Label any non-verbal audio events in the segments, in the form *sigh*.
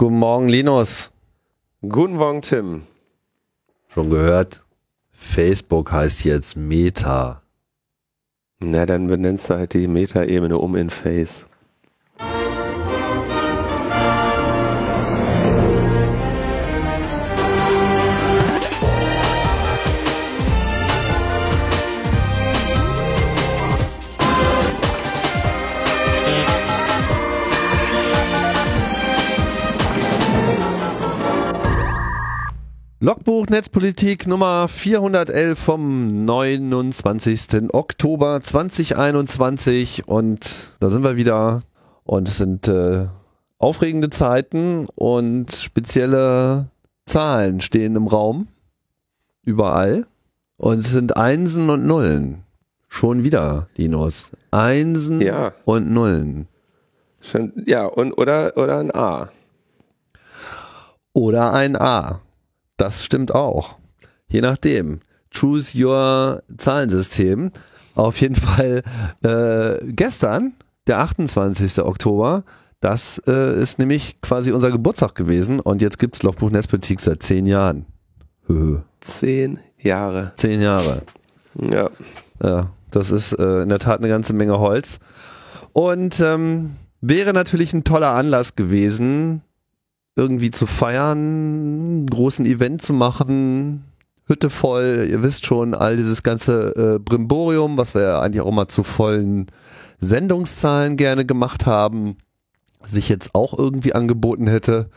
Guten Morgen, Linus. Guten Morgen, Tim. Schon gehört? Facebook heißt jetzt Meta. Na, dann benennst du halt die Meta-Ebene um in Face. Logbuch Netzpolitik Nummer 411 vom 29. Oktober 2021 und da sind wir wieder und es sind äh, aufregende Zeiten und spezielle Zahlen stehen im Raum überall und es sind Einsen und Nullen. Schon wieder, Linus. Einsen Ja. und Nullen. Schon, ja, und oder, oder ein A. Oder ein A. Das stimmt auch. Je nachdem. Choose your Zahlensystem. Auf jeden Fall äh, gestern, der 28. Oktober, das äh, ist nämlich quasi unser Geburtstag gewesen und jetzt gibt's Logbuch Netzpolitik seit zehn Jahren. Höhö. Zehn Jahre. Zehn Jahre. Ja. Ja, das ist äh, in der Tat eine ganze Menge Holz. Und ähm, wäre natürlich ein toller Anlass gewesen, irgendwie zu feiern, einen großen Event zu machen, Hütte voll, ihr wisst schon, all dieses ganze äh, Brimborium, was wir ja eigentlich auch immer zu vollen Sendungszahlen gerne gemacht haben, sich jetzt auch irgendwie angeboten hätte.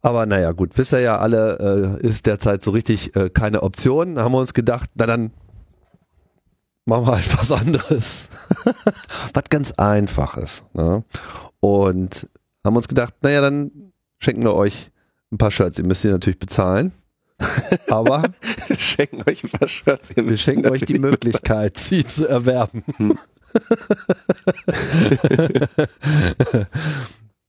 Aber naja, gut, wisst ihr ja alle, äh, ist derzeit so richtig äh, keine Option. Da haben wir uns gedacht, na dann machen wir halt *laughs* was anderes. *laughs* was ganz Einfaches. Ne? Und haben uns gedacht, naja, dann schenken wir euch ein paar Shirts. Ihr müsst sie natürlich bezahlen. *laughs* Aber Wir schenken euch ein paar Shirts. Wir schenken euch die Möglichkeit, sie zu erwerben. *laughs*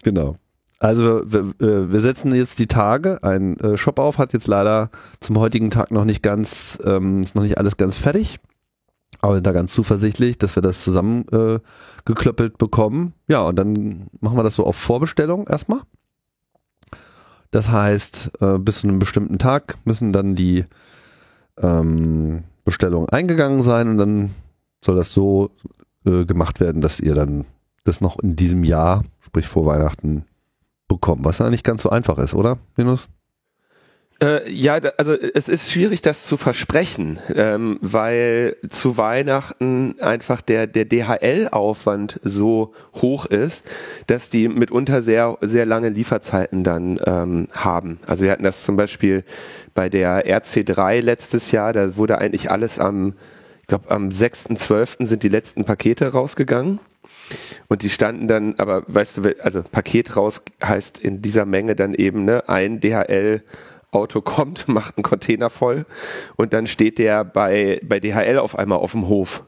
genau. Also wir, wir, wir setzen jetzt die Tage. Ein äh, Shop auf hat jetzt leider zum heutigen Tag noch nicht ganz, ähm, ist noch nicht alles ganz fertig. Aber sind da ganz zuversichtlich, dass wir das zusammen äh, bekommen. Ja, und dann machen wir das so auf Vorbestellung erstmal. Das heißt, äh, bis zu einem bestimmten Tag müssen dann die ähm, Bestellungen eingegangen sein und dann soll das so äh, gemacht werden, dass ihr dann das noch in diesem Jahr, sprich vor Weihnachten, bekommt. Was ja nicht ganz so einfach ist, oder, Linus? Äh, ja, also es ist schwierig, das zu versprechen, ähm, weil zu Weihnachten einfach der, der DHL-Aufwand so hoch ist, dass die mitunter sehr, sehr lange Lieferzeiten dann ähm, haben. Also wir hatten das zum Beispiel bei der RC3 letztes Jahr, da wurde eigentlich alles am, ich glaube am 6.12. sind die letzten Pakete rausgegangen. Und die standen dann, aber weißt du, also Paket raus heißt in dieser Menge dann eben, ne, ein DHL Auto *laughs* kommt, macht einen Container voll und dann steht der bei, bei DHL auf einmal auf dem Hof.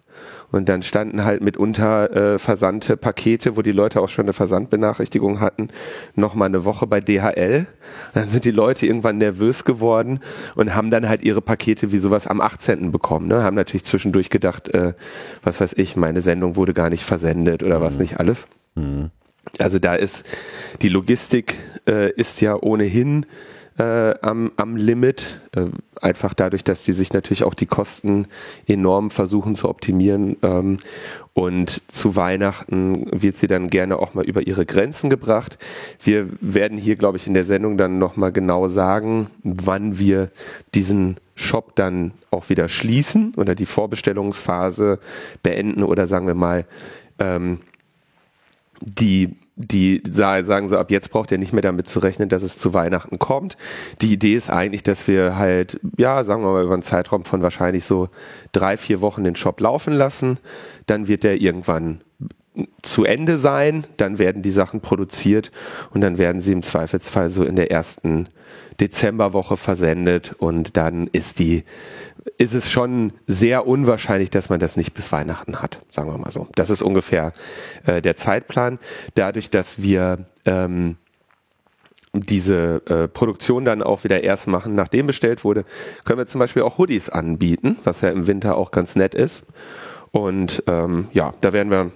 Und dann standen halt mitunter äh, versandte Pakete, wo die Leute auch schon eine Versandbenachrichtigung hatten, nochmal eine Woche bei DHL. Dann sind die Leute irgendwann nervös geworden und haben dann halt ihre Pakete wie sowas am 18. bekommen. Ne? Haben natürlich zwischendurch gedacht, äh, was weiß ich, meine Sendung wurde gar nicht versendet oder was nicht alles. Also da ist die Logistik äh, ist ja ohnehin äh, am, am Limit, äh, einfach dadurch, dass die sich natürlich auch die Kosten enorm versuchen zu optimieren. Ähm, und zu Weihnachten wird sie dann gerne auch mal über ihre Grenzen gebracht. Wir werden hier, glaube ich, in der Sendung dann nochmal genau sagen, wann wir diesen Shop dann auch wieder schließen oder die Vorbestellungsphase beenden oder sagen wir mal, ähm, die, die sa- sagen so, ab jetzt braucht ihr nicht mehr damit zu rechnen, dass es zu Weihnachten kommt. Die Idee ist eigentlich, dass wir halt, ja, sagen wir mal, über einen Zeitraum von wahrscheinlich so drei, vier Wochen den Shop laufen lassen. Dann wird der irgendwann zu Ende sein, dann werden die Sachen produziert und dann werden sie im Zweifelsfall so in der ersten Dezemberwoche versendet und dann ist die, ist es schon sehr unwahrscheinlich, dass man das nicht bis Weihnachten hat, sagen wir mal so. Das ist ungefähr äh, der Zeitplan. Dadurch, dass wir ähm, diese äh, Produktion dann auch wieder erst machen, nachdem bestellt wurde, können wir zum Beispiel auch Hoodies anbieten, was ja im Winter auch ganz nett ist. Und ähm, ja, da werden wir,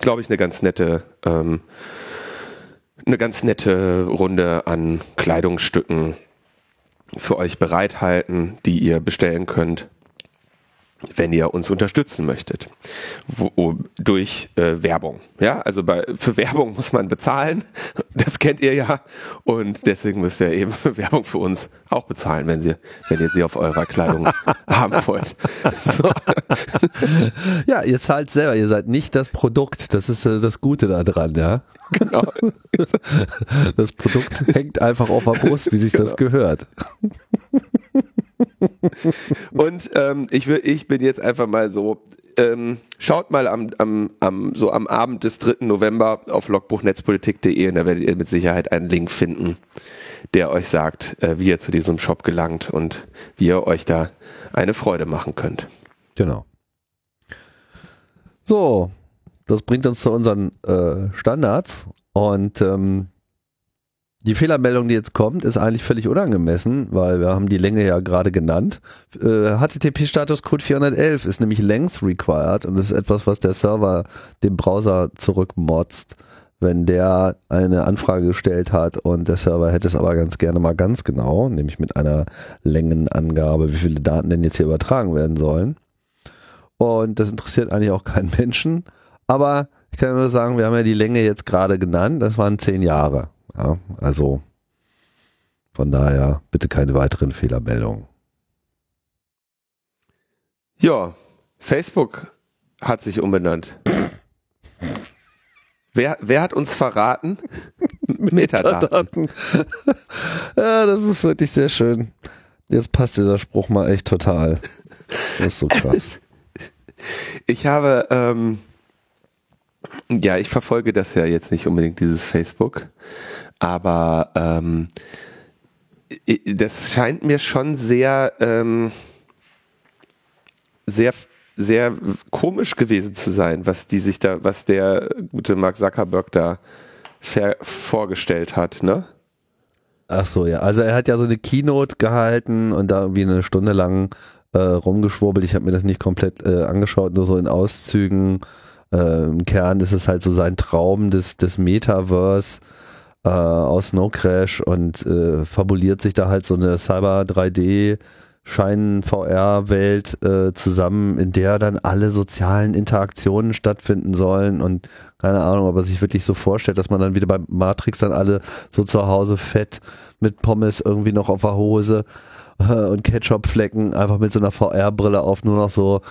glaube ich, eine ganz nette, ähm, eine ganz nette Runde an Kleidungsstücken für euch bereithalten, die ihr bestellen könnt wenn ihr uns unterstützen möchtet. Wo, durch äh, Werbung. Ja, also bei, für Werbung muss man bezahlen. *laughs* Das kennt ihr ja. Und deswegen müsst ihr eben *laughs* Werbung für uns auch bezahlen, wenn sie, wenn ihr sie auf eurer Kleidung *laughs* haben wollt. So. Ja, ihr zahlt selber, ihr seid nicht das Produkt. Das ist äh, das Gute daran, ja. Genau. Das Produkt hängt einfach auf der Brust, wie sich genau. das gehört. *laughs* Und ähm, ich, will, ich bin jetzt einfach mal so, ähm, schaut mal am, am, am, so am Abend des 3. November auf logbuchnetzpolitik.de und da werdet ihr mit Sicherheit einen Link finden, der euch sagt, äh, wie ihr zu diesem Shop gelangt und wie ihr euch da eine Freude machen könnt. Genau. So, das bringt uns zu unseren äh, Standards und ähm, die Fehlermeldung, die jetzt kommt, ist eigentlich völlig unangemessen, weil wir haben die Länge ja gerade genannt. Äh, HTTP-Statuscode 411 ist nämlich length required und das ist etwas, was der Server dem Browser zurückmotzt, wenn der eine Anfrage gestellt hat und der Server hätte es aber ganz gerne mal ganz genau, nämlich mit einer Längenangabe, wie viele Daten denn jetzt hier übertragen werden sollen. Und das interessiert eigentlich auch keinen Menschen. Aber ich kann nur sagen, wir haben ja die Länge jetzt gerade genannt, das waren zehn Jahre. Ja, also von daher bitte keine weiteren Fehlermeldungen. Ja, Facebook hat sich umbenannt. *laughs* wer, wer hat uns verraten? *laughs* Metadaten. *laughs* ja, das ist wirklich sehr schön. Jetzt passt dieser Spruch mal echt total. Das ist so krass. Ich habe, ähm, ja, ich verfolge das ja jetzt nicht unbedingt, dieses Facebook. Aber ähm, das scheint mir schon sehr, ähm, sehr, sehr komisch gewesen zu sein, was die sich da, was der gute Mark Zuckerberg da vorgestellt hat, ne? Ach so, ja. Also er hat ja so eine Keynote gehalten und da irgendwie eine Stunde lang äh, rumgeschwurbelt. Ich habe mir das nicht komplett äh, angeschaut, nur so in Auszügen. Äh, Im Kern ist es halt so sein Traum des, des Metaverse äh, aus Snow Crash und äh, fabuliert sich da halt so eine Cyber 3D Schein VR Welt äh, zusammen, in der dann alle sozialen Interaktionen stattfinden sollen und keine Ahnung, ob er sich wirklich so vorstellt, dass man dann wieder beim Matrix dann alle so zu Hause fett mit Pommes irgendwie noch auf der Hose äh, und Ketchup-Flecken einfach mit so einer VR-Brille auf nur noch so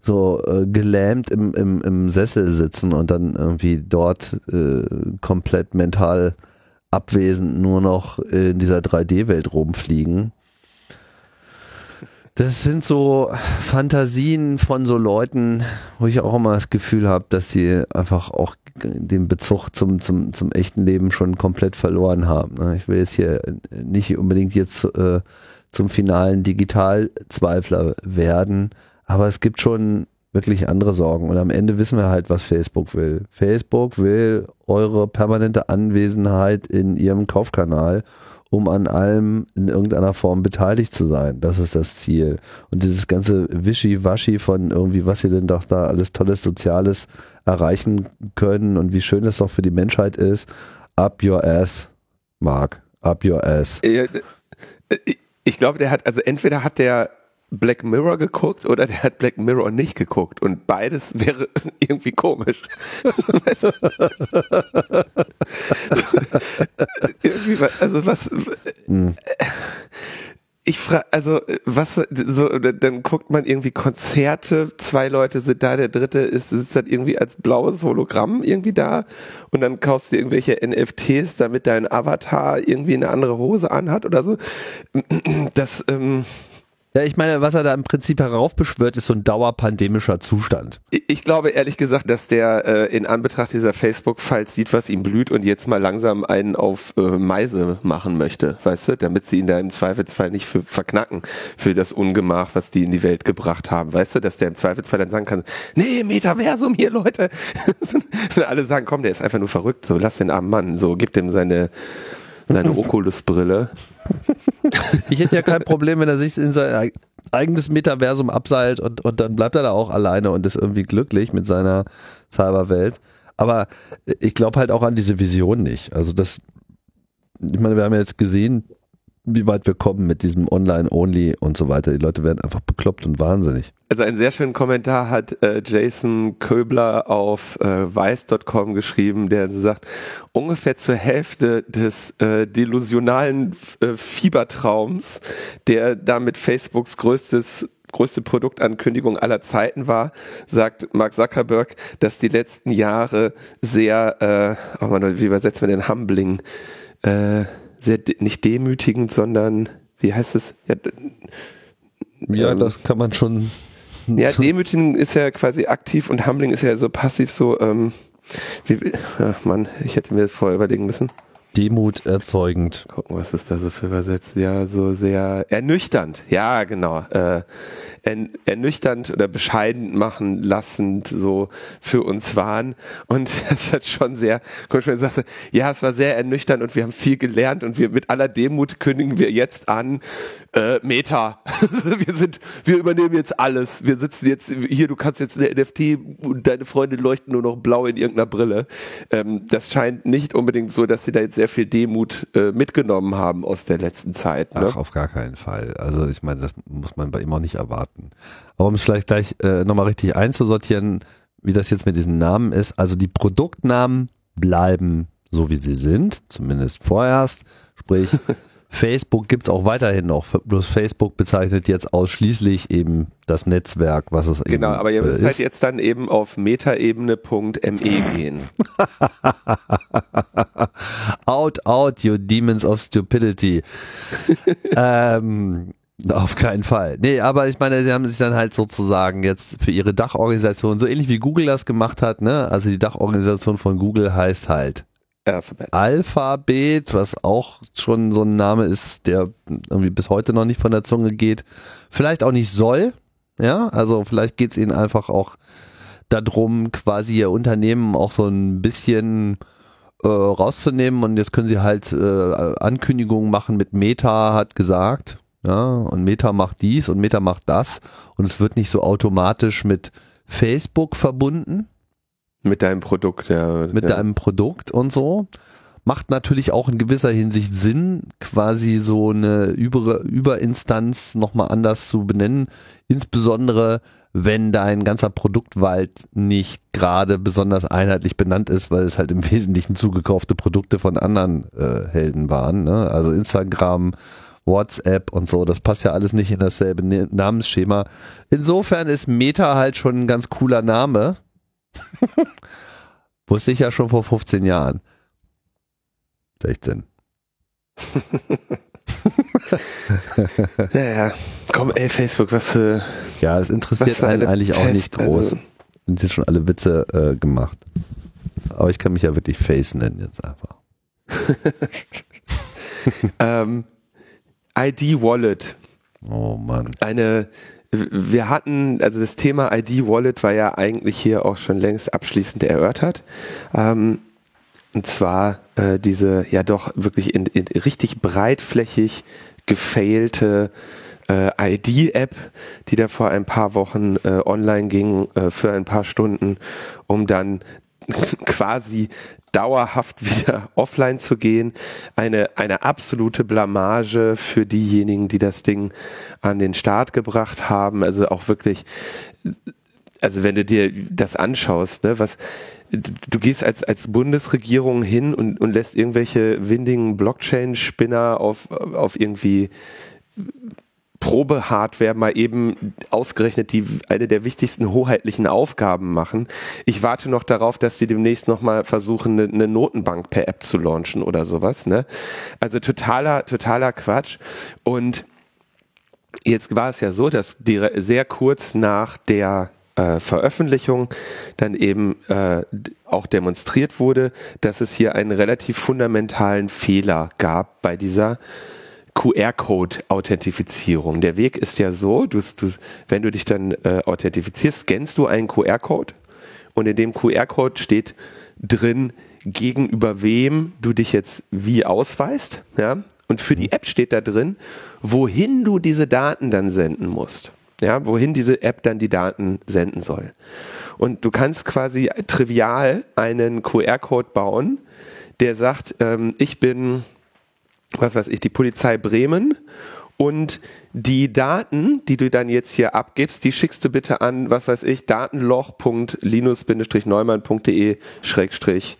so äh, gelähmt im, im, im Sessel sitzen und dann irgendwie dort äh, komplett mental abwesend nur noch in dieser 3D-Welt rumfliegen. Das sind so Fantasien von so Leuten, wo ich auch immer das Gefühl habe, dass sie einfach auch den Bezug zum, zum, zum echten Leben schon komplett verloren haben. Ne? Ich will jetzt hier nicht unbedingt jetzt äh, zum finalen Digitalzweifler werden, aber es gibt schon wirklich andere Sorgen. Und am Ende wissen wir halt, was Facebook will. Facebook will eure permanente Anwesenheit in ihrem Kaufkanal, um an allem in irgendeiner Form beteiligt zu sein. Das ist das Ziel. Und dieses ganze Wischi-Waschi von irgendwie, was ihr denn doch da alles Tolles Soziales erreichen können und wie schön es doch für die Menschheit ist, up your ass, Mark. Up your ass. Äh, ich glaube, der hat, also entweder hat der Black Mirror geguckt oder der hat Black Mirror nicht geguckt und beides wäre *laughs* irgendwie komisch. *laughs* irgendwie, also was, hm. ich frage, also was, so, dann guckt man irgendwie Konzerte, zwei Leute sind da, der dritte ist, sitzt dann irgendwie als blaues Hologramm irgendwie da und dann kaufst du irgendwelche NFTs, damit dein Avatar irgendwie eine andere Hose anhat oder so. Das, ähm, ja, ich meine, was er da im Prinzip heraufbeschwört, ist so ein dauerpandemischer Zustand. Ich glaube ehrlich gesagt, dass der äh, in Anbetracht dieser Facebook-Files sieht, was ihm blüht und jetzt mal langsam einen auf äh, Meise machen möchte, weißt du, damit sie ihn da im Zweifelsfall nicht für, verknacken für das Ungemach, was die in die Welt gebracht haben, weißt du, dass der im Zweifelsfall dann sagen kann, nee, Metaversum hier, Leute. *laughs* und alle sagen, komm, der ist einfach nur verrückt, so lass den armen Mann, so gib dem seine seine *laughs* Oculus-Brille. Ich hätte ja kein Problem, wenn er sich in sein eigenes Metaversum abseilt und, und dann bleibt er da auch alleine und ist irgendwie glücklich mit seiner Cyberwelt. Aber ich glaube halt auch an diese Vision nicht. Also das, ich meine, wir haben ja jetzt gesehen, wie weit wir kommen mit diesem Online-Only und so weiter. Die Leute werden einfach bekloppt und wahnsinnig. Also einen sehr schönen Kommentar hat äh, Jason Köbler auf äh, weiß.com geschrieben, der sagt, ungefähr zur Hälfte des äh, delusionalen äh, Fiebertraums, der damit Facebooks größtes größte Produktankündigung aller Zeiten war, sagt Mark Zuckerberg, dass die letzten Jahre sehr, äh, oh man, wie übersetzt man den Humbling, äh, sehr nicht demütigend, sondern wie heißt es? Ja, ja ähm, das kann man schon. *laughs* Ja, demütigend ist ja quasi aktiv und Humbling ist ja so passiv so, ähm, wie, ach Mann, ich hätte mir das vorher überlegen müssen. Demut erzeugend. Gucken, was ist da so für übersetzt? Ja, so sehr ernüchternd. Ja, genau. Äh, ernüchternd oder bescheiden machen lassend so für uns waren. Und *laughs* das hat schon sehr, komisch, wenn sagte, ja, es war sehr ernüchternd und wir haben viel gelernt und wir mit aller Demut kündigen wir jetzt an, äh, Meta. *laughs* wir sind, wir übernehmen jetzt alles. Wir sitzen jetzt hier, du kannst jetzt eine NFT und deine Freunde leuchten nur noch blau in irgendeiner Brille. Ähm, das scheint nicht unbedingt so, dass sie da jetzt sehr viel Demut äh, mitgenommen haben aus der letzten Zeit. Ne? Ach, auf gar keinen Fall. Also ich meine, das muss man bei auch nicht erwarten. Aber um es vielleicht gleich äh, nochmal richtig einzusortieren, wie das jetzt mit diesen Namen ist, also die Produktnamen bleiben so wie sie sind, zumindest vorerst. Sprich, *laughs* Facebook gibt es auch weiterhin noch. Bloß Facebook bezeichnet jetzt ausschließlich eben das Netzwerk, was es genau, eben Genau, aber ihr müsst äh, halt jetzt dann eben auf metaebene.me gehen. *laughs* out, out, you demons of stupidity. *laughs* ähm, auf keinen Fall. Nee, aber ich meine, sie haben sich dann halt sozusagen jetzt für ihre Dachorganisation, so ähnlich wie Google das gemacht hat, ne? Also die Dachorganisation von Google heißt halt Alphabet. Alphabet, was auch schon so ein Name ist, der irgendwie bis heute noch nicht von der Zunge geht. Vielleicht auch nicht soll. Ja, also vielleicht geht es ihnen einfach auch darum, quasi ihr Unternehmen auch so ein bisschen äh, rauszunehmen und jetzt können sie halt äh, Ankündigungen machen mit Meta hat gesagt, ja, und Meta macht dies und Meta macht das und es wird nicht so automatisch mit Facebook verbunden, mit deinem Produkt, ja. Mit ja. deinem Produkt und so. Macht natürlich auch in gewisser Hinsicht Sinn, quasi so eine Über Überinstanz nochmal anders zu benennen. Insbesondere, wenn dein ganzer Produktwald nicht gerade besonders einheitlich benannt ist, weil es halt im *laughs* Wesentlichen zugekaufte Produkte von anderen äh, Helden waren. Ne? Also Instagram, WhatsApp und so, das passt ja alles nicht in dasselbe Namensschema. Insofern ist Meta halt schon ein ganz cooler Name. *laughs* Wusste ich ja schon vor 15 Jahren. 16. naja, *laughs* komm, ey, Facebook, was für. Ja, es interessiert einen eigentlich Pest, auch nicht groß. Also. Sind jetzt schon alle Witze äh, gemacht. Aber ich kann mich ja wirklich Face nennen jetzt einfach. *laughs* ähm, ID Wallet. Oh Mann. Eine wir hatten, also das Thema ID-Wallet war ja eigentlich hier auch schon längst abschließend erörtert. Ähm, und zwar äh, diese ja doch wirklich in, in richtig breitflächig gefailte äh, ID-App, die da vor ein paar Wochen äh, online ging äh, für ein paar Stunden, um dann *laughs* quasi dauerhaft *laughs* wieder offline zu gehen. Eine, eine absolute Blamage für diejenigen, die das Ding an den Start gebracht haben. Also auch wirklich, also wenn du dir das anschaust, ne, was, du gehst als, als Bundesregierung hin und, und lässt irgendwelche windigen Blockchain-Spinner auf, auf irgendwie Probehardware mal eben ausgerechnet die eine der wichtigsten hoheitlichen Aufgaben machen. Ich warte noch darauf, dass sie demnächst noch mal versuchen, eine, eine Notenbank per App zu launchen oder sowas. Ne? Also totaler, totaler Quatsch. Und jetzt war es ja so, dass die sehr kurz nach der äh, Veröffentlichung dann eben äh, auch demonstriert wurde, dass es hier einen relativ fundamentalen Fehler gab bei dieser QR-Code-Authentifizierung. Der Weg ist ja so, du, du, wenn du dich dann äh, authentifizierst, scannst du einen QR-Code und in dem QR-Code steht drin, gegenüber wem du dich jetzt wie ausweist. Ja? Und für die App steht da drin, wohin du diese Daten dann senden musst. ja, wohin diese App dann die Daten senden soll. Und du kannst quasi trivial einen QR-Code bauen, der sagt, ähm, ich bin, was weiß ich, die Polizei Bremen und die Daten, die du dann jetzt hier abgibst, die schickst du bitte an, was weiß ich, datenloch.linus-neumann.de schrägstrich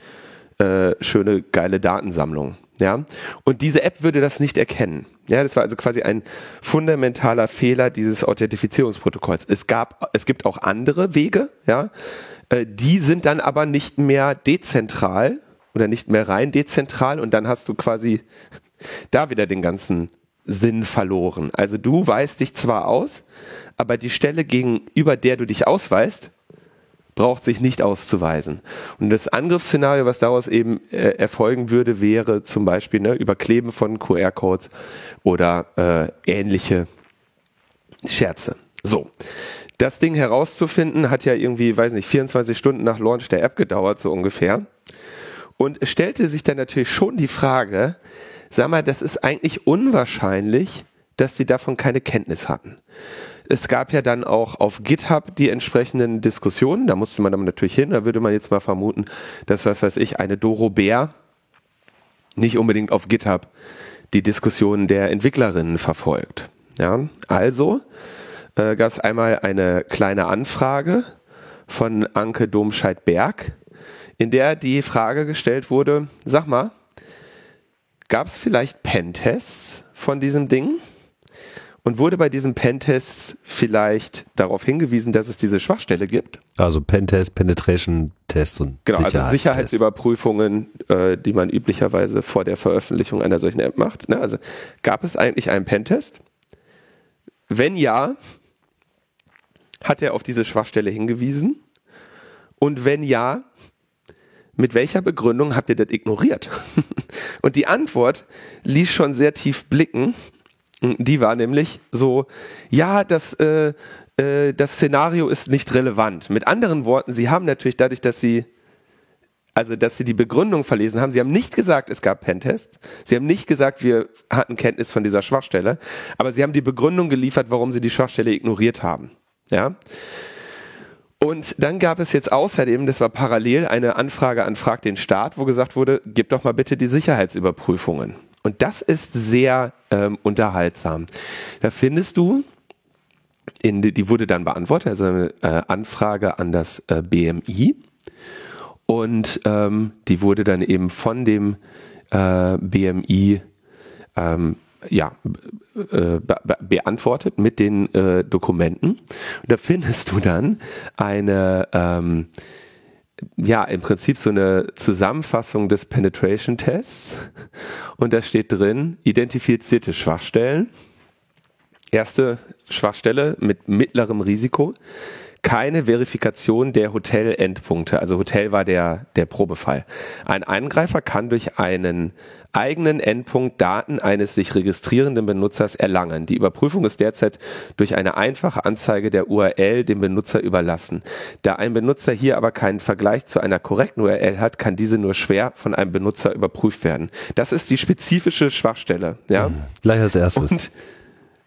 äh, schöne geile Datensammlung. Ja, und diese App würde das nicht erkennen. Ja, das war also quasi ein fundamentaler Fehler dieses Authentifizierungsprotokolls. Es gab, es gibt auch andere Wege, ja, äh, die sind dann aber nicht mehr dezentral oder nicht mehr rein dezentral und dann hast du quasi da wieder den ganzen Sinn verloren. Also du weißt dich zwar aus, aber die Stelle gegenüber der du dich ausweist, braucht sich nicht auszuweisen. Und das Angriffsszenario, was daraus eben äh, erfolgen würde, wäre zum Beispiel ne, Überkleben von QR-Codes oder äh, ähnliche Scherze. So. Das Ding herauszufinden hat ja irgendwie, weiß nicht, 24 Stunden nach Launch der App gedauert, so ungefähr. Und es stellte sich dann natürlich schon die Frage, sag mal, das ist eigentlich unwahrscheinlich, dass sie davon keine Kenntnis hatten. Es gab ja dann auch auf GitHub die entsprechenden Diskussionen, da musste man dann natürlich hin, da würde man jetzt mal vermuten, dass, was weiß ich, eine Doro Bär nicht unbedingt auf GitHub die Diskussionen der Entwicklerinnen verfolgt. Ja, also äh, gab es einmal eine kleine Anfrage von Anke Domscheit-Berg, in der die Frage gestellt wurde, sag mal, gab es vielleicht Pentests von diesem Ding? Und wurde bei diesen Pentests vielleicht darauf hingewiesen, dass es diese Schwachstelle gibt? Also Pentest, Penetration-Tests und genau, also Sicherheitsüberprüfungen, äh, die man üblicherweise vor der Veröffentlichung einer solchen App macht. Ne? Also gab es eigentlich einen Pentest? Wenn ja, hat er auf diese Schwachstelle hingewiesen? Und wenn ja, mit welcher Begründung habt ihr das ignoriert? *laughs* Und die Antwort ließ schon sehr tief blicken. Die war nämlich so, ja, das, äh, äh, das Szenario ist nicht relevant. Mit anderen Worten, sie haben natürlich dadurch, dass sie also dass sie die Begründung verlesen haben. Sie haben nicht gesagt, es gab Pentest. Sie haben nicht gesagt, wir hatten Kenntnis von dieser Schwachstelle. Aber sie haben die Begründung geliefert, warum sie die Schwachstelle ignoriert haben. Ja. Und dann gab es jetzt außerdem, das war parallel, eine Anfrage an Frag den Staat, wo gesagt wurde, gib doch mal bitte die Sicherheitsüberprüfungen. Und das ist sehr ähm, unterhaltsam. Da findest du, in, die wurde dann beantwortet, also eine äh, Anfrage an das äh, BMI. Und ähm, die wurde dann eben von dem äh, BMI ähm, ja, äh, be beantwortet mit den äh, Dokumenten. Da findest du dann eine, ähm, ja, im Prinzip so eine Zusammenfassung des Penetration Tests. Und da steht drin, identifizierte Schwachstellen. Erste Schwachstelle mit mittlerem Risiko keine Verifikation der Hotel-Endpunkte. Also Hotel war der, der Probefall. Ein Angreifer kann durch einen eigenen Endpunkt Daten eines sich registrierenden Benutzers erlangen. Die Überprüfung ist derzeit durch eine einfache Anzeige der URL dem Benutzer überlassen. Da ein Benutzer hier aber keinen Vergleich zu einer korrekten URL hat, kann diese nur schwer von einem Benutzer überprüft werden. Das ist die spezifische Schwachstelle. Ja? Gleich als erstes. Und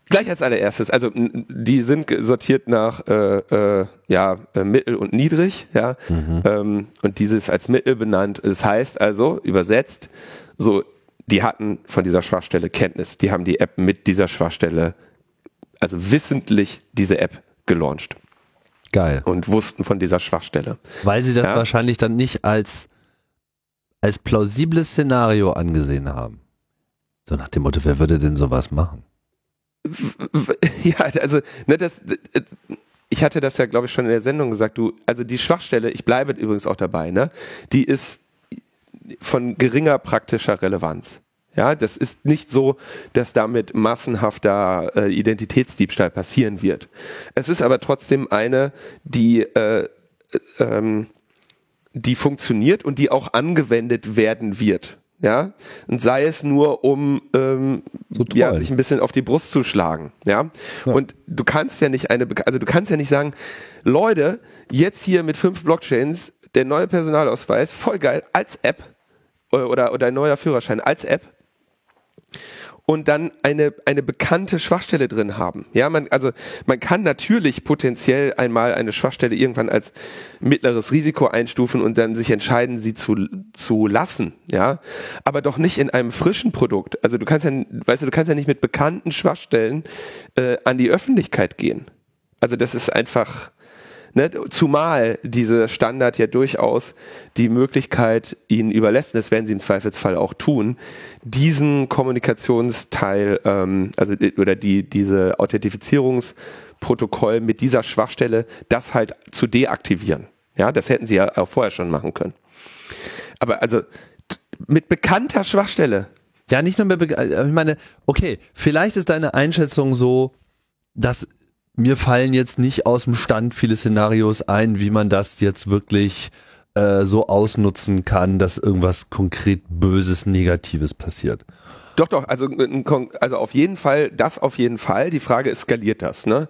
Gleich als allererstes, also die sind sortiert nach äh, äh, ja äh, mittel und niedrig, ja, mhm. ähm, und dieses als mittel benannt. Das heißt also übersetzt, so die hatten von dieser Schwachstelle Kenntnis, die haben die App mit dieser Schwachstelle, also wissentlich diese App gelauncht. Geil. Und wussten von dieser Schwachstelle. Weil sie das ja? wahrscheinlich dann nicht als als plausibles Szenario angesehen haben. So nach dem Motto, wer würde denn sowas machen? *laughs* ja, also, ne, das, ich hatte das ja, glaube ich, schon in der Sendung gesagt, du, also die Schwachstelle, ich bleibe übrigens auch dabei, ne, die ist von geringer praktischer Relevanz. Ja, das ist nicht so, dass damit massenhafter äh, Identitätsdiebstahl passieren wird. Es ist aber trotzdem eine, die, äh, ähm, die funktioniert und die auch angewendet werden wird ja, und sei es nur, um ähm, so ja, sich ein bisschen auf die Brust zu schlagen, ja? ja. Und du kannst ja nicht eine, also du kannst ja nicht sagen, Leute, jetzt hier mit fünf Blockchains, der neue Personalausweis, voll geil, als App oder, oder, oder ein neuer Führerschein als App. und dann eine, eine bekannte Schwachstelle drin haben. Ja, man, also man kann natürlich potenziell einmal eine Schwachstelle irgendwann als mittleres Risiko einstufen und dann sich entscheiden, sie zu, zu lassen. Ja, aber doch nicht in einem frischen Produkt. Also du kannst ja, weißt du, du kannst ja nicht mit bekannten Schwachstellen äh, an die Öffentlichkeit gehen. Also das ist einfach, Ne? Zumal dieser Standard ja durchaus die Möglichkeit ihnen überlässt, das werden sie im Zweifelsfall auch tun, diesen Kommunikationsteil, ähm, also oder die diese Authentifizierungsprotokoll mit dieser Schwachstelle, das halt zu deaktivieren. Ja, das hätten sie ja auch vorher schon machen können. Aber also mit bekannter Schwachstelle. Ja, nicht nur mit, ich meine, okay, vielleicht ist deine Einschätzung so, dass mir fallen jetzt nicht aus dem Stand viele Szenarios ein, wie man das jetzt wirklich äh, so ausnutzen kann, dass irgendwas konkret Böses, Negatives passiert. Doch, doch, also, also auf jeden Fall, das auf jeden Fall. Die Frage ist, skaliert das, ne?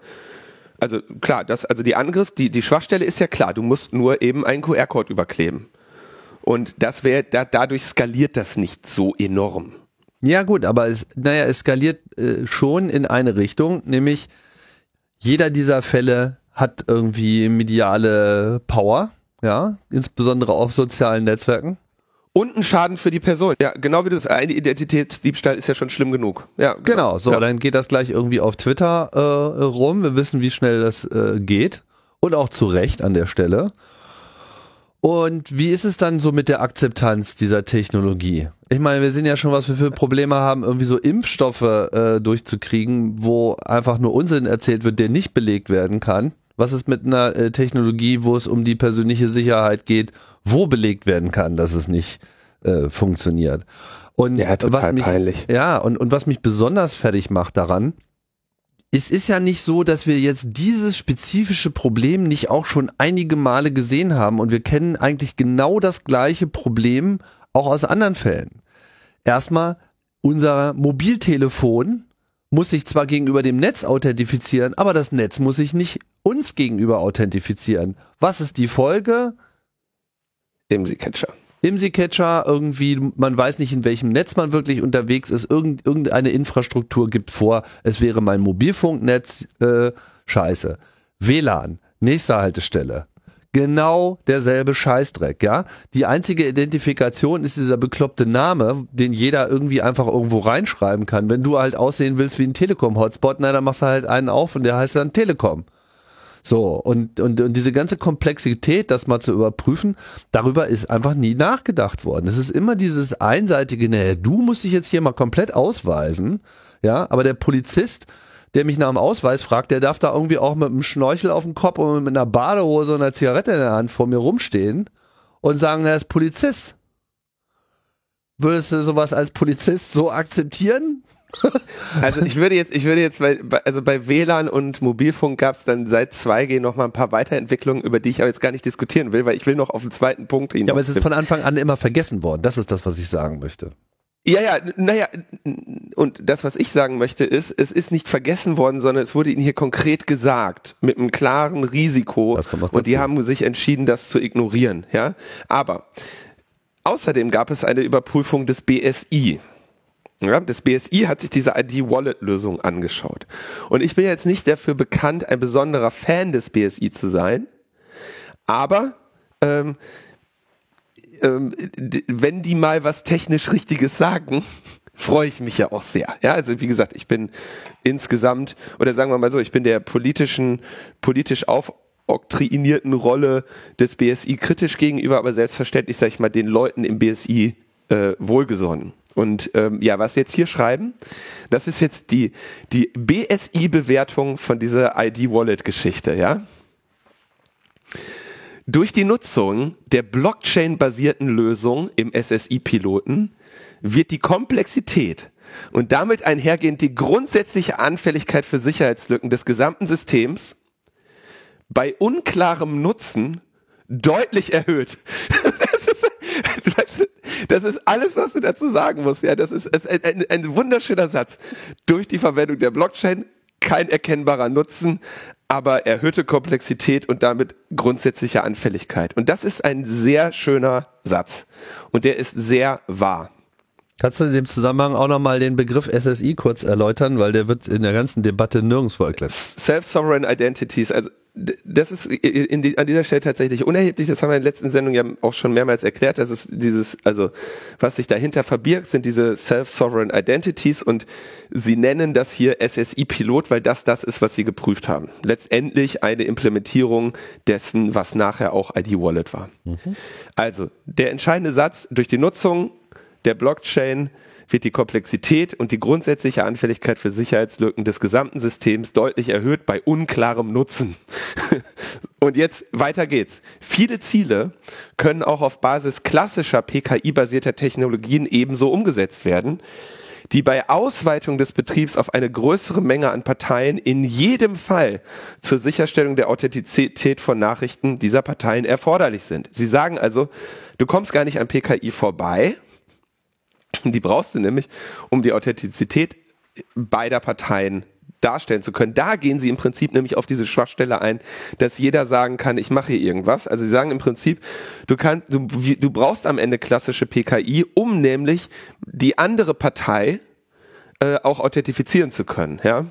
Also klar, das, also die Angriff, die, die Schwachstelle ist ja klar, du musst nur eben einen QR-Code überkleben. Und das wäre, da, dadurch skaliert das nicht so enorm. Ja, gut, aber es, naja, es skaliert äh, schon in eine Richtung, nämlich jeder dieser Fälle hat irgendwie mediale Power, ja, insbesondere auf sozialen Netzwerken. Und ein Schaden für die Person. Ja, genau wie das eine Identitätsdiebstahl ist ja schon schlimm genug. Ja, genau. genau so, ja. dann geht das gleich irgendwie auf Twitter äh, rum. Wir wissen, wie schnell das äh, geht. Und auch zu Recht an der Stelle. Und wie ist es dann so mit der Akzeptanz dieser Technologie? Ich meine, wir sehen ja schon, was wir für Probleme haben, irgendwie so Impfstoffe äh, durchzukriegen, wo einfach nur Unsinn erzählt wird, der nicht belegt werden kann. Was ist mit einer äh, Technologie, wo es um die persönliche Sicherheit geht, wo belegt werden kann, dass es nicht äh, funktioniert? Und ja, was mich, peinlich. Ja, und, und was mich besonders fertig macht daran, es ist ja nicht so, dass wir jetzt dieses spezifische Problem nicht auch schon einige Male gesehen haben und wir kennen eigentlich genau das gleiche Problem auch aus anderen Fällen. Erstmal, unser Mobiltelefon muss sich zwar gegenüber dem Netz authentifizieren, aber das Netz muss sich nicht uns gegenüber authentifizieren. Was ist die Folge? IMSI-Catcher. IMSI-Catcher, irgendwie, man weiß nicht, in welchem Netz man wirklich unterwegs ist, Irgend, irgendeine Infrastruktur gibt vor, es wäre mein Mobilfunknetz, äh, scheiße. WLAN, nächste Haltestelle. Genau derselbe Scheißdreck, ja. Die einzige Identifikation ist dieser bekloppte Name, den jeder irgendwie einfach irgendwo reinschreiben kann. Wenn du halt aussehen willst wie ein Telekom-Hotspot, na, dann machst du halt einen auf und der heißt dann Telekom. So, und, und, und diese ganze Komplexität, das mal zu überprüfen, darüber ist einfach nie nachgedacht worden. Es ist immer dieses einseitige, ne, du musst dich jetzt hier mal komplett ausweisen, ja, aber der Polizist, der mich nach dem Ausweis fragt, der darf da irgendwie auch mit einem Schnorchel auf dem Kopf und mit einer Badehose und einer Zigarette in der Hand vor mir rumstehen und sagen, er ist Polizist. Würdest du sowas als Polizist so akzeptieren? *laughs* Also ich würde jetzt, ich würde jetzt, weil, also bei WLAN und Mobilfunk gab es dann seit 2G noch mal ein paar Weiterentwicklungen, über die ich aber jetzt gar nicht diskutieren will, weil ich will noch auf den zweiten Punkt hinaus. Ja, aber es ist von Anfang an immer vergessen worden. Das ist das, was ich sagen möchte. Ja, ja, naja, und das, was ich sagen möchte, ist, es ist nicht vergessen worden, sondern es wurde ihnen hier konkret gesagt, mit einem klaren Risiko. Und die haben sich entschieden, das zu ignorieren, ja. Aber außerdem gab es eine Überprüfung des BSI. Ja, das BSI hat sich diese ID-Wallet-Lösung angeschaut. Und ich bin jetzt nicht dafür bekannt, ein besonderer Fan des BSI zu sein, aber ähm, ähm, wenn die mal was technisch Richtiges sagen, *laughs* freue ich mich ja auch sehr. Ja, also wie gesagt, ich bin insgesamt, oder sagen wir mal so, ich bin der politischen, politisch aufoktroyinierten Rolle des BSI kritisch gegenüber, aber selbstverständlich, sage ich mal, den Leuten im BSI äh, wohlgesonnen. Und ähm, ja, was jetzt hier schreiben, das ist jetzt die, die BSI-Bewertung von dieser ID-Wallet-Geschichte, ja. Durch die Nutzung der Blockchain-basierten Lösung im SSI-Piloten wird die Komplexität und damit einhergehend die grundsätzliche Anfälligkeit für Sicherheitslücken des gesamten Systems bei unklarem Nutzen deutlich erhöht. *laughs* Das ist, das, ist alles, was du dazu sagen musst. Ja, das ist, ist ein, ein, ein wunderschöner Satz. Durch die Verwendung der Blockchain kein erkennbarer Nutzen, aber erhöhte Komplexität und damit grundsätzliche Anfälligkeit. Und das ist ein sehr schöner Satz. Und der ist sehr wahr. Kannst du in dem Zusammenhang auch nochmal den Begriff SSI kurz erläutern, weil der wird in der ganzen Debatte nirgendwo erklärt. Self-Sovereign Identities, also das ist in die, an dieser Stelle tatsächlich unerheblich. Das haben wir in der letzten Sendung ja auch schon mehrmals erklärt. Das ist dieses, also was sich dahinter verbirgt, sind diese Self-Sovereign Identities und sie nennen das hier SSI-Pilot, weil das das ist, was sie geprüft haben. Letztendlich eine Implementierung dessen, was nachher auch ID-Wallet war. Mhm. Also der entscheidende Satz durch die Nutzung der Blockchain wird die Komplexität und die grundsätzliche Anfälligkeit für Sicherheitslücken des gesamten Systems deutlich erhöht bei unklarem Nutzen. *laughs* und jetzt weiter geht's. Viele Ziele können auch auf Basis klassischer PKI-basierter Technologien ebenso umgesetzt werden, die bei Ausweitung des Betriebs auf eine größere Menge an Parteien in jedem Fall zur Sicherstellung der Authentizität von Nachrichten dieser Parteien erforderlich sind. Sie sagen also, du kommst gar nicht an PKI vorbei, die brauchst du nämlich, um die Authentizität beider Parteien darstellen zu können. Da gehen sie im Prinzip nämlich auf diese Schwachstelle ein, dass jeder sagen kann, ich mache hier irgendwas. Also sie sagen im Prinzip, du kannst, du, du brauchst am Ende klassische PKI, um nämlich die andere Partei äh, auch authentifizieren zu können. Ja.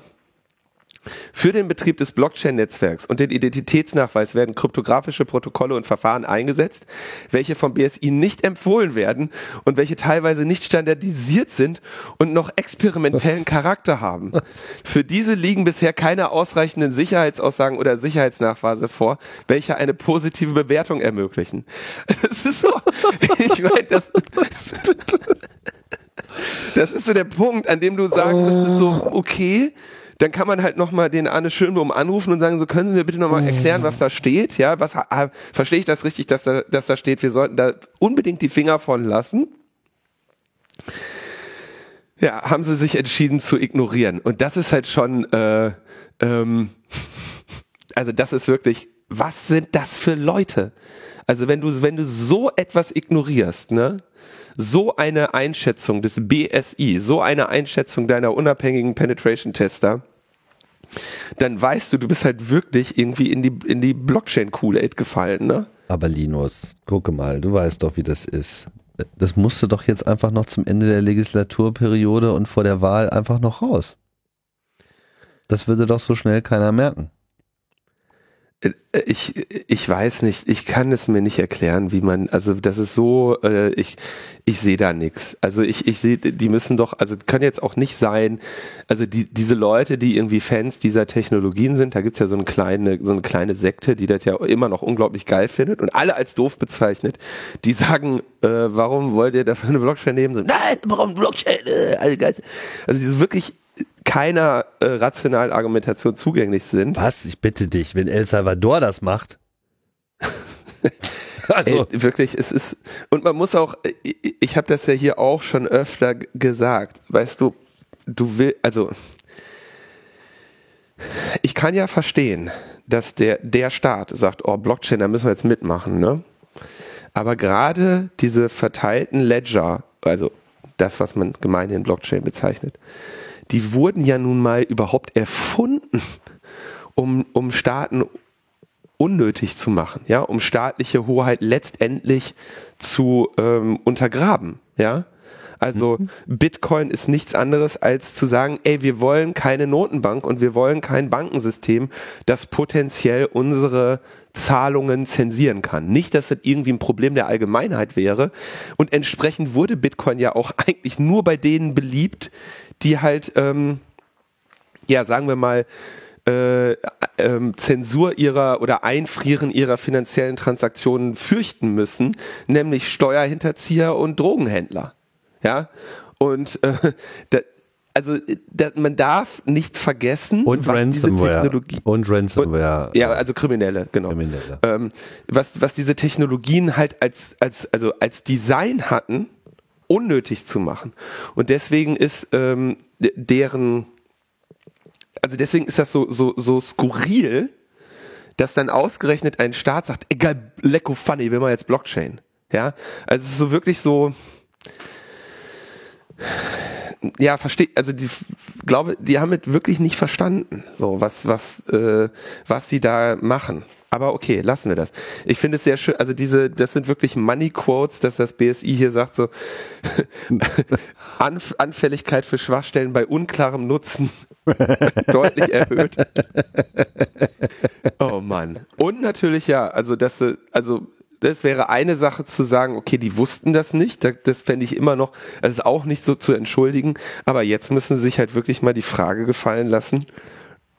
Für den Betrieb des Blockchain-Netzwerks und den Identitätsnachweis werden kryptografische Protokolle und Verfahren eingesetzt, welche vom BSI nicht empfohlen werden und welche teilweise nicht standardisiert sind und noch experimentellen Was? Charakter haben. Was? Für diese liegen bisher keine ausreichenden Sicherheitsaussagen oder Sicherheitsnachweise vor, welche eine positive Bewertung ermöglichen. *laughs* Das ist so, ich meine, das, das ist so der Punkt, an dem du sagen müsstest, so, okay, dann kann man halt nochmal den Arne Schönbohm anrufen und sagen, so können Sie mir bitte nochmal erklären, was da steht, ja, was, ah, verstehe ich das richtig, dass da, dass da steht, wir sollten da unbedingt die Finger von lassen. Ja, haben sie sich entschieden zu ignorieren. Und das ist halt schon, äh, ähm, *laughs* also das ist wirklich, was sind das für Leute? Also wenn du, wenn du so etwas ignorierst, ne, so eine Einschätzung des BSI, so eine Einschätzung deiner unabhängigen Penetration Tester, dann weißt du, du bist halt wirklich irgendwie in die, in die Blockchain-Kool-Aid gefallen, ne? Aber Linus, gucke mal, du weißt doch, wie das ist. Das musst du doch jetzt einfach noch zum Ende der Legislaturperiode und vor der Wahl einfach noch raus. Das würde doch so schnell keiner merken. Äh, ich, ich weiß nicht, ich kann es mir nicht erklären, wie man, also das ist so, äh, ich, ich sehe da nichts. Also ich, ich sehe, die müssen doch, also können jetzt auch nicht sein, also die, diese Leute, die irgendwie Fans dieser Technologien sind, da gibt's ja so eine kleine, so eine kleine Sekte, die das ja immer noch unglaublich geil findet und alle als doof bezeichnet, die sagen, äh, warum wollt ihr dafür eine Blockchain nehmen? So, nein, warum Blockchain? Äh, also die sind wirklich keiner äh, rationalen Argumentation zugänglich sind. Was? Ich bitte dich, wenn El Salvador das macht. *laughs* also Ey, wirklich, es ist und man muss auch, ich, ich habe das ja hier auch schon öfter gesagt. Weißt du, du will, also ich kann ja verstehen, dass der der Staat sagt, oh Blockchain, da müssen wir jetzt mitmachen, ne? Aber gerade diese verteilten Ledger, also das, was man gemeinhin Blockchain bezeichnet, die wurden ja nun mal überhaupt erfunden, um, um Staaten unnötig zu machen, ja, um staatliche Hoheit letztendlich zu ähm, untergraben, ja. Also mhm. Bitcoin ist nichts anderes als zu sagen, ey, wir wollen keine Notenbank und wir wollen kein Bankensystem, das potenziell unsere Zahlungen zensieren kann. Nicht, dass das irgendwie ein Problem der Allgemeinheit wäre. Und entsprechend wurde Bitcoin ja auch *laughs* eigentlich nur bei denen beliebt, die halt, ähm, ja, sagen wir mal, äh, ähm, Zensur ihrer oder Einfrieren ihrer finanziellen Transaktionen fürchten müssen, nämlich Steuerhinterzieher und Drogenhändler. Ja, und äh, *laughs* da, also da, man darf nicht vergessen, und was Ransomware. diese Technologie und Ransomware. Und, ja, also Kriminelle, genau. Kriminelle. Ähm, was was diese Technologien halt als als also als Design hatten, unnötig zu machen. Und deswegen ist ähm, deren, also deswegen ist das so, so, so skurril, dass dann ausgerechnet ein Staat sagt, egal, lecko funny, will man jetzt Blockchain. Ja, also es ist so wirklich so, ja, verstehe, also die glaube, die haben es wirklich nicht verstanden, so was, was, äh, was sie da machen. Aber okay, lassen wir das. Ich finde es sehr schön, also diese, das sind wirklich Money Quotes, dass das BSI hier sagt so, *laughs* Anf Anfälligkeit für Schwachstellen bei unklarem Nutzen *laughs* deutlich erhöht. oh Mann. Und natürlich ja, also das, also das wäre eine Sache zu sagen, okay, die wussten das nicht, das, das fände ich immer noch, das ist auch nicht so zu entschuldigen, aber jetzt müssen sie sich halt wirklich mal die Frage gefallen lassen,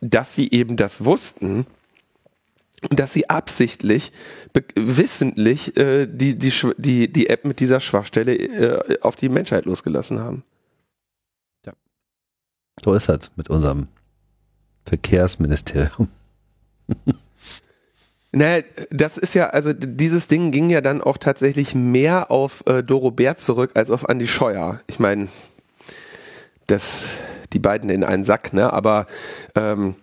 dass sie eben das wussten und dass sie absichtlich, wissentlich äh, die, die, die, die App mit dieser Schwachstelle äh, auf die Menschheit losgelassen haben. Ja. So ist das mit unserem Verkehrsministerium. *laughs* Naja, das ist ja, also dieses Ding ging ja dann auch tatsächlich mehr auf äh, Doro Bär zurück als auf Andy Scheuer. Ich meine, das, die beiden in einen Sack, ne? Aber ähm,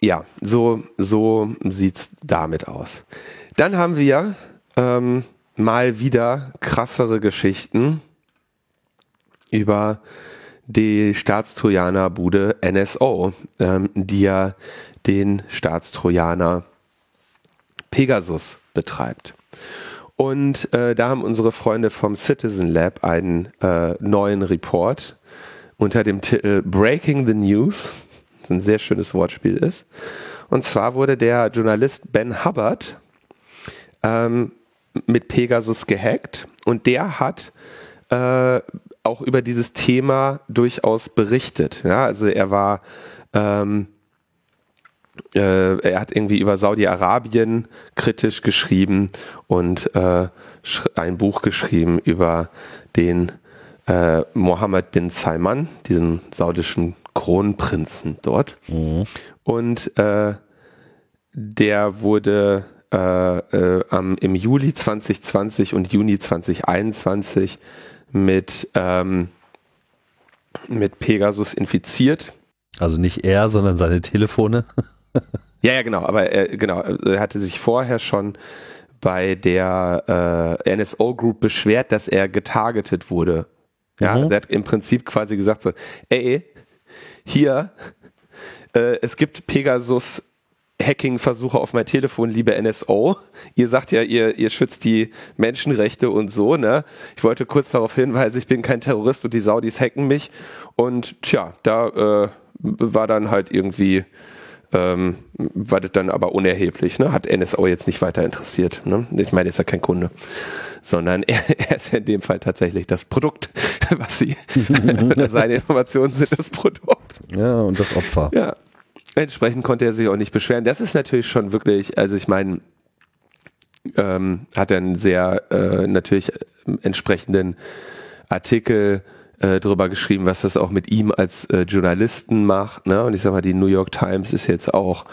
ja, so, so sieht's damit aus. Dann haben wir ähm, mal wieder krassere Geschichten über die Staatstrojaner-Bude NSO, ähm, die ja den Staatstrojaner Pegasus betreibt. Und äh, da haben unsere Freunde vom Citizen Lab einen äh, neuen Report unter dem Titel Breaking the News, das ein sehr schönes Wortspiel ist. Und zwar wurde der Journalist Ben Hubbard ähm, mit Pegasus gehackt und der hat äh, auch über dieses Thema durchaus berichtet. Ja, also er war ähm, äh, er hat irgendwie über Saudi-Arabien kritisch geschrieben und äh, ein Buch geschrieben über den äh, Mohammed bin Salman, diesen saudischen Kronprinzen dort. Mhm. Und äh, der wurde äh, äh, am, im Juli 2020 und Juni 2021 mit, ähm, mit Pegasus infiziert. Also nicht er, sondern seine Telefone. *laughs* *laughs* ja, ja, genau. Aber er, genau, er hatte sich vorher schon bei der äh, NSO Group beschwert, dass er getargetet wurde. Ja, mhm. er hat im Prinzip quasi gesagt so, ey, hier, äh, es gibt Pegasus Hacking-Versuche auf mein Telefon, liebe NSO. Ihr sagt ja, ihr, ihr schützt die Menschenrechte und so, ne? Ich wollte kurz darauf hinweisen, ich bin kein Terrorist und die Saudis hacken mich. Und tja, da äh, war dann halt irgendwie ähm, war das dann aber unerheblich. Ne? Hat NSO jetzt nicht weiter interessiert. Ne? Ich meine, ist ja kein Kunde, sondern *laughs* er, er ist ja in dem Fall tatsächlich das Produkt, *laughs* was sie, *laughs* seine Informationen sind das Produkt. Ja, und das Opfer. Ja. Entsprechend konnte er sich auch nicht beschweren. Das ist natürlich schon wirklich, also ich meine, ähm, hat er einen sehr äh, natürlich entsprechenden Artikel äh, drüber geschrieben, was das auch mit ihm als äh, Journalisten macht. Ne? Und ich sag mal, die New York Times ist jetzt auch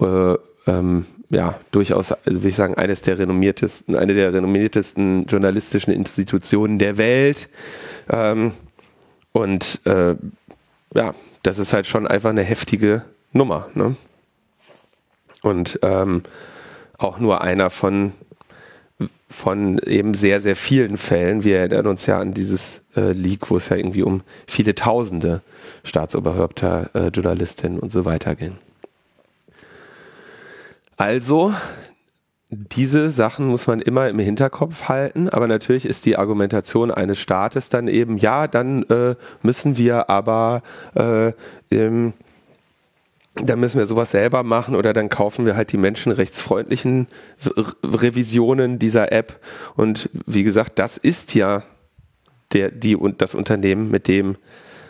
äh, ähm, ja durchaus, also würde ich sagen, eines der renommiertesten, eine der renommiertesten journalistischen Institutionen der Welt. Ähm, und äh, ja, das ist halt schon einfach eine heftige Nummer. Ne? Und ähm, auch nur einer von von eben sehr, sehr vielen Fällen. Wir erinnern uns ja an dieses äh, Leak, wo es ja irgendwie um viele tausende Staatsoberhäupter, äh, Journalistinnen und so weiter ging. Also, diese Sachen muss man immer im Hinterkopf halten, aber natürlich ist die Argumentation eines Staates dann eben, ja, dann äh, müssen wir aber äh, im dann müssen wir sowas selber machen oder dann kaufen wir halt die menschenrechtsfreundlichen Revisionen dieser App. Und wie gesagt, das ist ja der, die und das Unternehmen, mit dem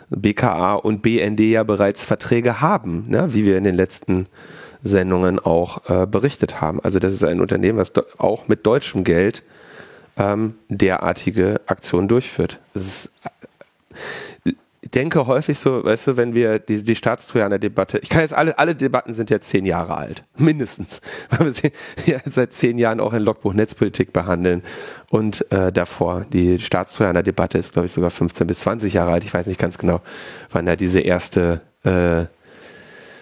BKA und BND ja bereits Verträge haben, ne? wie wir in den letzten Sendungen auch äh, berichtet haben. Also das ist ein Unternehmen, was auch mit deutschem Geld ähm, derartige Aktionen durchführt. Das ist, denke häufig so, weißt du, wenn wir die, die Staatstrojaner-Debatte, ich kann jetzt alle, alle Debatten sind jetzt zehn Jahre alt, *laughs* mindestens, weil wir sie *laughs* ja seit zehn Jahren auch in Logbuch Netzpolitik behandeln. Und äh, davor, die Staatstrojaner-Debatte ist, glaube ich, sogar 15 bis 20 Jahre alt, ich weiß nicht ganz genau, wann da diese erste äh,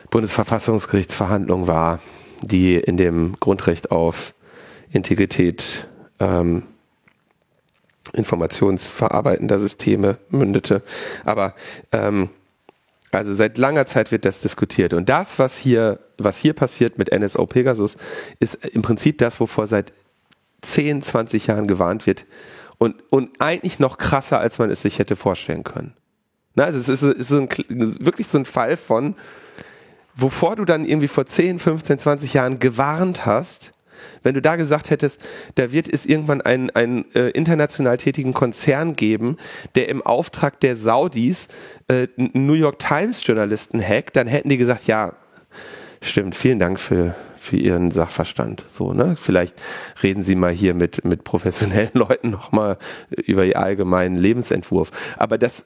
Bundesverfassungsgerichtsverhandlung war, die in dem Grundrecht auf Integrität ähm, informationsverarbeitender Systeme mündete. Aber ähm, also seit langer Zeit wird das diskutiert. Und das, was hier, was hier passiert mit NSO Pegasus, ist im Prinzip das, wovor seit 10, 20 Jahren gewarnt wird. Und, und eigentlich noch krasser, als man es sich hätte vorstellen können. Na, also es ist, ist so ein, wirklich so ein Fall von, wovor du dann irgendwie vor 10, 15, 20 Jahren gewarnt hast, wenn du da gesagt hättest, da wird es irgendwann einen, einen äh, international tätigen Konzern geben, der im Auftrag der Saudis äh, New York Times Journalisten hackt, dann hätten die gesagt, ja, stimmt, vielen Dank für, für Ihren Sachverstand. So, ne? Vielleicht reden Sie mal hier mit, mit professionellen *laughs* Leuten nochmal über Ihr allgemeinen Lebensentwurf. Aber das,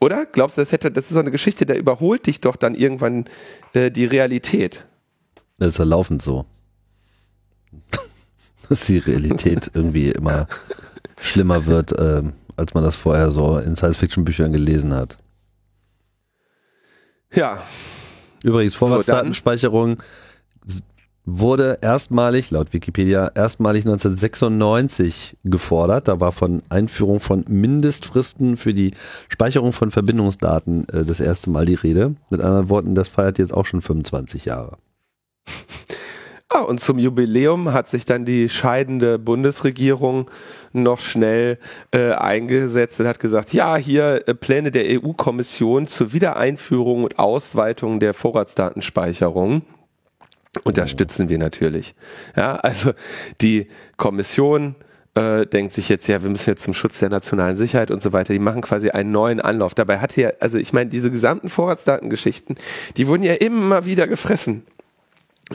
oder? Glaubst du, das hätte, das ist so eine Geschichte, da überholt dich doch dann irgendwann äh, die Realität. Das ist ja laufend so. Dass die Realität irgendwie immer schlimmer wird, äh, als man das vorher so in Science-Fiction-Büchern gelesen hat. Ja. Übrigens, Vorratsdatenspeicherung so, wurde erstmalig, laut Wikipedia, erstmalig 1996 gefordert. Da war von Einführung von Mindestfristen für die Speicherung von Verbindungsdaten äh, das erste Mal die Rede. Mit anderen Worten, das feiert jetzt auch schon 25 Jahre. *laughs* Ah, und zum Jubiläum hat sich dann die scheidende Bundesregierung noch schnell äh, eingesetzt und hat gesagt, ja, hier äh, Pläne der EU-Kommission zur Wiedereinführung und Ausweitung der Vorratsdatenspeicherung. Unterstützen wir natürlich. Ja, also die Kommission äh, denkt sich jetzt, ja, wir müssen jetzt zum Schutz der nationalen Sicherheit und so weiter, die machen quasi einen neuen Anlauf. Dabei hat ja, also ich meine, diese gesamten Vorratsdatengeschichten, die wurden ja immer wieder gefressen.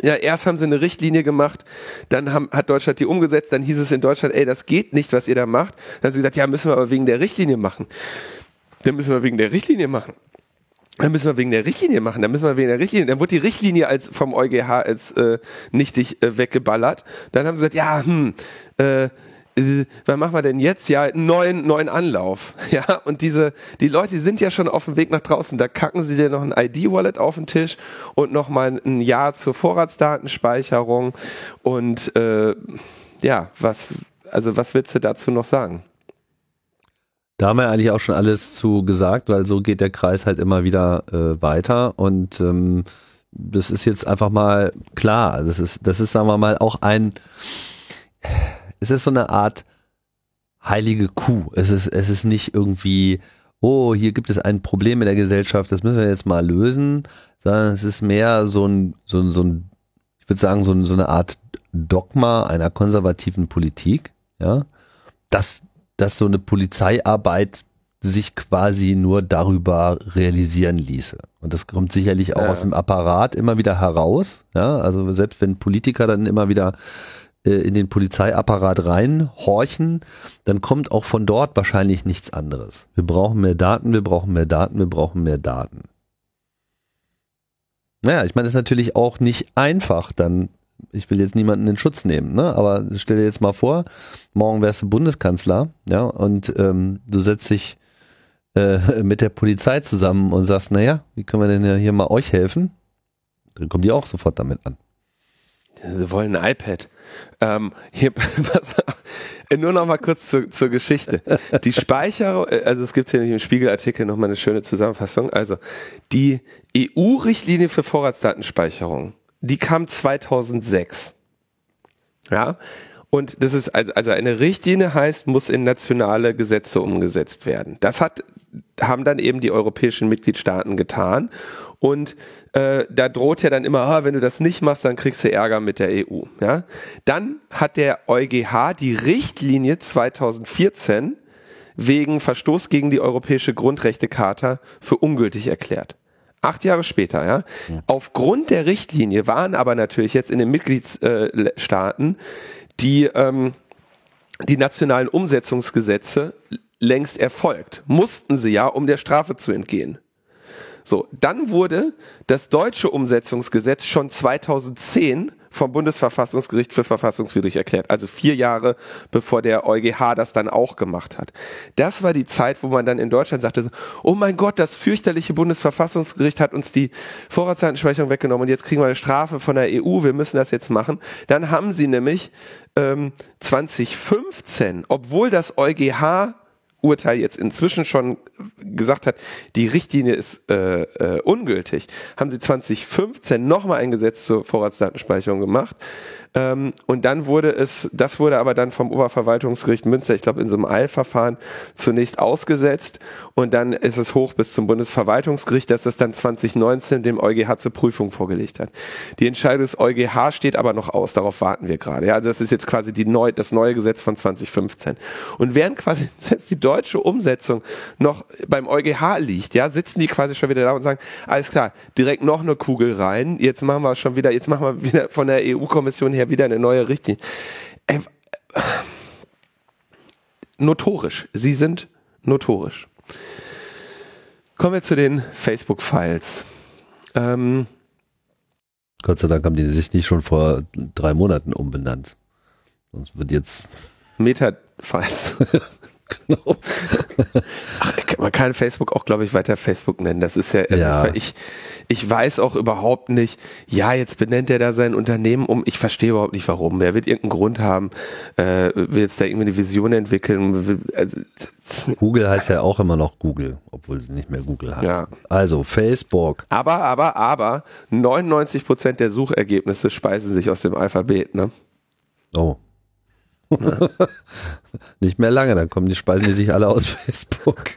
Ja, erst haben sie eine Richtlinie gemacht, dann haben, hat Deutschland die umgesetzt, dann hieß es in Deutschland, ey, das geht nicht, was ihr da macht. Dann haben sie gesagt, ja, müssen wir aber wegen der Richtlinie machen. Dann müssen wir wegen der Richtlinie machen. Dann müssen wir wegen der Richtlinie machen, dann müssen wir wegen der Richtlinie, dann wurde die Richtlinie als vom EuGH als äh, nichtig äh, weggeballert. Dann haben sie gesagt, ja, hm, äh, äh, was machen wir denn jetzt? Ja, neuen, neuen Anlauf. *laughs* Ja, und diese, die Leute sind ja schon auf dem Weg nach draußen. Da kacken sie dir noch ein ID-Wallet auf den Tisch und nochmal ein Jahr zur Vorratsdatenspeicherung. Und äh, ja, was, also was willst du dazu noch sagen? Da haben wir eigentlich auch schon alles zu gesagt, weil so geht der Kreis halt immer wieder äh, weiter und ähm, das ist jetzt einfach mal klar. Das ist, das ist, sagen wir mal, auch ein es ist so eine Art heilige Kuh. Es ist, es ist nicht irgendwie, oh, hier gibt es ein Problem in der Gesellschaft, das müssen wir jetzt mal lösen, sondern es ist mehr so ein, so ein, so ein ich würde sagen, so, ein, so eine Art Dogma einer konservativen Politik, ja, dass, dass so eine Polizeiarbeit sich quasi nur darüber realisieren ließe. Und das kommt sicherlich auch ja. aus dem Apparat immer wieder heraus, ja, also selbst wenn Politiker dann immer wieder in den Polizeiapparat reinhorchen, dann kommt auch von dort wahrscheinlich nichts anderes. Wir brauchen mehr Daten, wir brauchen mehr Daten, wir brauchen mehr Daten. Naja, ich meine, es ist natürlich auch nicht einfach, dann, ich will jetzt niemanden in Schutz nehmen, ne? aber stell dir jetzt mal vor, morgen wärst du Bundeskanzler, ja, und ähm, du setzt dich äh, *laughs* mit der Polizei zusammen und sagst, naja, wie können wir denn hier mal euch helfen? Dann kommen die auch sofort damit an. Sie wollen ein iPad. Ähm, hier, *laughs* nur noch mal kurz zu, zur Geschichte. Die Speicherung, äh, also es gibt hier im Spiegelartikel noch mal eine schöne Zusammenfassung. Also die EU-Richtlinie für Vorratsdatenspeicherung, die kam 2006. Ja, und das ist also, also eine Richtlinie heißt, muss in nationale Gesetze umgesetzt werden. Das hat haben dann eben die europäischen Mitgliedstaaten getan und äh, da droht ja dann immer, ah, wenn du das nicht machst, dann kriegst du Ärger mit der EU. Ja? Dann hat der EuGH die Richtlinie 2014 wegen Verstoß gegen die Europäische Grundrechtecharta für ungültig erklärt. Acht Jahre später, ja. ja. Aufgrund der Richtlinie waren aber natürlich jetzt in den Mitgliedstaaten die, ähm, die nationalen Umsetzungsgesetze längst erfolgt. Mussten sie ja, um der Strafe zu entgehen. So, dann wurde das deutsche Umsetzungsgesetz schon 2010 vom Bundesverfassungsgericht für verfassungswidrig erklärt. Also vier Jahre bevor der EuGH das dann auch gemacht hat. Das war die Zeit, wo man dann in Deutschland sagte, oh mein Gott, das fürchterliche Bundesverfassungsgericht hat uns die Vorratsdatenspeicherung weggenommen und jetzt kriegen wir eine Strafe von der EU, wir müssen das jetzt machen. Dann haben sie nämlich ähm, 2015, obwohl das EuGH Urteil jetzt inzwischen schon gesagt hat, die Richtlinie ist äh, äh, ungültig, haben sie 2015 nochmal ein Gesetz zur Vorratsdatenspeicherung gemacht, ähm, und dann wurde es, das wurde aber dann vom Oberverwaltungsgericht Münster, ich glaube in so einem Eilverfahren, zunächst ausgesetzt und dann ist es hoch bis zum Bundesverwaltungsgericht, dass es dann 2019 dem EuGH zur Prüfung vorgelegt hat. Die Entscheidung des EuGH steht aber noch aus, darauf warten wir gerade. Ja, also das ist jetzt quasi die neu, das neue Gesetz von 2015. Und während quasi *laughs* selbst die deutsche Umsetzung noch beim EuGH liegt, ja, sitzen die quasi schon wieder da und sagen, alles klar, direkt noch eine Kugel rein, jetzt machen wir schon wieder, jetzt machen wir *laughs* wieder von der EU-Kommission her ja wieder eine neue Richtlinie. Äh, notorisch. Sie sind notorisch. Kommen wir zu den Facebook-Files. Ähm, Gott sei Dank haben die sich nicht schon vor drei Monaten umbenannt. Sonst wird jetzt. Meta-Files. *laughs* genau. Ach, man kann Facebook auch, glaube ich, weiter Facebook nennen. Das ist ja, ja. ich, ich weiß auch überhaupt nicht, ja, jetzt benennt er da sein Unternehmen um. Ich verstehe überhaupt nicht warum. Er wird irgendeinen Grund haben, äh, will jetzt da irgendwie eine Vision entwickeln. Will, also, Google heißt ja auch immer noch Google, obwohl sie nicht mehr Google heißt. Ja. Also Facebook. Aber, aber, aber 99 Prozent der Suchergebnisse speisen sich aus dem Alphabet, ne? Oh. *laughs* Nicht mehr lange, dann kommen die Speisen die sich alle aus Facebook.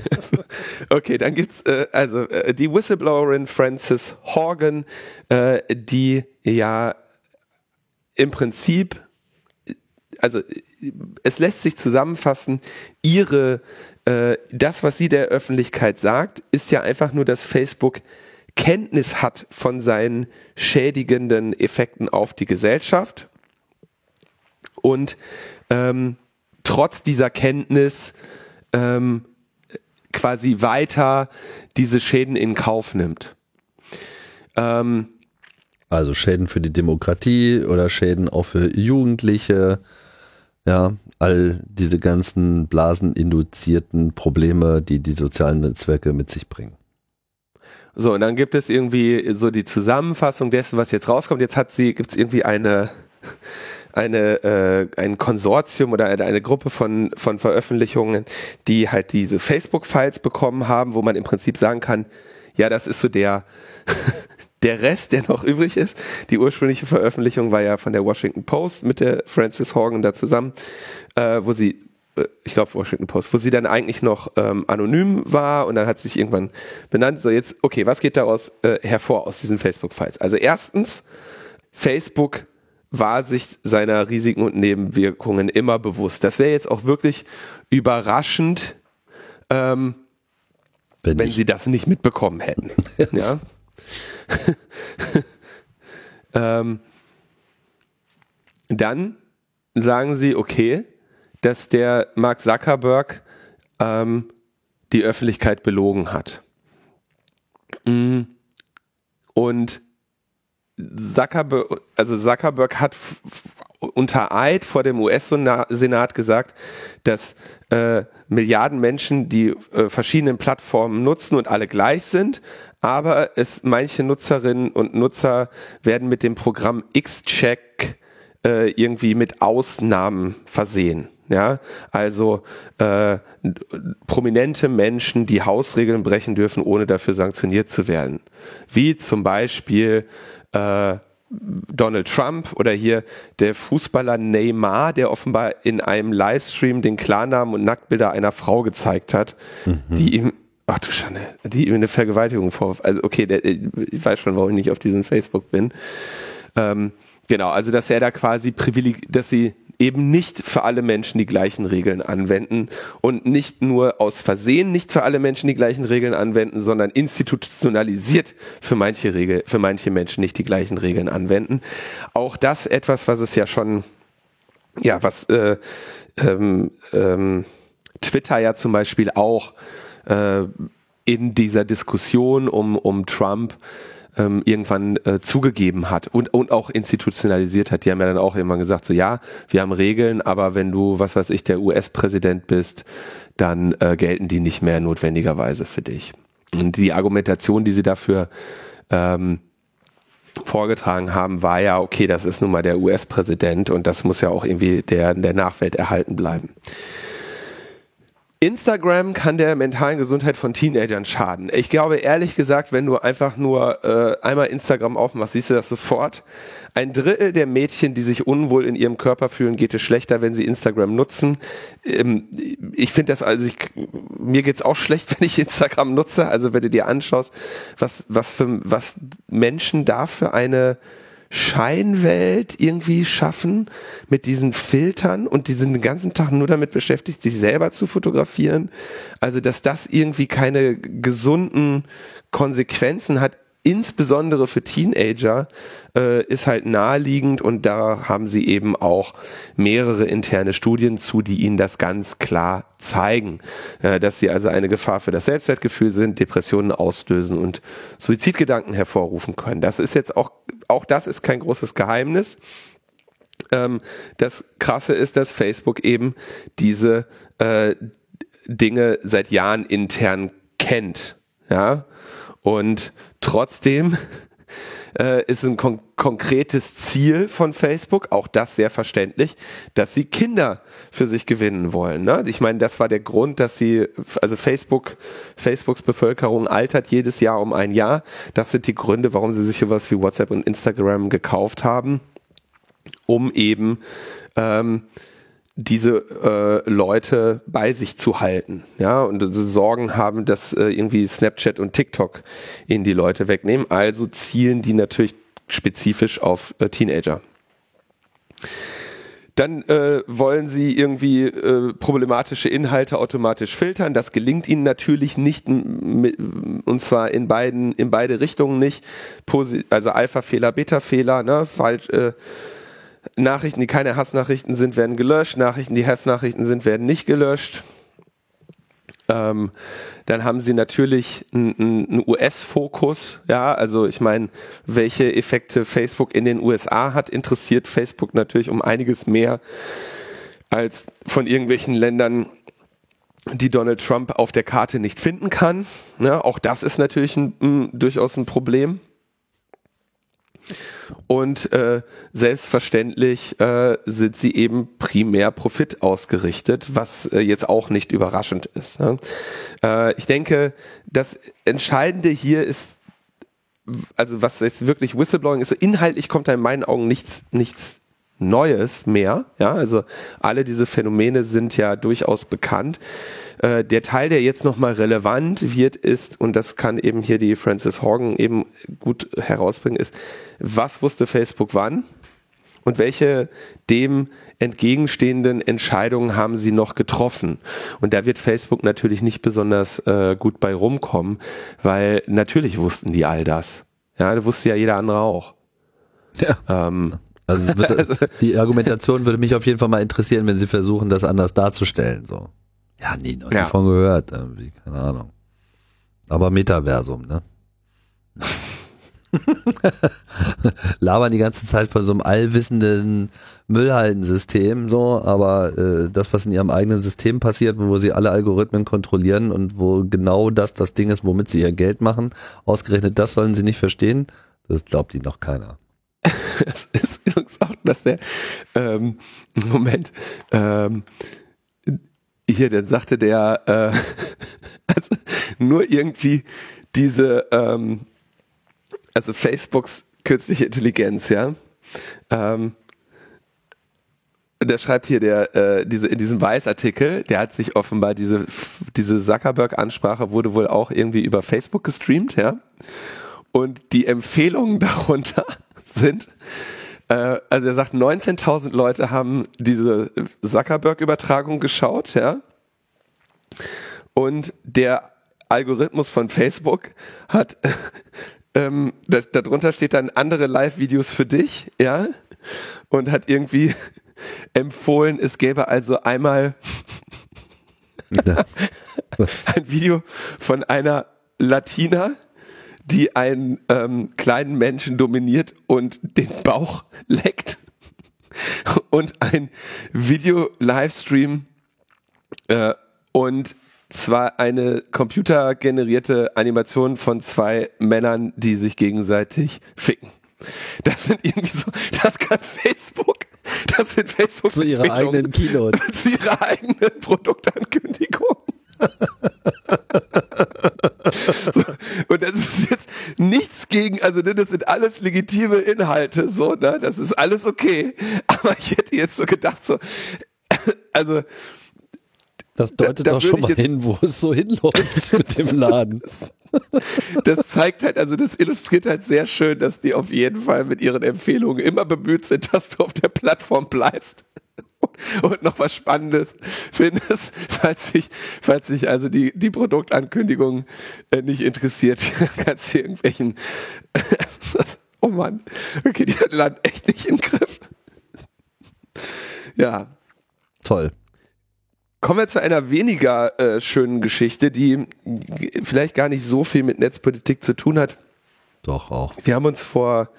*laughs* okay, dann gibt's äh, also äh, die Whistleblowerin Frances Horgan, äh, die ja im Prinzip, also es lässt sich zusammenfassen, ihre äh, das, was sie der Öffentlichkeit sagt, ist ja einfach nur, dass Facebook Kenntnis hat von seinen schädigenden Effekten auf die Gesellschaft und ähm, trotz dieser Kenntnis ähm, quasi weiter diese Schäden in Kauf nimmt. Ähm, also Schäden für die Demokratie oder Schäden auch für Jugendliche, ja, all diese ganzen blaseninduzierten Probleme, die die sozialen Netzwerke mit sich bringen. So, und dann gibt es irgendwie so die Zusammenfassung dessen, was jetzt rauskommt. Jetzt hat sie, gibt es irgendwie eine eine, äh, ein Konsortium oder eine, Gruppe von, von Veröffentlichungen, die halt diese Facebook-Files bekommen haben, wo man im Prinzip sagen kann, ja, das ist so der, *laughs* der Rest, der noch übrig ist. Die ursprüngliche Veröffentlichung war ja von der Washington Post mit der Frances Horgan da zusammen, äh, wo sie äh, ich glaube Washington Post, wo sie dann eigentlich noch ähm, anonym war und dann hat sie sich irgendwann benannt. So jetzt, okay, was geht daraus äh, hervor aus diesen Facebook-Files? Also erstens, Facebook war sich seiner Risiken und Nebenwirkungen immer bewusst. Das wäre jetzt auch wirklich überraschend, ähm, wenn, wenn sie das nicht mitbekommen hätten. *laughs* ja. *laughs* ähm, dann sagen sie, okay, dass der Mark Zuckerberg ähm, die Öffentlichkeit belogen hat. Mm. Und Zuckerberg, also Zuckerberg hat unter Eid vor dem US-Senat gesagt, dass äh, Milliarden Menschen die äh, verschiedenen Plattformen nutzen und alle gleich sind, aber es manche Nutzerinnen und Nutzer werden mit dem Programm X-Check äh, irgendwie mit Ausnahmen versehen. Ja, also äh, prominente Menschen, die Hausregeln brechen dürfen, ohne dafür sanktioniert zu werden. Wie zum Beispiel äh, Donald Trump oder hier der Fußballer Neymar, der offenbar in einem Livestream den Klarnamen und Nacktbilder einer Frau gezeigt hat, mhm. die ihm, ach du Schande, die ihm eine Vergewaltigung vorwirft. Also okay, der, ich weiß schon, warum ich nicht auf diesem Facebook bin. Ähm, genau, also dass er da quasi privileg, dass sie eben nicht für alle Menschen die gleichen Regeln anwenden und nicht nur aus Versehen nicht für alle Menschen die gleichen Regeln anwenden, sondern institutionalisiert für manche Regel, für manche Menschen nicht die gleichen Regeln anwenden. Auch das etwas, was es ja schon, ja, was äh, ähm, ähm, Twitter ja zum Beispiel auch äh, in dieser Diskussion um, um Trump ähm, irgendwann äh, zugegeben hat und, und auch institutionalisiert hat. Die haben ja dann auch immer gesagt, so ja, wir haben Regeln, aber wenn du, was weiß ich, der US-Präsident bist, dann äh, gelten die nicht mehr notwendigerweise für dich. Und die Argumentation, die sie dafür ähm, vorgetragen haben, war ja, okay, das ist nun mal der US-Präsident und das muss ja auch irgendwie der, der Nachwelt erhalten bleiben. Instagram kann der mentalen Gesundheit von Teenagern schaden. Ich glaube ehrlich gesagt, wenn du einfach nur äh, einmal Instagram aufmachst, siehst du das sofort. Ein Drittel der Mädchen, die sich unwohl in ihrem Körper fühlen, geht es schlechter, wenn sie Instagram nutzen. Ähm, ich finde das, also ich, mir geht's auch schlecht, *laughs* wenn ich Instagram nutze. Also wenn du dir anschaust, was, was für, was Menschen da für eine Scheinwelt irgendwie schaffen mit diesen Filtern und die sind den ganzen Tag nur damit beschäftigt, sich selber zu fotografieren. Also, dass das irgendwie keine gesunden Konsequenzen hat, insbesondere für Teenager, äh, ist halt naheliegend und da haben sie eben auch mehrere interne Studien zu, die ihnen das ganz klar zeigen, äh, dass sie also eine Gefahr für das Selbstwertgefühl sind, Depressionen auslösen und Suizidgedanken hervorrufen können. Das ist jetzt auch, auch das ist kein großes Geheimnis. Ähm, das Krasse ist, dass Facebook eben diese äh, Dinge seit Jahren intern kennt. Ja, und trotzdem *laughs* äh, ist ein kon konkretes Ziel von Facebook, auch das sehr verständlich, dass sie Kinder für sich gewinnen wollen. Ne? Ich meine, das war der Grund, dass sie, also Facebook, Facebooks Bevölkerung altert jedes Jahr um ein Jahr. Das sind die Gründe, warum sie sich sowas wie WhatsApp und Instagram gekauft haben, um eben ähm, diese äh, Leute bei sich zu halten, ja, und Sorgen haben, dass äh, irgendwie Snapchat und TikTok ihnen die Leute wegnehmen. Also zielen die natürlich spezifisch auf äh, Teenager. Dann äh, wollen sie irgendwie äh, problematische Inhalte automatisch filtern. Das gelingt ihnen natürlich nicht, und zwar in beiden, in beide Richtungen nicht. Posi also Alpha-Fehler, Beta-Fehler, ne, falsch. Äh, Nachrichten, die keine Hassnachrichten sind, werden gelöscht. Nachrichten, die Hassnachrichten sind, werden nicht gelöscht. Ähm, dann haben sie natürlich einen US-Fokus. Ja, also ich meine, welche Effekte Facebook in den USA hat, interessiert Facebook natürlich um einiges mehr als von irgendwelchen Ländern, die Donald Trump auf der Karte nicht finden kann. Ja, auch das ist natürlich ein, ein, durchaus ein Problem. Und äh, selbstverständlich äh, sind sie eben primär Profit ausgerichtet, was äh, jetzt auch nicht überraschend ist. Ne? Äh, ich denke, das Entscheidende hier ist, also was jetzt wirklich Whistleblowing ist, inhaltlich kommt da in meinen Augen nichts, nichts Neues mehr. Ja, also alle diese Phänomene sind ja durchaus bekannt. Äh, der Teil, der jetzt nochmal relevant wird, ist, und das kann eben hier die Frances Horgan eben gut herausbringen, ist, was wusste Facebook wann? Und welche dem entgegenstehenden Entscheidungen haben sie noch getroffen? Und da wird Facebook natürlich nicht besonders äh, gut bei rumkommen, weil natürlich wussten die all das. Ja, das wusste ja jeder andere auch. Ja. Ähm, also, wird, *laughs* die Argumentation würde mich auf jeden Fall mal interessieren, wenn sie versuchen, das anders darzustellen. So. Ja, nie noch ja. davon gehört, irgendwie, keine Ahnung. Aber Metaversum, ne? *laughs* Labern die ganze Zeit von so einem allwissenden Müllhaltensystem, so, aber äh, das, was in ihrem eigenen System passiert, wo sie alle Algorithmen kontrollieren und wo genau das das Ding ist, womit sie ihr Geld machen, ausgerechnet das sollen sie nicht verstehen, das glaubt ihnen noch keiner. *laughs* das ist übrigens auch, dass der ähm, Moment ähm, hier, dann sagte der, äh, *laughs* also nur irgendwie diese, ähm, also Facebooks künstliche Intelligenz, ja. Ähm, der schreibt hier der äh, diese in diesem Weiß-Artikel, der hat sich offenbar diese diese Zuckerberg-Ansprache wurde wohl auch irgendwie über Facebook gestreamt, ja. Und die Empfehlungen *laughs* darunter sind äh, also er sagt, 19.000 Leute haben diese Zuckerberg-Übertragung geschaut, ja. Und der Algorithmus von Facebook hat, *laughs* ähm, da, darunter steht dann andere Live-Videos für dich, ja. Und hat irgendwie *laughs* empfohlen, es gäbe also einmal *laughs* ein Video von einer Latina, die einen ähm, kleinen Menschen dominiert und den Bauch *laughs* leckt. Und ein Video-Livestream äh, und zwar eine computergenerierte Animation von zwei Männern, die sich gegenseitig ficken. Das sind irgendwie so, das kann Facebook, das sind Facebook zu ihrer eigenen Keynote, *laughs* zu ihrer eigenen Produktankündigung. So, und das ist jetzt nichts gegen, also ne, das sind alles legitime Inhalte, so, ne, das ist alles okay. Aber ich hätte jetzt so gedacht, so, also das deutet da, da doch schon mal hin, wo es so hinläuft *laughs* mit dem Laden. Das zeigt halt, also das illustriert halt sehr schön, dass die auf jeden Fall mit ihren Empfehlungen immer bemüht sind, dass du auf der Plattform bleibst und noch was Spannendes findest, *laughs* falls sich, falls sich also die, die Produktankündigung äh, nicht interessiert, *laughs* kannst du irgendwelchen, *laughs* oh Mann, okay, die hat Land echt nicht im Griff. Ja. Toll. Kommen wir zu einer weniger äh, schönen Geschichte, die vielleicht gar nicht so viel mit Netzpolitik zu tun hat. Doch auch. Wir haben uns vor,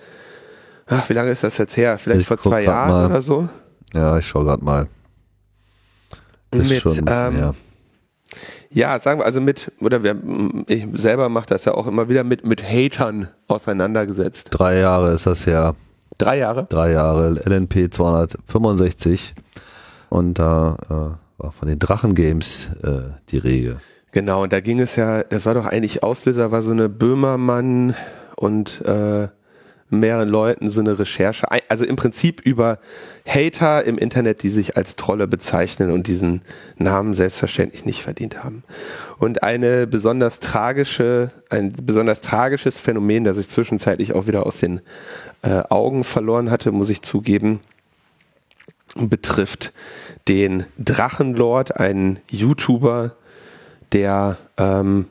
ach, wie lange ist das jetzt her? Vielleicht ich vor zwei Jahren oder so? Ja, ich schaue gerade mal. Ist mit, schon ein bisschen ähm, her. Ja, sagen wir also mit, oder wir, ich selber mache das ja auch immer wieder mit, mit Hatern auseinandergesetzt. Drei Jahre ist das her. Drei Jahre? Drei Jahre, LNP 265. Und da äh, war von den Drachen-Games äh, die Rede. Genau, und da ging es ja, das war doch eigentlich Auslöser, war so eine Böhmermann und äh, mehreren Leuten so eine Recherche, also im Prinzip über Hater im Internet, die sich als Trolle bezeichnen und diesen Namen selbstverständlich nicht verdient haben. Und eine besonders tragische, ein besonders tragisches Phänomen, das ich zwischenzeitlich auch wieder aus den äh, Augen verloren hatte, muss ich zugeben, betrifft den Drachenlord, einen YouTuber, der ähm,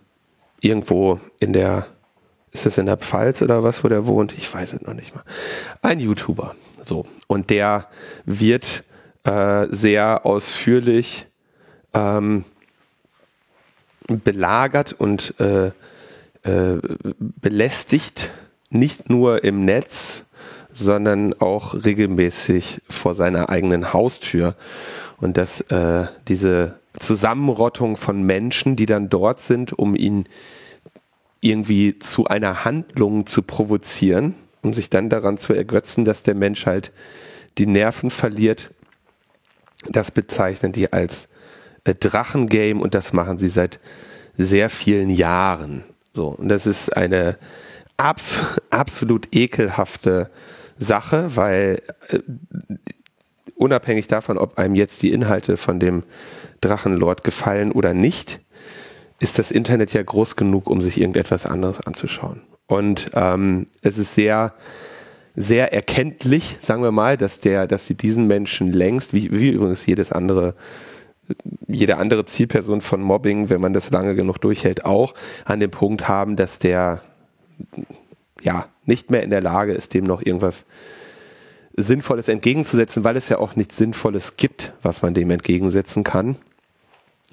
irgendwo in der, ist das in der Pfalz oder was, wo der wohnt? Ich weiß es noch nicht mal. Ein YouTuber. So. Und der wird äh, sehr ausführlich ähm, belagert und äh, äh, belästigt, nicht nur im Netz, sondern auch regelmäßig vor seiner eigenen Haustür. Und dass äh, diese Zusammenrottung von Menschen, die dann dort sind, um ihn irgendwie zu einer Handlung zu provozieren, um sich dann daran zu ergötzen, dass der Mensch halt die Nerven verliert, das bezeichnen die als äh, Drachengame und das machen sie seit sehr vielen Jahren. So, und das ist eine abs absolut ekelhafte Sache, weil äh, unabhängig davon, ob einem jetzt die Inhalte von dem Drachenlord gefallen oder nicht, ist das Internet ja groß genug, um sich irgendetwas anderes anzuschauen. Und ähm, es ist sehr, sehr erkenntlich, sagen wir mal, dass der, dass sie diesen Menschen längst, wie, wie übrigens jedes andere, jede andere Zielperson von Mobbing, wenn man das lange genug durchhält, auch an dem Punkt haben, dass der ja nicht mehr in der Lage ist, dem noch irgendwas Sinnvolles entgegenzusetzen, weil es ja auch nichts Sinnvolles gibt, was man dem entgegensetzen kann.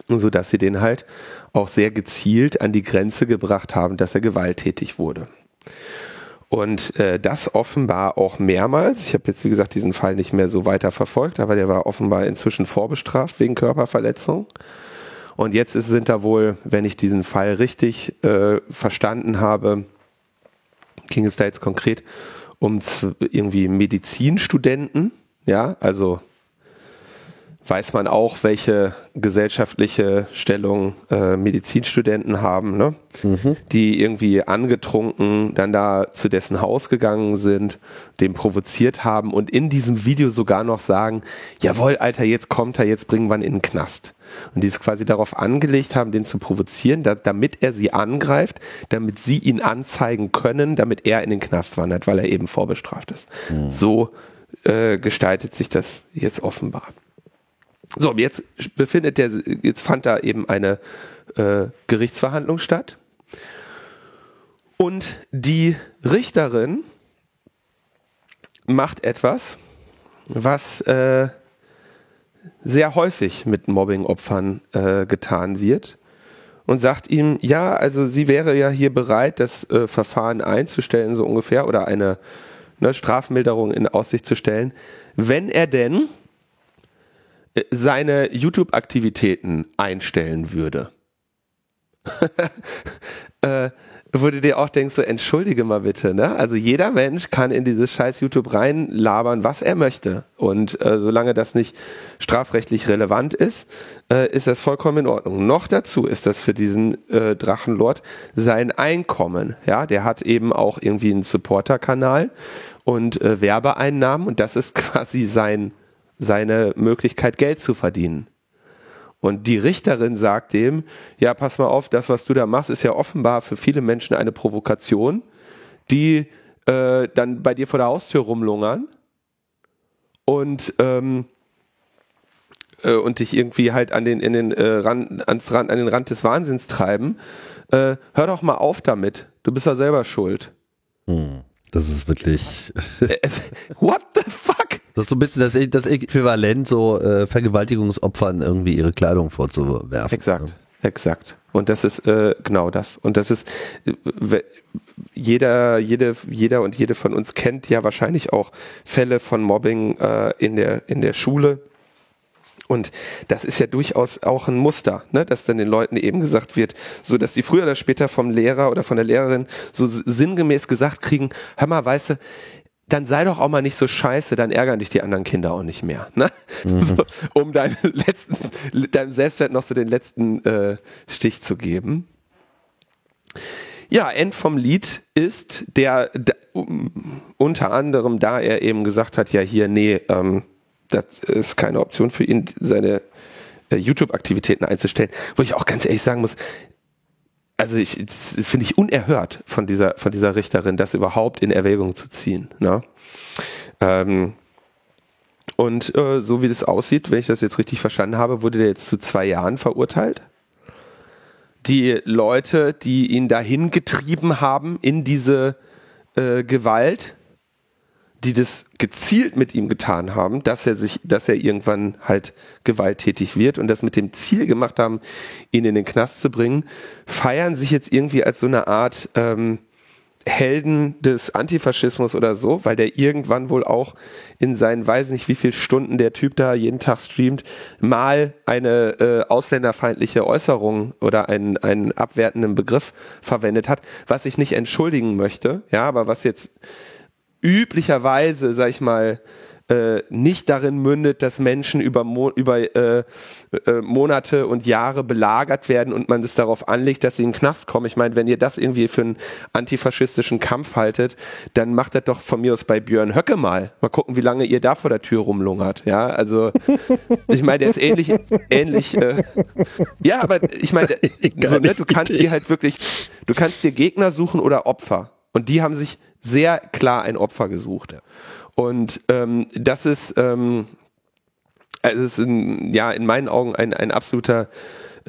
So dass sie den halt auch sehr gezielt an die Grenze gebracht haben, dass er gewalttätig wurde. Und äh, das offenbar auch mehrmals. Ich habe jetzt, wie gesagt, diesen Fall nicht mehr so weiter verfolgt, aber der war offenbar inzwischen vorbestraft wegen Körperverletzung. Und jetzt sind da wohl, wenn ich diesen Fall richtig äh, verstanden habe, ging es da jetzt konkret um irgendwie Medizinstudenten, ja, also weiß man auch, welche gesellschaftliche Stellung äh, Medizinstudenten haben, ne? Mhm. die irgendwie angetrunken dann da zu dessen Haus gegangen sind, den provoziert haben und in diesem Video sogar noch sagen, jawohl, Alter, jetzt kommt er, jetzt bringen wir ihn in den Knast. Und die es quasi darauf angelegt haben, den zu provozieren, da, damit er sie angreift, damit sie ihn anzeigen können, damit er in den Knast wandert, weil er eben vorbestraft ist. Mhm. So äh, gestaltet sich das jetzt offenbar. So, jetzt befindet der, jetzt fand da eben eine äh, Gerichtsverhandlung statt. Und die Richterin macht etwas, was äh, sehr häufig mit Mobbing-Opfern äh, getan wird. und sagt ihm, ja, also sie wäre ja hier bereit, das äh, Verfahren einzustellen, so ungefähr, oder eine ne, Strafmilderung in Aussicht zu stellen, wenn er denn seine YouTube-Aktivitäten einstellen würde. *laughs* äh, wo dir auch denkst, so entschuldige mal bitte, ne? Also jeder Mensch kann in dieses scheiß YouTube reinlabern, was er möchte. Und äh, solange das nicht strafrechtlich relevant ist, äh, ist das vollkommen in Ordnung. Noch dazu ist das für diesen äh, Drachenlord sein Einkommen. Ja, der hat eben auch irgendwie einen Supporter-Kanal und äh, Werbeeinnahmen und das ist *laughs* quasi sein, seine Möglichkeit, Geld zu verdienen. Und die Richterin sagt dem, ja, pass mal auf, das, was du da machst, ist ja offenbar für viele Menschen eine Provokation, die äh, dann bei dir vor der Haustür rumlungern und ähm, äh, und dich irgendwie halt an den in den äh, Rand, ans Rand, an den Rand des Wahnsinns treiben. Äh, hör doch mal auf damit. Du bist ja selber schuld. Hm, das ist wirklich. What the fuck? Das ist so ein bisschen das, das Äquivalent, so äh, Vergewaltigungsopfern irgendwie ihre Kleidung vorzuwerfen. Exakt, exakt. Und das ist äh, genau das. Und das ist äh, jeder, jede, jeder und jede von uns kennt ja wahrscheinlich auch Fälle von Mobbing äh, in der in der Schule. Und das ist ja durchaus auch ein Muster, ne? dass dann den Leuten eben gesagt wird, so dass die früher oder später vom Lehrer oder von der Lehrerin so sinngemäß gesagt kriegen, hör mal, weißt du, dann sei doch auch mal nicht so scheiße, dann ärgern dich die anderen Kinder auch nicht mehr. Ne? Mhm. *laughs* So, um deinen letzten, deinem Selbstwert noch so den letzten äh, Stich zu geben. Ja, End vom Lied ist der, der um, unter anderem, da er eben gesagt hat, ja hier, nee, ähm, das ist keine Option für ihn, seine äh, YouTube-Aktivitäten einzustellen, wo ich auch ganz ehrlich sagen muss, also ich finde ich unerhört von dieser von dieser Richterin, das überhaupt in Erwägung zu ziehen. Ne? Ähm, und äh, so wie das aussieht, wenn ich das jetzt richtig verstanden habe, wurde der jetzt zu zwei Jahren verurteilt. Die Leute, die ihn dahin getrieben haben in diese äh, Gewalt, die das gezielt mit ihm getan haben, dass er sich, dass er irgendwann halt gewalttätig wird und das mit dem Ziel gemacht haben, ihn in den Knast zu bringen, feiern sich jetzt irgendwie als so eine Art ähm, Helden des Antifaschismus oder so, weil der irgendwann wohl auch in seinen, weiß nicht wie viel Stunden der Typ da jeden Tag streamt, mal eine äh, ausländerfeindliche Äußerung oder einen, einen abwertenden Begriff verwendet hat, was ich nicht entschuldigen möchte, ja, aber was jetzt üblicherweise, sag ich mal, äh, nicht darin mündet, dass Menschen über, Mo über äh, äh, Monate und Jahre belagert werden und man es darauf anlegt, dass sie in den Knast kommen. Ich meine, wenn ihr das irgendwie für einen antifaschistischen Kampf haltet, dann macht das doch von mir aus bei Björn Höcke mal. Mal gucken, wie lange ihr da vor der Tür rumlungert. Ja, also ich meine, der ist ähnlich, ähnlich. Äh, ja, aber ich meine, *laughs* so, ne, du kannst dir halt wirklich, du kannst dir Gegner suchen oder Opfer. Und die haben sich sehr klar ein Opfer gesucht. Und ähm, das ist, ähm, also ist in, ja in meinen Augen ein, ein absoluter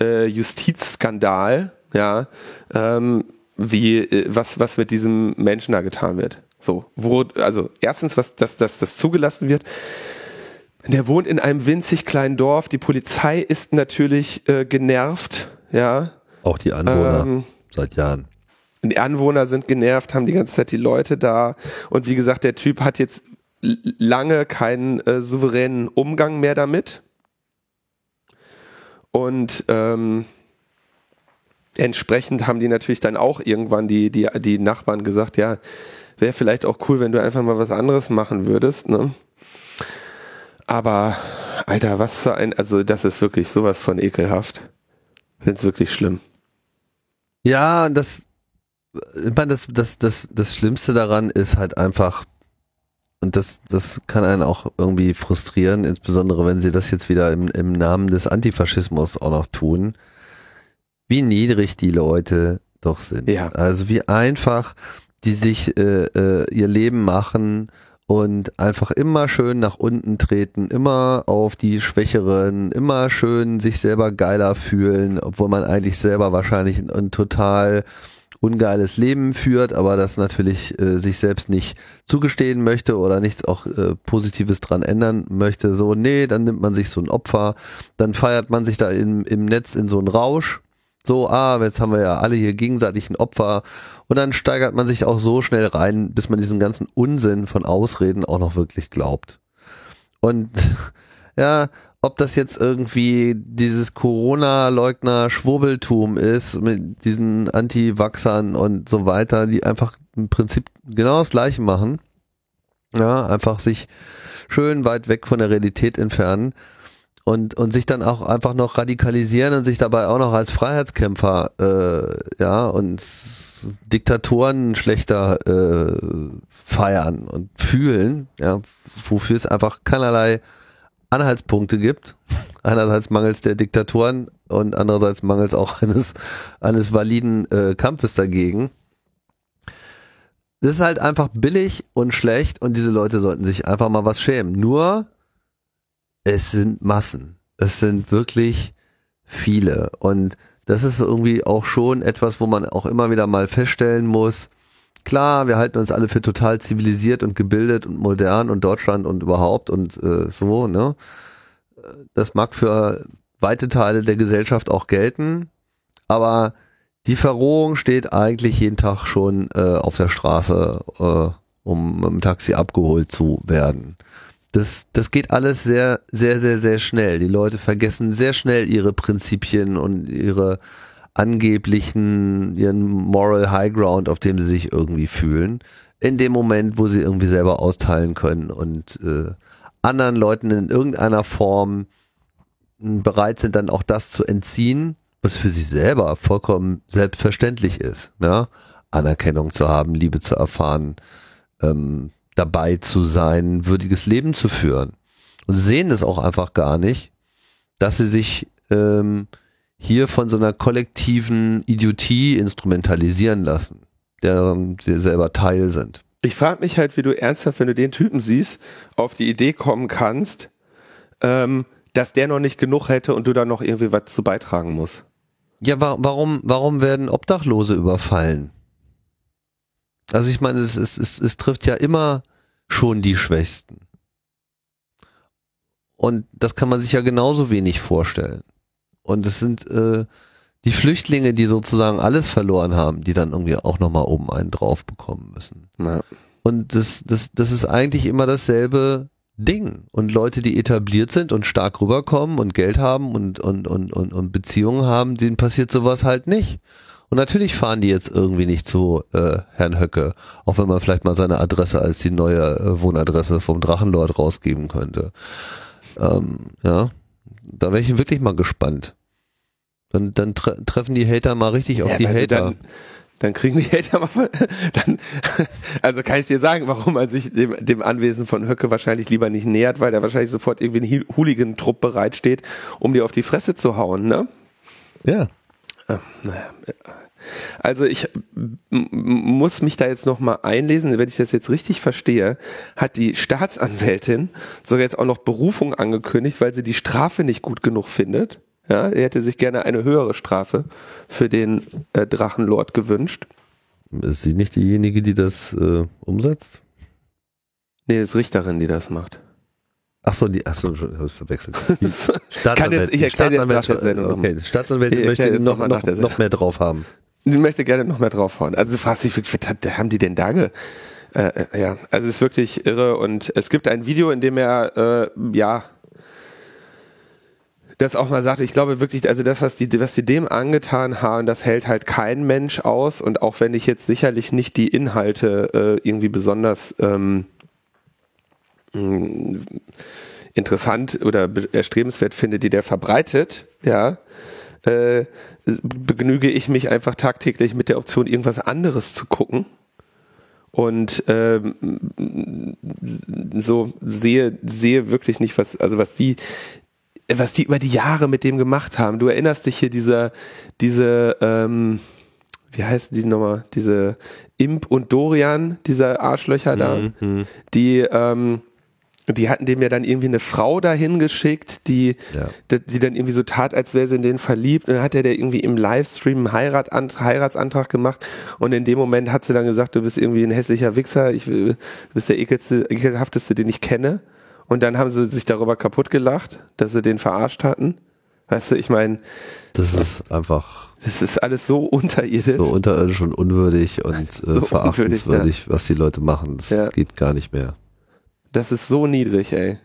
äh, Justizskandal, ja, ähm, wie äh, was was mit diesem Menschen da getan wird. So, wo also erstens, was dass, dass das zugelassen wird. Der wohnt in einem winzig kleinen Dorf. Die Polizei ist natürlich äh, genervt, ja. Auch die Anwohner ähm, seit Jahren die Anwohner sind genervt, haben die ganze Zeit die Leute da. Und wie gesagt, der Typ hat jetzt lange keinen äh, souveränen Umgang mehr damit. Und ähm, entsprechend haben die natürlich dann auch irgendwann die, die, die Nachbarn gesagt, ja, wäre vielleicht auch cool, wenn du einfach mal was anderes machen würdest. Ne? Aber, Alter, was für ein, also das ist wirklich sowas von ekelhaft. Ich finde es wirklich schlimm. Ja, das, ich meine, das, das, das, das Schlimmste daran ist halt einfach, und das, das kann einen auch irgendwie frustrieren, insbesondere wenn sie das jetzt wieder im, im Namen des Antifaschismus auch noch tun, wie niedrig die Leute doch sind. Ja. Also wie einfach die sich äh, äh, ihr Leben machen und einfach immer schön nach unten treten, immer auf die Schwächeren, immer schön sich selber geiler fühlen, obwohl man eigentlich selber wahrscheinlich ein, ein total ungeiles Leben führt, aber das natürlich äh, sich selbst nicht zugestehen möchte oder nichts auch äh, Positives dran ändern möchte. So, nee, dann nimmt man sich so ein Opfer, dann feiert man sich da im, im Netz in so einen Rausch, So, ah, jetzt haben wir ja alle hier gegenseitig ein Opfer. Und dann steigert man sich auch so schnell rein, bis man diesen ganzen Unsinn von Ausreden auch noch wirklich glaubt. Und *laughs* ja, ob das jetzt irgendwie dieses Corona-Leugner-Schwurbeltum ist mit diesen Anti-Wachsern und so weiter, die einfach im Prinzip genau das Gleiche machen. Ja, einfach sich schön weit weg von der Realität entfernen und, und sich dann auch einfach noch radikalisieren und sich dabei auch noch als Freiheitskämpfer äh, ja und Diktatoren schlechter äh, feiern und fühlen, ja, wofür es einfach keinerlei Anhaltspunkte gibt. Einerseits mangels der Diktatoren und andererseits mangels auch eines, eines validen äh, Kampfes dagegen. Das ist halt einfach billig und schlecht und diese Leute sollten sich einfach mal was schämen. Nur, es sind Massen. Es sind wirklich viele. Und das ist irgendwie auch schon etwas, wo man auch immer wieder mal feststellen muss, klar, wir halten uns alle für total zivilisiert und gebildet und modern und Deutschland und überhaupt und äh, so, ne? Das mag für weite Teile der Gesellschaft auch gelten, aber die Verrohung steht eigentlich jeden Tag schon äh, auf der Straße, äh, um im Taxi abgeholt zu werden. Das, das geht alles sehr, sehr, sehr, sehr schnell. Die Leute vergessen sehr schnell ihre Prinzipien und ihre angeblichen, ihren Moral High Ground, auf dem sie sich irgendwie fühlen, in dem Moment, wo sie irgendwie selber austeilen können und äh, anderen Leuten in irgendeiner Form bereit sind, dann auch das zu entziehen, was für sie selber vollkommen selbstverständlich ist. Ja? Anerkennung zu haben, Liebe zu erfahren, ähm, dabei zu sein, würdiges Leben zu führen. Und sehen es auch einfach gar nicht, dass sie sich ähm, hier von so einer kollektiven Idiotie instrumentalisieren lassen, deren sie selber Teil sind. Ich frage mich halt, wie du ernsthaft, wenn du den Typen siehst, auf die Idee kommen kannst, ähm, dass der noch nicht genug hätte und du da noch irgendwie was zu beitragen musst. Ja, wa warum, warum werden Obdachlose überfallen? Also ich meine, es, es, es, es trifft ja immer schon die Schwächsten. Und das kann man sich ja genauso wenig vorstellen. Und es sind äh, die Flüchtlinge, die sozusagen alles verloren haben, die dann irgendwie auch nochmal oben einen drauf bekommen müssen. Ja. Und das, das, das ist eigentlich immer dasselbe Ding. Und Leute, die etabliert sind und stark rüberkommen und Geld haben und, und, und, und, und Beziehungen haben, denen passiert sowas halt nicht. Und natürlich fahren die jetzt irgendwie nicht zu äh, Herrn Höcke, auch wenn man vielleicht mal seine Adresse als die neue äh, Wohnadresse vom Drachenlord rausgeben könnte. Ähm, ja, da wäre ich wirklich mal gespannt. Dann, dann tre treffen die Hater mal richtig auf ja, die Hater. Dann, dann kriegen die Hater mal, *laughs* dann, also kann ich dir sagen, warum man sich dem, dem Anwesen von Höcke wahrscheinlich lieber nicht nähert, weil da wahrscheinlich sofort irgendwie ein Hooligan-Trupp bereitsteht, um dir auf die Fresse zu hauen, ne? Ja. Ah, also ich muss mich da jetzt nochmal einlesen, wenn ich das jetzt richtig verstehe, hat die Staatsanwältin sogar jetzt auch noch Berufung angekündigt, weil sie die Strafe nicht gut genug findet. Ja, er hätte sich gerne eine höhere Strafe für den äh, Drachenlord gewünscht. Ist sie nicht diejenige, die das äh, umsetzt? Nee, das ist Richterin, die das macht. Achso, die, achso, ich habe verwechselt. *laughs* Die Staatsanwältin, ich Staatsanwältin, okay, Staatsanwältin möchte noch, noch, noch mehr drauf haben. Die möchte gerne noch mehr draufhauen. Also du fragst dich, was haben die denn da ge äh, äh, ja, also es ist wirklich irre und es gibt ein Video, in dem er äh, ja das auch mal sagt, ich glaube wirklich, also das, was die, was die dem angetan haben, das hält halt kein Mensch aus. Und auch wenn ich jetzt sicherlich nicht die Inhalte äh, irgendwie besonders ähm, mm, interessant oder erstrebenswert finde, die der verbreitet, ja, äh, begnüge ich mich einfach tagtäglich mit der Option, irgendwas anderes zu gucken. Und ähm, so sehe, sehe wirklich nicht, was, also was die, was die über die Jahre mit dem gemacht haben. Du erinnerst dich hier dieser, diese, ähm, wie heißt die nochmal, diese Imp und Dorian, diese Arschlöcher da, mhm. die, ähm, die hatten dem ja dann irgendwie eine Frau dahin geschickt, die, ja. die dann irgendwie so tat, als wäre sie in den verliebt. Und dann hat er der irgendwie im Livestream einen Heirat, Heiratsantrag gemacht. Und in dem Moment hat sie dann gesagt, du bist irgendwie ein hässlicher Wichser, ich will, du bist der ekelste, ekelhafteste, den ich kenne. Und dann haben sie sich darüber kaputt gelacht, dass sie den verarscht hatten. Weißt du, ich meine. Das ist einfach. Das ist alles so unterirdisch. So unterirdisch und unwürdig und äh, *laughs* so verachtenswürdig, unwürdig, ja. was die Leute machen. Das ja. geht gar nicht mehr. Das ist so niedrig, ey.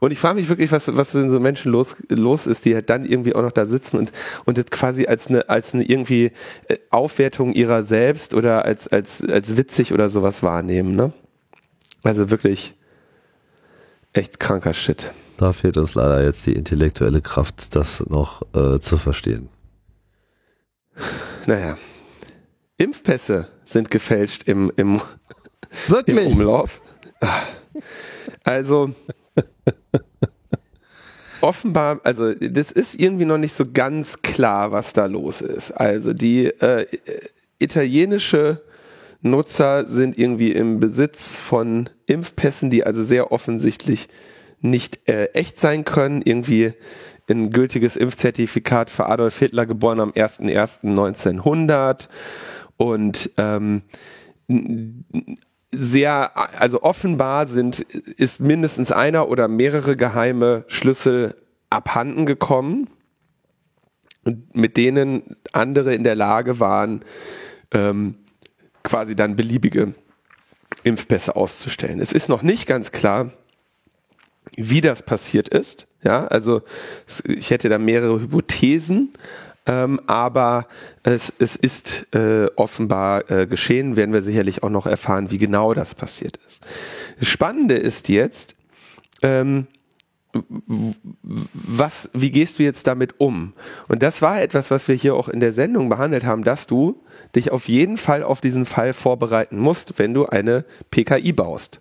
Und ich frage mich wirklich, was, was in so Menschen los, los ist, die halt dann irgendwie auch noch da sitzen und, und das quasi als eine, als eine irgendwie äh, Aufwertung ihrer selbst oder als, als, als witzig oder sowas wahrnehmen, ne? Also wirklich echt kranker Shit. Da fehlt uns leider jetzt die intellektuelle Kraft, das noch äh, zu verstehen. Naja. Impfpässe sind gefälscht im, im, Wirklich? im Umlauf. Also, offenbar, also das ist irgendwie noch nicht so ganz klar, was da los ist. Also die äh, italienische Nutzer sind irgendwie im Besitz von Impfpässen, die also sehr offensichtlich nicht äh, echt sein können. Irgendwie ein gültiges Impfzertifikat für Adolf Hitler, geboren am 01.01.1900 und ähm, sehr, also offenbar sind, ist mindestens einer oder mehrere geheime Schlüssel abhanden gekommen, mit denen andere in der Lage waren, ähm, quasi dann beliebige Impfpässe auszustellen. Es ist noch nicht ganz klar, wie das passiert ist. Ja, also ich hätte da mehrere Hypothesen, ähm, aber es, es ist äh, offenbar äh, geschehen, werden wir sicherlich auch noch erfahren, wie genau das passiert ist. Das Spannende ist jetzt, ähm, was, wie gehst du jetzt damit um? Und das war etwas, was wir hier auch in der Sendung behandelt haben, dass du dich auf jeden Fall auf diesen Fall vorbereiten musst, wenn du eine PKI baust.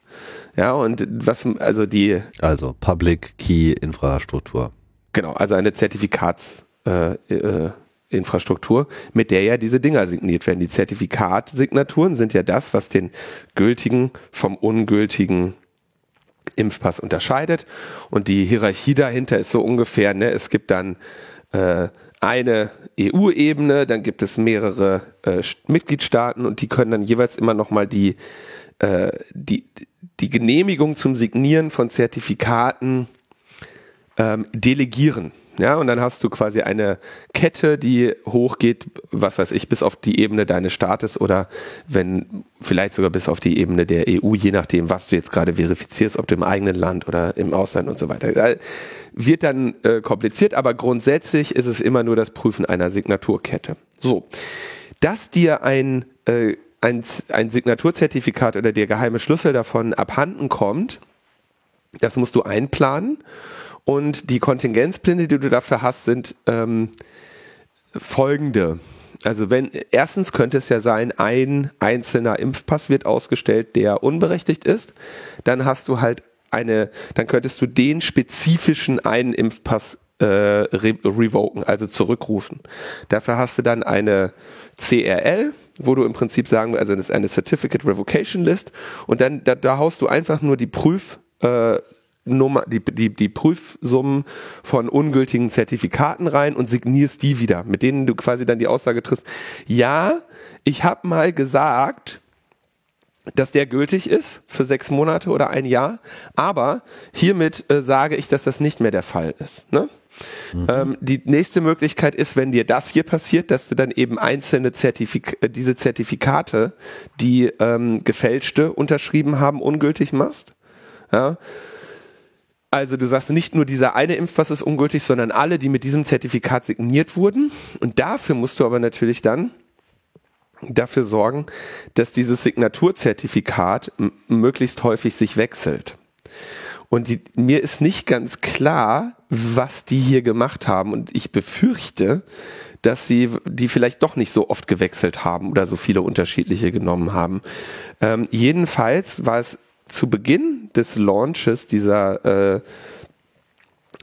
Ja, und was, also die. Also Public Key Infrastruktur. Genau, also eine Zertifikats, äh, äh, Infrastruktur, mit der ja diese Dinger signiert werden. Die Zertifikatsignaturen sind ja das, was den gültigen vom ungültigen Impfpass unterscheidet. Und die Hierarchie dahinter ist so ungefähr, ne, es gibt dann äh, eine EU-Ebene, dann gibt es mehrere äh, Mitgliedstaaten und die können dann jeweils immer nochmal die, äh, die, die Genehmigung zum Signieren von Zertifikaten ähm, delegieren. Ja, und dann hast du quasi eine Kette, die hochgeht, was weiß ich, bis auf die Ebene deines Staates oder wenn vielleicht sogar bis auf die Ebene der EU, je nachdem, was du jetzt gerade verifizierst, ob du im eigenen Land oder im Ausland und so weiter. Wird dann äh, kompliziert, aber grundsätzlich ist es immer nur das Prüfen einer Signaturkette. So, dass dir ein äh, ein, ein Signaturzertifikat oder der geheime Schlüssel davon abhanden kommt, das musst du einplanen und die Kontingenzpläne, die du dafür hast, sind ähm, folgende. Also wenn erstens könnte es ja sein, ein einzelner Impfpass wird ausgestellt, der unberechtigt ist, dann hast du halt eine, dann könntest du den spezifischen einen Impfpass äh, re revoken, also zurückrufen. Dafür hast du dann eine CRL, wo du im Prinzip sagen, also das ist eine Certificate Revocation List und dann da, da haust du einfach nur die Prüf äh, Nummer, die, die, die Prüfsummen von ungültigen Zertifikaten rein und signierst die wieder, mit denen du quasi dann die Aussage triffst, ja, ich habe mal gesagt, dass der gültig ist für sechs Monate oder ein Jahr, aber hiermit äh, sage ich, dass das nicht mehr der Fall ist. Ne? Mhm. Ähm, die nächste Möglichkeit ist, wenn dir das hier passiert, dass du dann eben einzelne Zertifik äh, diese Zertifikate, die ähm, gefälschte unterschrieben haben, ungültig machst. Ja? Also du sagst nicht nur dieser eine Impfpass ist ungültig, sondern alle, die mit diesem Zertifikat signiert wurden. Und dafür musst du aber natürlich dann dafür sorgen, dass dieses Signaturzertifikat möglichst häufig sich wechselt. Und die, mir ist nicht ganz klar, was die hier gemacht haben. Und ich befürchte, dass sie die vielleicht doch nicht so oft gewechselt haben oder so viele unterschiedliche genommen haben. Ähm, jedenfalls war es zu Beginn des Launches dieser äh,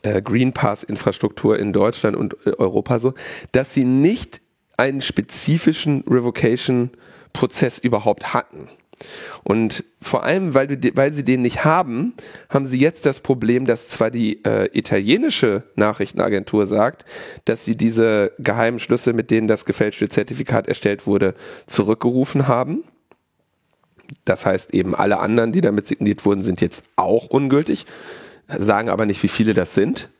äh, Green Pass Infrastruktur in Deutschland und äh, Europa so, dass sie nicht einen spezifischen Revocation Prozess überhaupt hatten. Und vor allem, weil, du, weil sie den nicht haben, haben sie jetzt das Problem, dass zwar die äh, italienische Nachrichtenagentur sagt, dass sie diese geheimen Schlüssel, mit denen das gefälschte Zertifikat erstellt wurde, zurückgerufen haben. Das heißt eben, alle anderen, die damit signiert wurden, sind jetzt auch ungültig, sagen aber nicht, wie viele das sind.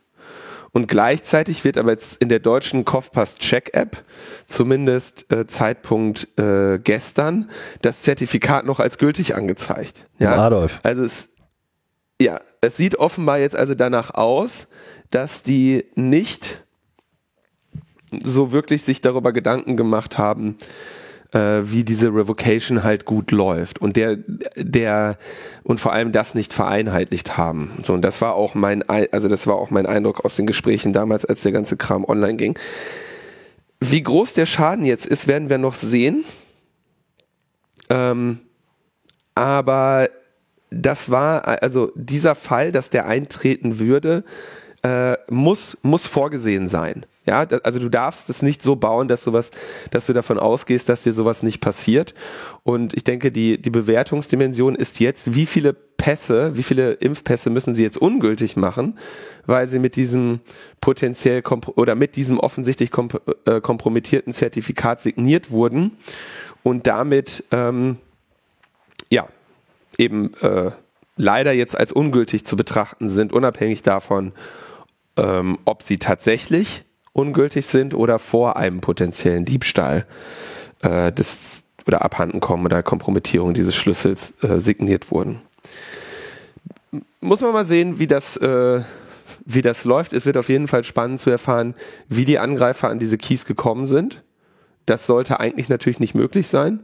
Und gleichzeitig wird aber jetzt in der deutschen Kopfpass-Check-App, zumindest äh, Zeitpunkt äh, gestern, das Zertifikat noch als gültig angezeigt. Ja, Adolf. Also es, ja, es sieht offenbar jetzt also danach aus, dass die nicht so wirklich sich darüber Gedanken gemacht haben, äh, wie diese Revocation halt gut läuft und der der und vor allem das nicht vereinheitlicht haben. So und das war auch mein also das war auch mein Eindruck aus den Gesprächen damals, als der ganze Kram online ging. Wie groß der Schaden jetzt ist, werden wir noch sehen. Ähm, aber das war also dieser Fall, dass der eintreten würde, äh, muss muss vorgesehen sein. Ja, also du darfst es nicht so bauen, dass sowas, dass du davon ausgehst, dass dir sowas nicht passiert. Und ich denke, die, die Bewertungsdimension ist jetzt, wie viele Pässe, wie viele Impfpässe müssen sie jetzt ungültig machen, weil sie mit diesem potenziell oder mit diesem offensichtlich komp äh, kompromittierten Zertifikat signiert wurden und damit ähm, ja eben äh, leider jetzt als ungültig zu betrachten sind, unabhängig davon, ähm, ob sie tatsächlich ungültig sind oder vor einem potenziellen Diebstahl äh, des oder abhanden kommen oder Kompromittierung dieses Schlüssels äh, signiert wurden. Muss man mal sehen, wie das, äh, wie das läuft. Es wird auf jeden Fall spannend zu erfahren, wie die Angreifer an diese Keys gekommen sind. Das sollte eigentlich natürlich nicht möglich sein.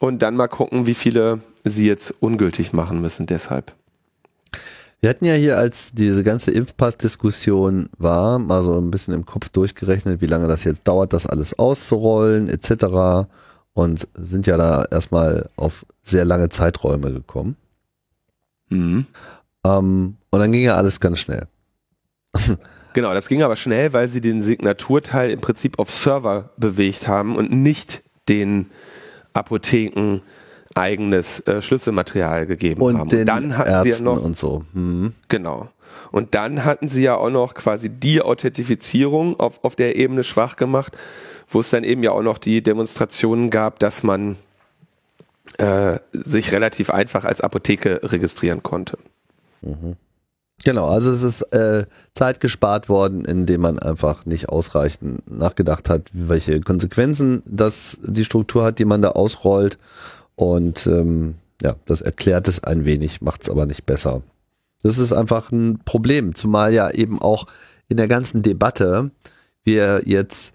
Und dann mal gucken, wie viele sie jetzt ungültig machen müssen deshalb. Wir hatten ja hier, als diese ganze Impfpass-Diskussion war, mal so ein bisschen im Kopf durchgerechnet, wie lange das jetzt dauert, das alles auszurollen, etc. Und sind ja da erstmal auf sehr lange Zeiträume gekommen. Mhm. Ähm, und dann ging ja alles ganz schnell. *laughs* Genau, das ging aber schnell, weil sie den Signaturteil im Prinzip auf Server bewegt haben und nicht den Apotheken eigenes äh, Schlüsselmaterial gegeben und haben. Und dann hatten Ärzten sie ja noch und so. Mhm. Genau. Und dann hatten sie ja auch noch quasi die Authentifizierung auf, auf der Ebene schwach gemacht, wo es dann eben ja auch noch die Demonstrationen gab, dass man äh, sich relativ einfach als Apotheke registrieren konnte. Mhm. Genau, also es ist äh, Zeit gespart worden, indem man einfach nicht ausreichend nachgedacht hat, welche Konsequenzen das die Struktur hat, die man da ausrollt und ähm, ja, das erklärt es ein wenig, macht es aber nicht besser. Das ist einfach ein Problem, zumal ja eben auch in der ganzen Debatte wir jetzt,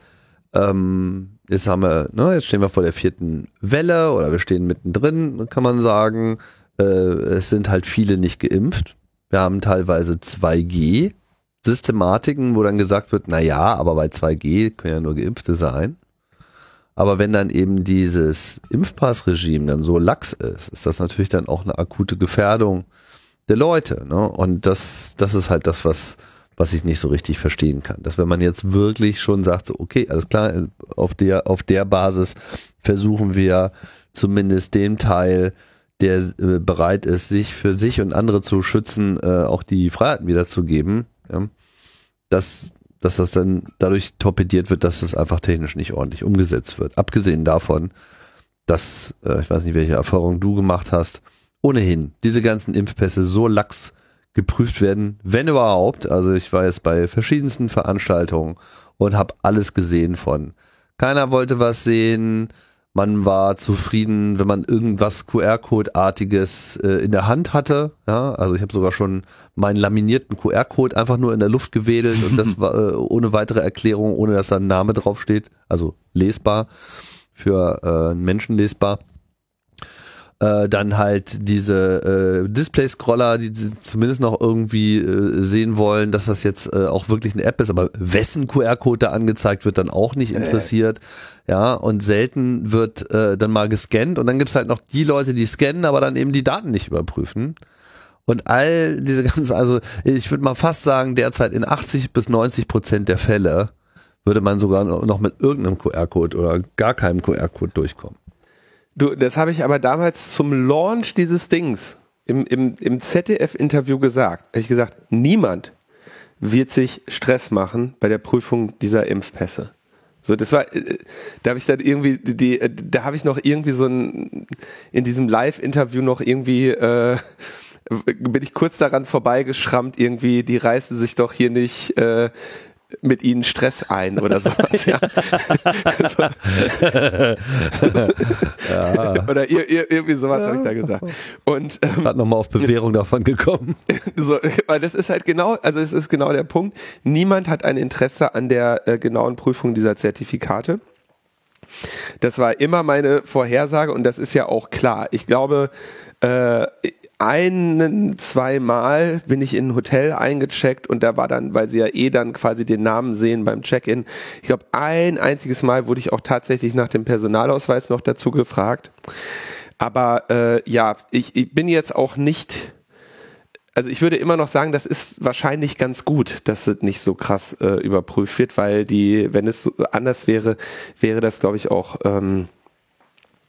ähm, jetzt haben wir, ne, jetzt stehen wir vor der vierten Welle oder wir stehen mittendrin, kann man sagen. Äh, es sind halt viele nicht geimpft. Wir haben teilweise 2G. Systematiken, wo dann gesagt wird, na ja, aber bei 2G können ja nur Geimpfte sein. Aber wenn dann eben dieses Impfpassregime dann so lax ist, ist das natürlich dann auch eine akute Gefährdung der Leute. Ne? Und das, das ist halt das, was, was ich nicht so richtig verstehen kann. Dass wenn man jetzt wirklich schon sagt, so, okay, alles klar, auf der, auf der Basis versuchen wir zumindest dem Teil, der äh, bereit ist, sich für sich und andere zu schützen, äh, auch die Freiheiten wiederzugeben. Ja? Das, dass das dann dadurch torpediert wird, dass das einfach technisch nicht ordentlich umgesetzt wird. Abgesehen davon, dass, äh, ich weiß nicht, welche Erfahrung du gemacht hast, ohnehin diese ganzen Impfpässe so lax geprüft werden, wenn überhaupt. Also ich war jetzt bei verschiedensten Veranstaltungen und habe alles gesehen von keiner wollte was sehen, man war zufrieden, wenn man irgendwas QR-Code-artiges äh, in der Hand hatte. Ja, also ich habe sogar schon meinen laminierten QR-Code einfach nur in der Luft gewedelt und das *laughs* war äh, ohne weitere Erklärung, ohne dass da ein Name draufsteht. Also lesbar für äh, einen Menschen lesbar äh, dann halt diese äh, Display-Scroller, die sie zumindest noch irgendwie äh, sehen wollen, dass das jetzt äh, auch wirklich eine App ist, aber wessen QR-Code da angezeigt wird, dann auch nicht interessiert. Ja, und selten wird äh, dann mal gescannt und dann gibt's halt noch die Leute, die scannen, aber dann eben die Daten nicht überprüfen. Und all diese *laughs* ganzen, also ich würde mal fast sagen, derzeit in 80 bis 90 Prozent der Fälle würde man sogar noch mit irgendeinem QR-Code oder gar keinem QR-Code durchkommen. Du, das habe ich aber damals zum Launch dieses Dings im, im, im ZDF-Interview gesagt. Habe ich gesagt, niemand wird sich Stress machen bei der Prüfung dieser Impfpässe. So, das war, äh, da habe ich dann irgendwie, die, da habe ich noch irgendwie so ein, in diesem Live-Interview noch irgendwie äh, bin ich kurz daran vorbeigeschrammt, irgendwie, die reißen sich doch hier nicht äh, mit ihnen Stress ein oder *laughs* sowas, ja. ja. Oder ihr, ihr, irgendwie sowas ja. habe ich da gesagt. Und ähm, hat nochmal auf Bewährung davon gekommen. *laughs* so, weil das ist halt genau, also es ist genau der Punkt. Niemand hat ein Interesse an der äh, genauen Prüfung dieser Zertifikate. Das war immer meine Vorhersage und das ist ja auch klar. Ich glaube, äh, einen, zweimal bin ich in ein Hotel eingecheckt und da war dann, weil sie ja eh dann quasi den Namen sehen beim Check-in, ich glaube, ein einziges Mal wurde ich auch tatsächlich nach dem Personalausweis noch dazu gefragt. Aber äh, ja, ich, ich bin jetzt auch nicht also ich würde immer noch sagen, das ist wahrscheinlich ganz gut, dass es nicht so krass äh, überprüft wird, weil die, wenn es anders wäre, wäre das, glaube ich, auch ähm,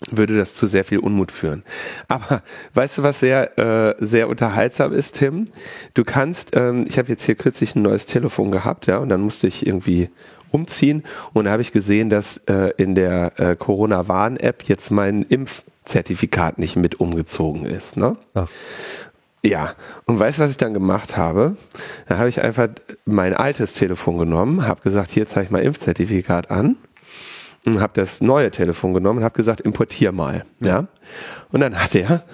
würde das zu sehr viel Unmut führen. Aber weißt du, was sehr, äh, sehr unterhaltsam ist, Tim? Du kannst, ähm, ich habe jetzt hier kürzlich ein neues Telefon gehabt, ja, und dann musste ich irgendwie umziehen und da habe ich gesehen, dass äh, in der äh, Corona-Warn-App jetzt mein Impfzertifikat nicht mit umgezogen ist. Ne? Ach. Ja, und weißt du, was ich dann gemacht habe? Da habe ich einfach mein altes Telefon genommen, habe gesagt, hier zeige ich mal Impfzertifikat an und habe das neue Telefon genommen und habe gesagt, importier mal. Ja. Und dann hat er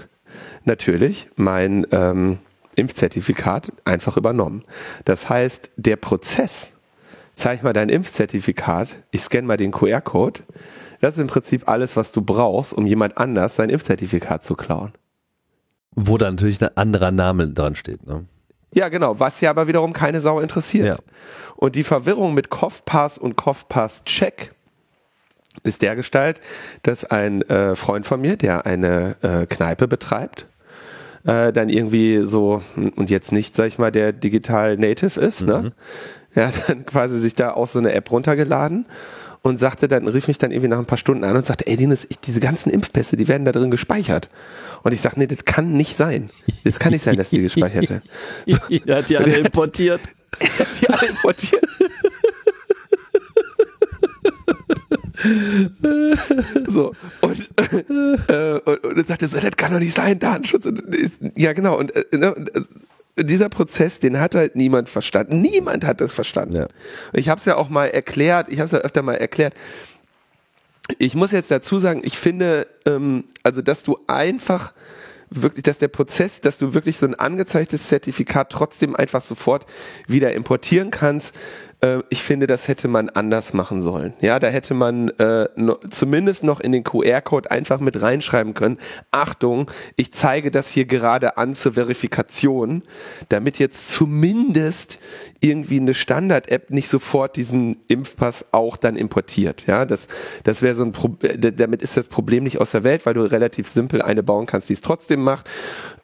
natürlich mein ähm, Impfzertifikat einfach übernommen. Das heißt, der Prozess, zeig mal dein Impfzertifikat, ich scanne mal den QR-Code, das ist im Prinzip alles, was du brauchst, um jemand anders sein Impfzertifikat zu klauen. Wo da natürlich ein anderer Name dran steht, ne? Ja, genau, was ja aber wiederum keine Sau interessiert. Ja. Und die Verwirrung mit Kopfpass und Kopfpass-Check ist der Gestalt, dass ein äh, Freund von mir, der eine äh, Kneipe betreibt, äh, dann irgendwie so, und jetzt nicht, sag ich mal, der Digital Native ist, ne? mhm. ne? Er hat dann *laughs* quasi sich da auch so eine App runtergeladen und sagte dann, rief mich dann irgendwie nach ein paar Stunden an und sagte, ey Dennis, ich, diese ganzen Impfpässe, die werden da drin gespeichert. Und ich sag, nee, das kann nicht sein. Das kann nicht sein, dass die gespeichert werden. *laughs* Er hat die alle importiert. *laughs* die alle importiert. *laughs* so, und, äh, und, und dann sagte so, das kann doch nicht sein, Datenschutz. Und, ja, genau, und, äh, ne, und äh, dieser Prozess, den hat halt niemand verstanden. Niemand hat das verstanden. Ja. Ich habe es ja auch mal erklärt, ich habe es ja öfter mal erklärt. Ich muss jetzt dazu sagen, ich finde, ähm, also dass du einfach wirklich, dass der Prozess, dass du wirklich so ein angezeigtes Zertifikat trotzdem einfach sofort wieder importieren kannst, äh, ich finde, das hätte man anders machen sollen. Ja, da hätte man äh, no, zumindest noch in den QR-Code einfach mit reinschreiben können. Achtung, ich zeige das hier gerade an zur Verifikation, damit jetzt zumindest irgendwie eine Standard-App nicht sofort diesen Impfpass auch dann importiert. Ja, das, das wäre so ein Pro damit ist das Problem nicht aus der Welt, weil du relativ simpel eine bauen kannst, die es trotzdem macht.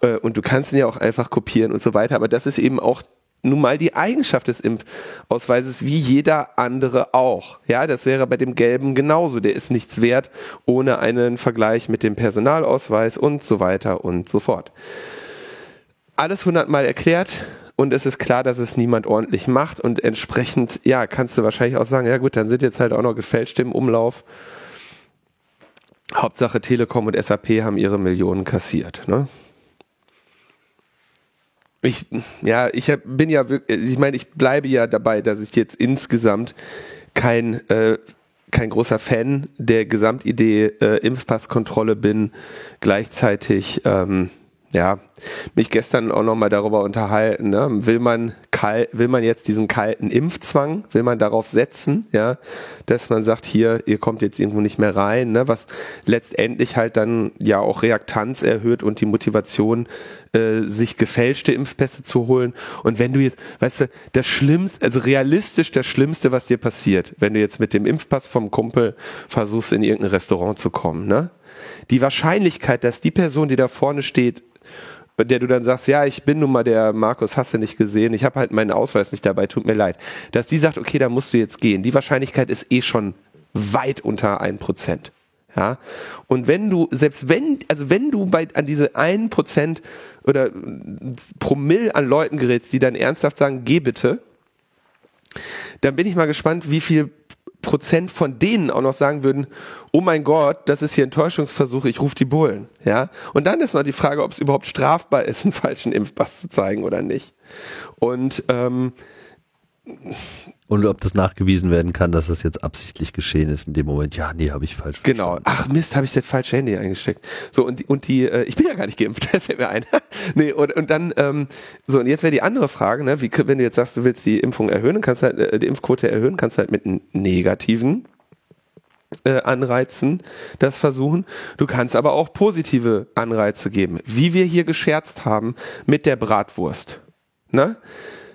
Äh, und du kannst ihn ja auch einfach kopieren und so weiter. Aber das ist eben auch nun mal die Eigenschaft des Impfausweises wie jeder andere auch. Ja, das wäre bei dem gelben genauso. Der ist nichts wert ohne einen Vergleich mit dem Personalausweis und so weiter und so fort. Alles hundertmal erklärt und es ist klar, dass es niemand ordentlich macht und entsprechend, ja, kannst du wahrscheinlich auch sagen, ja gut, dann sind jetzt halt auch noch gefälschte im Umlauf. Hauptsache Telekom und SAP haben ihre Millionen kassiert. Ne? Ich, ja, ich hab, bin ja wirklich, ich meine, ich bleibe ja dabei, dass ich jetzt insgesamt kein, äh, kein großer Fan der Gesamtidee äh, Impfpasskontrolle bin. Gleichzeitig, ähm, ja, mich gestern auch nochmal darüber unterhalten. Ne? Will man kal will man jetzt diesen kalten Impfzwang, will man darauf setzen, ja, dass man sagt, hier, ihr kommt jetzt irgendwo nicht mehr rein, ne? was letztendlich halt dann ja auch Reaktanz erhöht und die Motivation, äh, sich gefälschte Impfpässe zu holen. Und wenn du jetzt, weißt du, das Schlimmste, also realistisch das Schlimmste, was dir passiert, wenn du jetzt mit dem Impfpass vom Kumpel versuchst, in irgendein Restaurant zu kommen, ne? Die Wahrscheinlichkeit, dass die Person, die da vorne steht, bei der du dann sagst, ja, ich bin nun mal der Markus, hast du nicht gesehen, ich habe halt meinen Ausweis nicht dabei, tut mir leid. Dass die sagt, okay, da musst du jetzt gehen. Die Wahrscheinlichkeit ist eh schon weit unter ein Prozent. Ja, und wenn du, selbst wenn, also wenn du bei, an diese ein Prozent oder Promille an Leuten gerätst, die dann ernsthaft sagen, geh bitte, dann bin ich mal gespannt, wie viel Prozent von denen auch noch sagen würden, oh mein Gott, das ist hier ein Täuschungsversuch, ich rufe die Bullen. Ja? Und dann ist noch die Frage, ob es überhaupt strafbar ist, *laughs* einen falschen Impfpass zu zeigen oder nicht. Und ähm, und ob das nachgewiesen werden kann, dass das jetzt absichtlich geschehen ist in dem Moment. Ja, nee, habe ich falsch Genau. Ach Mist, habe ich das falsche Handy eingesteckt. So, und die, und die äh, ich bin ja gar nicht geimpft, *laughs* fällt mir ein. *laughs* nee, und, und dann, ähm, so, und jetzt wäre die andere Frage, ne, wie, wenn du jetzt sagst, du willst die Impfung erhöhen, kannst halt, äh, die Impfquote erhöhen, kannst halt mit einem negativen äh, Anreizen das versuchen. Du kannst aber auch positive Anreize geben, wie wir hier gescherzt haben mit der Bratwurst. Ne?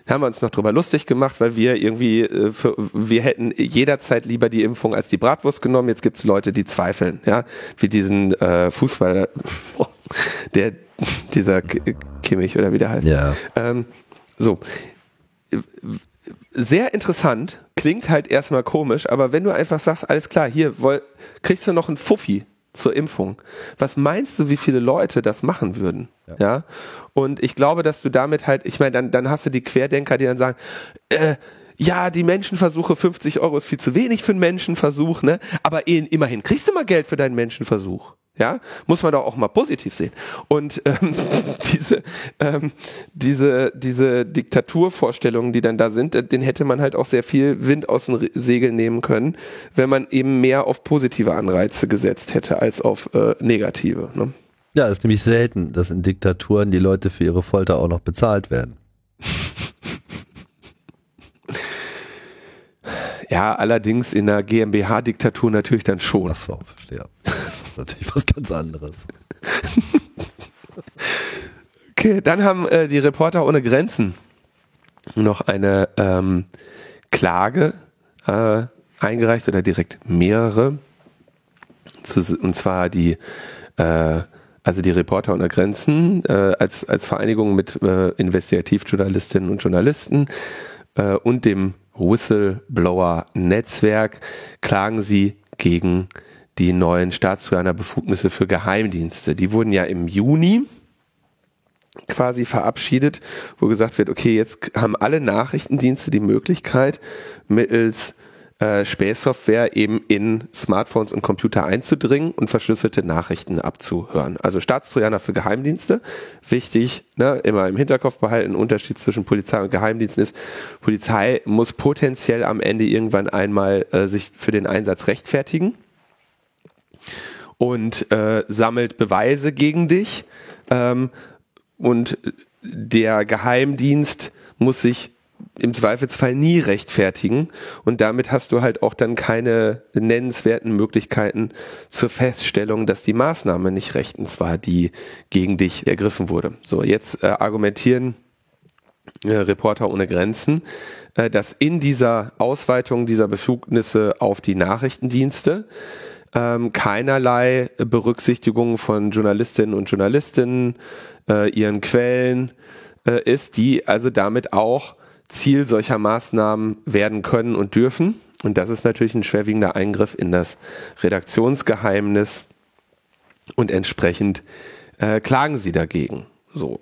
Haben wir uns noch drüber lustig gemacht, weil wir irgendwie, äh, für, wir hätten jederzeit lieber die Impfung als die Bratwurst genommen. Jetzt gibt es Leute, die zweifeln, ja, wie diesen äh, Fußballer, *laughs* der dieser Kimmich oder wie der heißt. Ja. Ähm, so. Sehr interessant, klingt halt erstmal komisch, aber wenn du einfach sagst, alles klar, hier woll, kriegst du noch einen Fuffi zur Impfung. Was meinst du, wie viele Leute das machen würden? Ja. ja? Und ich glaube, dass du damit halt, ich meine, dann, dann hast du die Querdenker, die dann sagen, äh, ja, die Menschenversuche, 50 Euro ist viel zu wenig für einen Menschenversuch, ne? Aber immerhin kriegst du mal Geld für deinen Menschenversuch. Ja, muss man doch auch mal positiv sehen. Und *laughs* ähm, diese, ähm, diese, diese Diktaturvorstellungen, die dann da sind, äh, den hätte man halt auch sehr viel Wind aus den Segeln nehmen können, wenn man eben mehr auf positive Anreize gesetzt hätte als auf äh, negative. Ne? Ja, ist nämlich selten, dass in Diktaturen die Leute für ihre Folter auch noch bezahlt werden. Ja, allerdings in der GmbH-Diktatur natürlich dann schon. Ach so, verstehe *laughs* ist natürlich was ganz anderes. *laughs* okay, dann haben äh, die Reporter ohne Grenzen noch eine ähm, Klage äh, eingereicht oder direkt mehrere. Und zwar die, äh, also die Reporter ohne Grenzen äh, als, als Vereinigung mit äh, Investigativjournalistinnen und Journalisten äh, und dem Whistleblower-Netzwerk klagen sie gegen die neuen Staatstrojaner-Befugnisse für Geheimdienste. Die wurden ja im Juni quasi verabschiedet, wo gesagt wird, okay, jetzt haben alle Nachrichtendienste die Möglichkeit, mittels äh, Spähsoftware eben in Smartphones und Computer einzudringen und verschlüsselte Nachrichten abzuhören. Also Staatstrojaner für Geheimdienste. Wichtig, ne, immer im Hinterkopf behalten, Unterschied zwischen Polizei und Geheimdiensten ist, Polizei muss potenziell am Ende irgendwann einmal äh, sich für den Einsatz rechtfertigen und äh, sammelt Beweise gegen dich. Ähm, und der Geheimdienst muss sich im Zweifelsfall nie rechtfertigen und damit hast du halt auch dann keine nennenswerten Möglichkeiten zur Feststellung, dass die Maßnahme nicht rechtens war, die gegen dich ergriffen wurde. So, jetzt äh, argumentieren äh, Reporter ohne Grenzen, äh, dass in dieser Ausweitung dieser Befugnisse auf die Nachrichtendienste ähm, keinerlei Berücksichtigung von Journalistinnen und Journalistinnen, äh, ihren Quellen äh, ist, die also damit auch Ziel solcher Maßnahmen werden können und dürfen. Und das ist natürlich ein schwerwiegender Eingriff in das Redaktionsgeheimnis und entsprechend äh, klagen sie dagegen. So.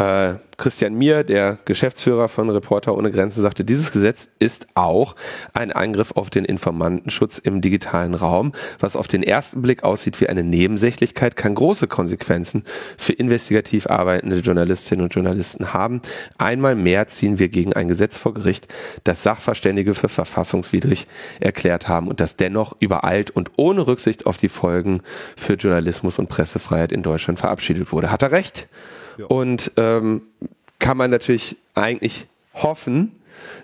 Äh, Christian Mier, der Geschäftsführer von Reporter ohne Grenzen, sagte, dieses Gesetz ist auch ein Angriff auf den Informantenschutz im digitalen Raum. Was auf den ersten Blick aussieht wie eine Nebensächlichkeit, kann große Konsequenzen für investigativ arbeitende Journalistinnen und Journalisten haben. Einmal mehr ziehen wir gegen ein Gesetz vor Gericht, das Sachverständige für verfassungswidrig erklärt haben und das dennoch übereilt und ohne Rücksicht auf die Folgen für Journalismus und Pressefreiheit in Deutschland verabschiedet wurde. Hat er recht? Und ähm, kann man natürlich eigentlich hoffen,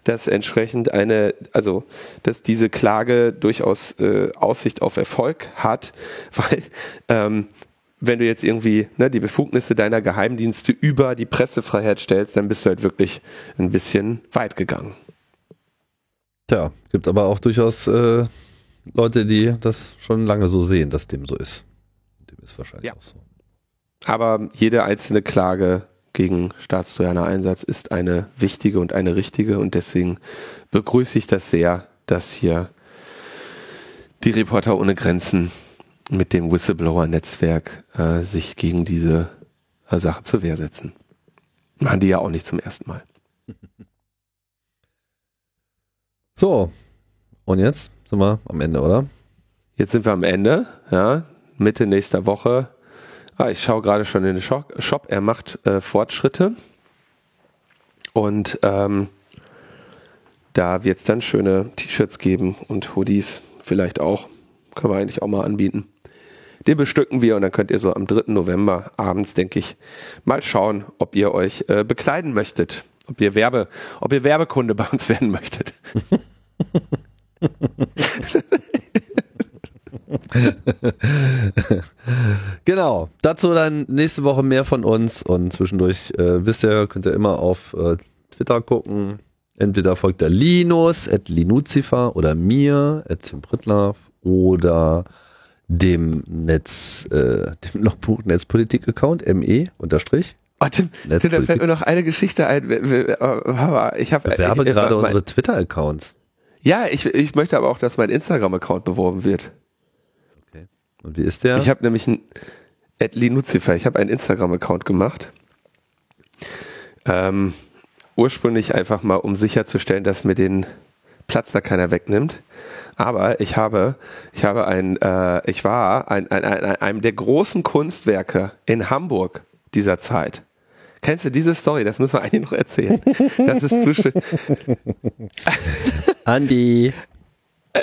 dass entsprechend eine, also dass diese Klage durchaus äh, Aussicht auf Erfolg hat, *laughs* weil ähm, wenn du jetzt irgendwie ne, die Befugnisse deiner Geheimdienste über die Pressefreiheit stellst, dann bist du halt wirklich ein bisschen weit gegangen. Tja, gibt aber auch durchaus äh, Leute, die das schon lange so sehen, dass dem so ist. Dem ist wahrscheinlich ja. auch so. Aber jede einzelne Klage gegen Staatstrojaner-Einsatz ist eine wichtige und eine richtige und deswegen begrüße ich das sehr, dass hier die Reporter ohne Grenzen mit dem Whistleblower-Netzwerk äh, sich gegen diese äh, Sache zur Wehr setzen. Machen die ja auch nicht zum ersten Mal. *laughs* So, und jetzt? sind wir am Ende, oder? Jetzt sind wir am Ende, ja. Mitte nächster Woche. Ah, ich schaue gerade schon in den Shop. Er macht äh, Fortschritte. Und ähm, da wird es dann schöne T-Shirts geben und Hoodies vielleicht auch. Können wir eigentlich auch mal anbieten. Den bestücken wir und dann könnt ihr so am 3. November abends, denke ich, mal schauen, ob ihr euch äh, bekleiden möchtet. Ob ihr Werbe, ob ihr Werbekunde bei uns werden möchtet. *laughs* *laughs* genau. Dazu dann nächste Woche mehr von uns und zwischendurch äh, wisst ihr, könnt ihr immer auf äh, Twitter gucken. Entweder folgt der Linus, at Linuzifer oder mir, at Tim Prittlaff oder dem Netz, äh, dem Logbuch Netzpolitik-Account, ME unterstrich. Oh, Tim, Tim, da fällt mir noch eine Geschichte ein. Ich habe gerade unsere Twitter-Accounts. Ja, ich, ich möchte aber auch, dass mein Instagram-Account beworben wird. Und wie ist der? Ich habe nämlich ein Lucifer, ich habe einen Instagram-Account gemacht. Ähm, ursprünglich einfach mal, um sicherzustellen, dass mir den Platz da keiner wegnimmt. Aber ich habe, ich habe ein, äh, ich war ein, ein, ein, einem der großen Kunstwerke in Hamburg dieser Zeit. Kennst du diese Story? Das müssen wir eigentlich noch erzählen. Das ist zu schön. Andi. *laughs*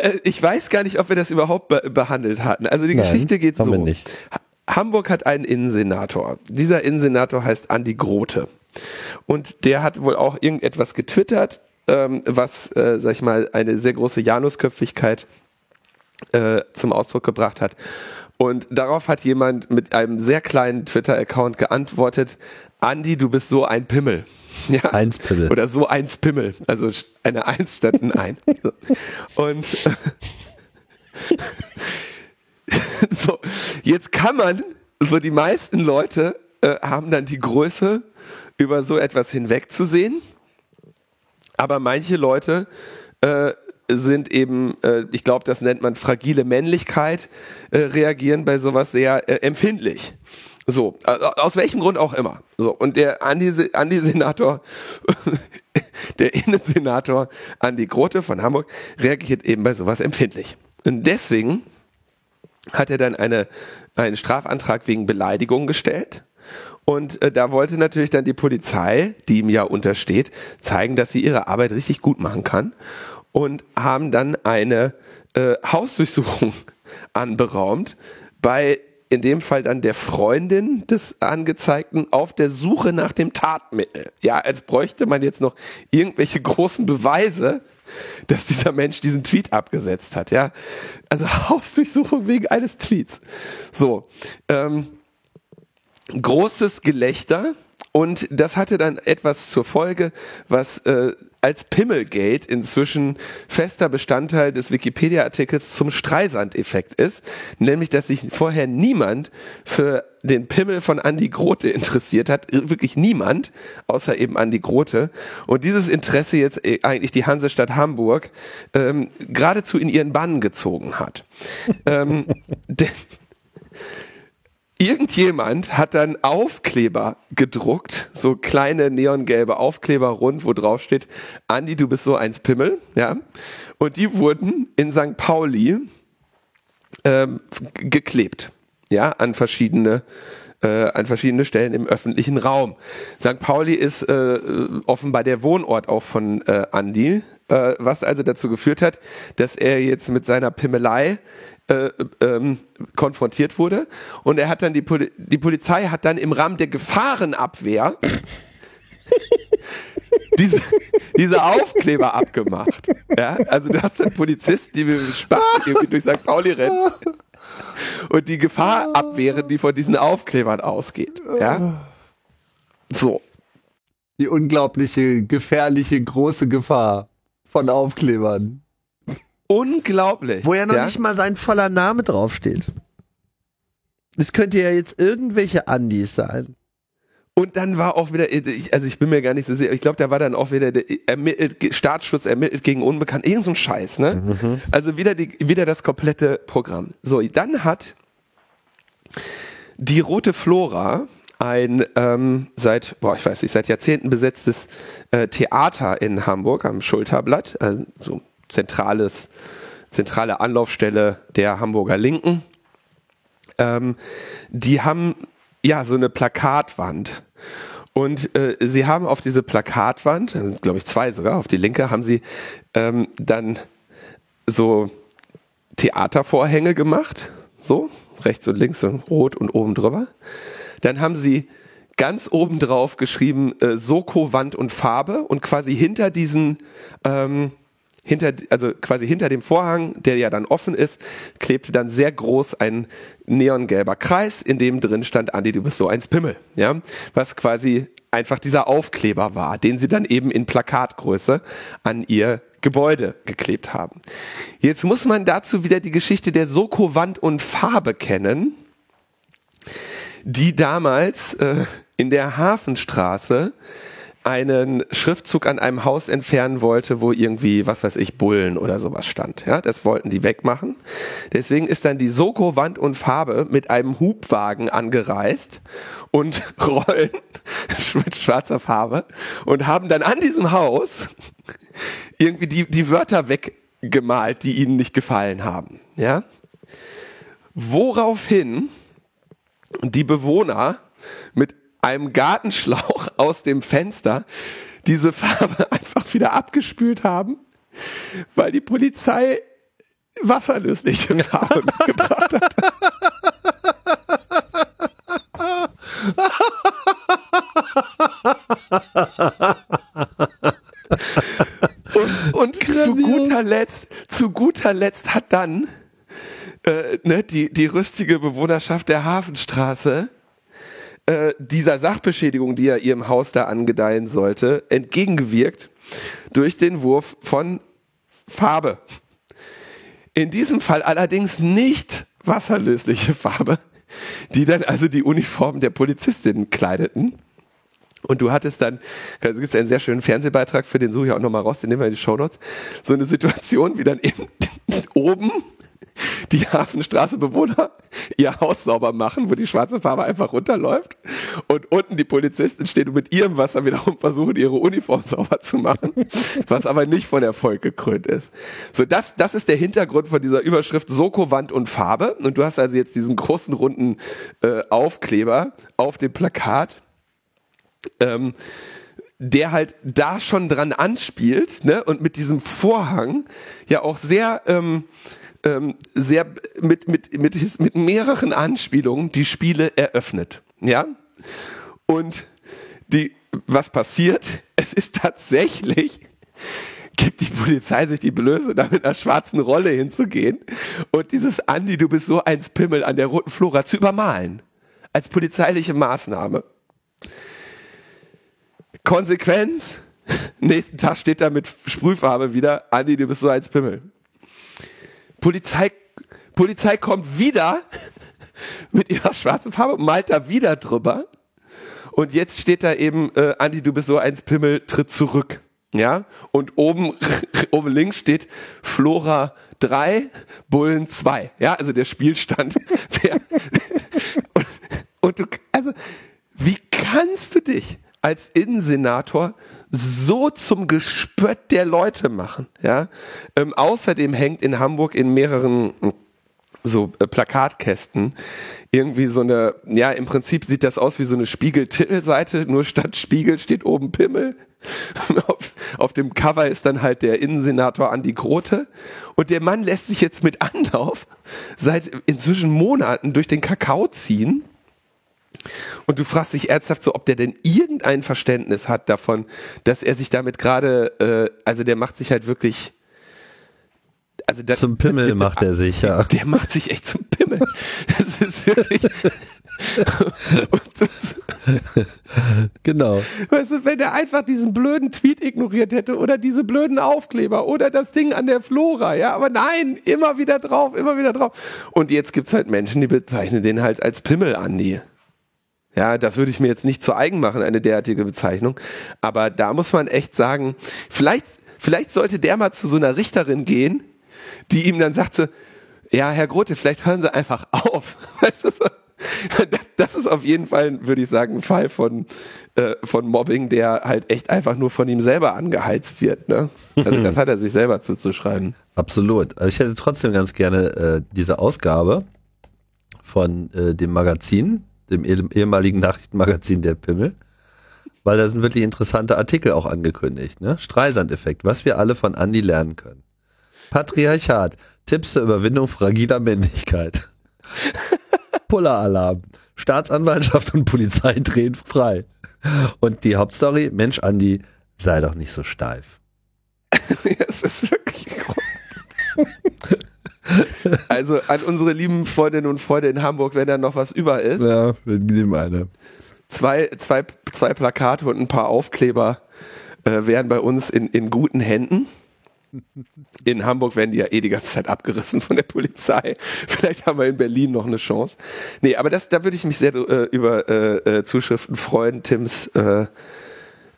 Äh, ich weiß gar nicht, ob wir das überhaupt be behandelt hatten. Also die Nein, Geschichte geht so. Nicht. Hamburg hat einen Innensenator. Dieser Innensenator heißt Andi Grote. Und der hat wohl auch irgendetwas getwittert, ähm, was, äh, sag ich mal, eine sehr große Janusköpfigkeit äh, zum Ausdruck gebracht hat. Und darauf hat jemand mit einem sehr kleinen Twitter-Account geantwortet, Andi, du bist so ein Pimmel. *laughs* Ja. Eins Pimmel. Oder so eins Pimmel. Also eine Eins statt ein Ein. *laughs* Und *laughs* so, jetzt kann man, so die meisten Leute äh, haben dann die Größe, über so etwas hinwegzusehen. Aber manche Leute äh, sind eben, äh, ich glaube, das nennt man fragile Männlichkeit, äh, reagieren bei sowas sehr äh, empfindlich. So, aus welchem Grund auch immer. So, und der Andi-Senator, *laughs* der Innensenator Andi Grote von Hamburg reagiert eben bei sowas empfindlich. Und deswegen hat er dann eine, einen Strafantrag wegen Beleidigung gestellt. Und äh, da wollte natürlich dann die Polizei, die ihm ja untersteht, zeigen, dass sie ihre Arbeit richtig gut machen kann. Und haben dann eine äh, Hausdurchsuchung *laughs* anberaumt bei in dem Fall dann der Freundin des Angezeigten auf der Suche nach dem Tatmittel. Ja, als bräuchte man jetzt noch irgendwelche großen Beweise, dass dieser Mensch diesen Tweet abgesetzt hat. Ja, also *laughs* Hausdurchsuchung wegen eines Tweets. So, ähm, großes Gelächter und das hatte dann etwas zur Folge, was äh, als Pimmelgate inzwischen fester Bestandteil des Wikipedia-Artikels zum Streisand-Effekt ist, nämlich dass sich vorher niemand für den Pimmel von Andy Grote interessiert hat, wirklich niemand, außer eben Andy Grote. Und dieses Interesse jetzt äh, eigentlich die Hansestadt Hamburg ähm, geradezu in ihren Bann gezogen hat. ähm, *laughs* irgendjemand hat dann Aufkleber gedruckt, so kleine neongelbe Aufkleber rund, wo drauf steht, Andi, du bist so eins Pimmel, ja. Und die wurden in St. Pauli ähm, geklebt, ja, an verschiedene äh, an verschiedene Stellen im öffentlichen Raum. St. Pauli ist äh, offenbar der Wohnort auch von äh, Andi, äh, was also dazu geführt hat, dass er jetzt mit seiner Pimmelei äh, ähm, konfrontiert wurde. Und er hat dann die, Poli die Polizei hat dann im Rahmen der Gefahrenabwehr *laughs* diese, diese Aufkleber abgemacht. Ja, also du hast dann Polizisten, die mit dem Spaß irgendwie durch St. Pauli rennen und die Gefahr abwehren, die von diesen Aufklebern ausgeht. Ja, so. Die unglaubliche, gefährliche, große Gefahr von Aufklebern. Unglaublich. Wo ja noch ja? nicht mal sein voller Name draufsteht. Es könnte ja jetzt irgendwelche Andis sein. Und dann war auch wieder, also ich bin mir gar nicht so sicher, ich glaube, da war dann auch wieder ermittelt, Staatsschutz ermittelt gegen Unbekannt, irgend so ein Scheiß, ne? Mhm. Also wieder, die, wieder das komplette Programm. So, dann hat die Rote Flora ein ähm, seit, boah, ich weiß nicht, seit Jahrzehnten besetztes äh, Theater in Hamburg am Schulterblatt, also so zentrales zentrale Anlaufstelle der Hamburger Linken. Ähm, die haben ja so eine Plakatwand. Und äh, sie haben auf diese Plakatwand, glaube ich zwei sogar, auf die linke, haben sie ähm, dann so Theatervorhänge gemacht, so rechts und links und rot und oben drüber. Dann haben sie ganz oben drauf geschrieben äh, Soko Wand und Farbe und quasi hinter diesen ähm, hinter, also quasi hinter dem Vorhang, der ja dann offen ist, klebte dann sehr groß ein neongelber Kreis, in dem drin stand, Andi, du bist so ein Pimmel, ja, was quasi einfach dieser Aufkleber war, den sie dann eben in Plakatgröße an ihr Gebäude geklebt haben. Jetzt muss man dazu wieder die Geschichte der Soko Wand und Farbe kennen, die damals äh, in der Hafenstraße einen Schriftzug an einem Haus entfernen wollte, wo irgendwie, was weiß ich, Bullen oder sowas stand. Ja, das wollten die wegmachen. Deswegen ist dann die Soko Wand und Farbe mit einem Hubwagen angereist und *laughs* Rollen mit schwarzer Farbe und haben dann an diesem Haus irgendwie die, die Wörter weggemalt, die ihnen nicht gefallen haben. Ja? Woraufhin die Bewohner mit einem Gartenschlauch *laughs* aus dem Fenster diese Farbe *laughs* einfach wieder abgespült haben, weil die Polizei wasserlösliche Farbe *laughs* mitgebracht hat. und, und zu guter Letzt, zu guter Letzt hat dann äh, ne, die, die rüstige Bewohnerschaft der Hafenstraße äh, dieser Sachbeschädigung, die ja ihrem Haus da angedeihen sollte, entgegengewirkt durch den Wurf von Farbe. In diesem Fall allerdings nicht wasserlösliche Farbe, die dann also die Uniform der Polizistinnen kleideten. Und du hattest dann, es gibt einen sehr schönen Fernsehbeitrag, für den suche ich auch nochmal raus, den nehmen wir in die Show Notes, so eine Situation, wie dann eben *laughs* oben die Hafenstraße-Bewohner ihr Haus sauber machen, wo die schwarze Farbe einfach runterläuft und unten die Polizisten stehen und mit ihrem Wasser wiederum versuchen, ihre Uniform *laughs* sauber zu machen, was aber nicht von Erfolg gekrönt ist. So, das, das ist der Hintergrund von dieser Überschrift Soko, Wand und Farbe und du hast also jetzt diesen großen runden äh, Aufkleber auf dem Plakat. Ähm, der halt da schon dran anspielt, ne, und mit diesem Vorhang ja auch sehr ähm, ähm, sehr mit, mit, mit, mit mehreren Anspielungen die Spiele eröffnet. Ja? Und die, was passiert? *laughs* Es ist tatsächlich, gibt die Polizei sich die Blöße, da mit einer schwarzen Rolle hinzugehen und dieses Andi, du bist so eins Pimmel an der roten Flora zu übermalen. Als polizeiliche Maßnahme. Konsequenz, *laughs* nächsten Tag steht da mit Sprühfarbe wieder, Andi, du bist so eins Pimmel. Polizei, Polizei kommt wieder mit ihrer schwarzen Farbe und malt da wieder drüber. Und jetzt steht da eben, äh, Andi, du bist so eins Pimmel, tritt zurück. Ja, und oben, *laughs* oben links steht Flora 3, Bullen 2. Ja, also der Spielstand. *laughs* Der, und, und du, also, wie kannst du dich als Innensenator so zum Gespött der Leute machen. Ja? Ähm, außerdem hängt in Hamburg in mehreren so äh, Plakatkästen irgendwie so eine, ja, im Prinzip sieht das aus wie so eine Spiegel-Titelseite, nur statt Spiegel steht oben Pimmel. *laughs* auf, auf, dem Cover ist dann halt der Innensenator Andi Grote. Und der Mann lässt sich jetzt mit Anlauf seit inzwischen Monaten durch den Kakao ziehen und du fragst dich ernsthaft so, ob der denn irgendein Verständnis hat davon, dass er sich damit gerade, äh, also der macht sich halt wirklich. Also das, zum Pimmel der, macht er sich, ja. *laughs* Der macht sich echt zum Pimmel. Das ist wirklich. *laughs* genau. Weißt du, wenn er einfach diesen blöden Tweet ignoriert hätte oder diese blöden Aufkleber oder das Ding an der Flora, ja, aber nein, immer wieder drauf, immer wieder drauf. Und jetzt gibt's halt Menschen, die bezeichnen den halt als Pimmel, Andi. Ja, das würde ich mir jetzt nicht zu eigen machen, eine derartige Bezeichnung. Aber da muss man echt sagen, vielleicht, vielleicht sollte der mal zu so einer Richterin gehen, die ihm dann sagt so, ja, Herr Grote, vielleicht hören Sie einfach auf. *laughs* Das ist auf jeden Fall, würde ich sagen, ein Fall von, äh, von Mobbing, der halt echt einfach nur von ihm selber angeheizt wird. Ne? Also das hat er sich selber zuzuschreiben. Absolut. Also ich hätte trotzdem ganz gerne äh, diese Ausgabe von äh, dem Magazin, dem ehemaligen Nachrichtenmagazin Der Pimmel, weil da sind wirklich interessante Artikel auch angekündigt. Ne? Streisand-Effekt, was wir alle von Andi lernen können. Patriarchat, Tipps zur Überwindung fragiler Männlichkeit. *laughs* Puller-Alarm, Staatsanwaltschaft und Polizei drehen frei. Und die Hauptstory, Mensch Andi, sei doch nicht so steif. *laughs* es ist wirklich *laughs* Also an unsere lieben Freundinnen und Freunde in Hamburg, wenn da noch was über ist. Ja, wir nehmen eine. Zwei, zwei, zwei Plakate und ein paar Aufkleber äh, wären bei uns in, in guten Händen. In Hamburg werden die ja eh die ganze Zeit abgerissen von der Polizei. *laughs* Vielleicht haben wir in Berlin noch eine Chance. Nee, aber das, da würde ich mich sehr äh, über äh, äh Zuschriften freuen. Tims äh,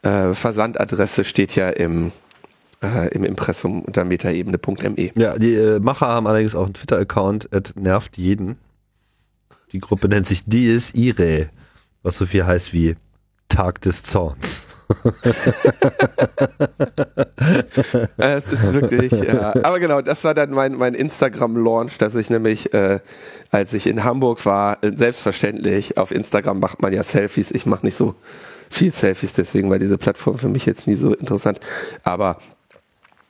äh, Versandadresse steht ja im, äh, im Impressum unter metaebene.me. Ja, die Macher haben allerdings auch einen Twitter-Account, nervt jeden. Die Gruppe nennt sich Dies Ire, was so viel heißt wie Tag des Zorns. *laughs* es ist wirklich, ja. Aber genau, das war dann mein, mein Instagram-Launch, dass ich nämlich, äh, als ich in Hamburg war, äh, selbstverständlich, auf Instagram macht man ja Selfies. Ich mache nicht so viel Selfies, deswegen war diese Plattform für mich jetzt nie so interessant. Aber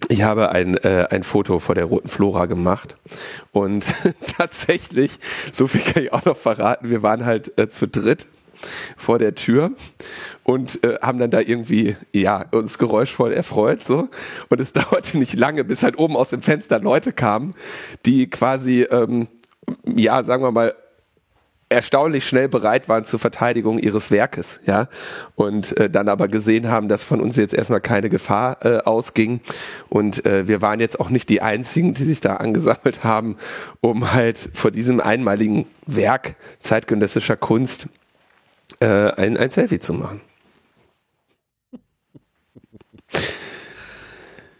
ich habe ein, äh, ein Foto vor der roten Flora gemacht und *laughs* tatsächlich, so viel kann ich auch noch verraten, wir waren halt äh, zu dritt vor der Tür und äh, haben dann da irgendwie, ja, uns geräuschvoll erfreut, so. Und es *laughs* dauerte nicht lange, bis halt oben aus dem Fenster Leute kamen, die quasi, ähm, ja, sagen wir mal, erstaunlich schnell bereit waren zur Verteidigung ihres Werkes, ja, und äh, dann aber gesehen haben, dass von uns jetzt erstmal keine Gefahr äh, ausging und äh, wir waren jetzt auch nicht die einzigen, die sich da angesammelt haben, um halt vor diesem einmaligen Werk zeitgenössischer Kunst äh, ein, ein Selfie zu machen.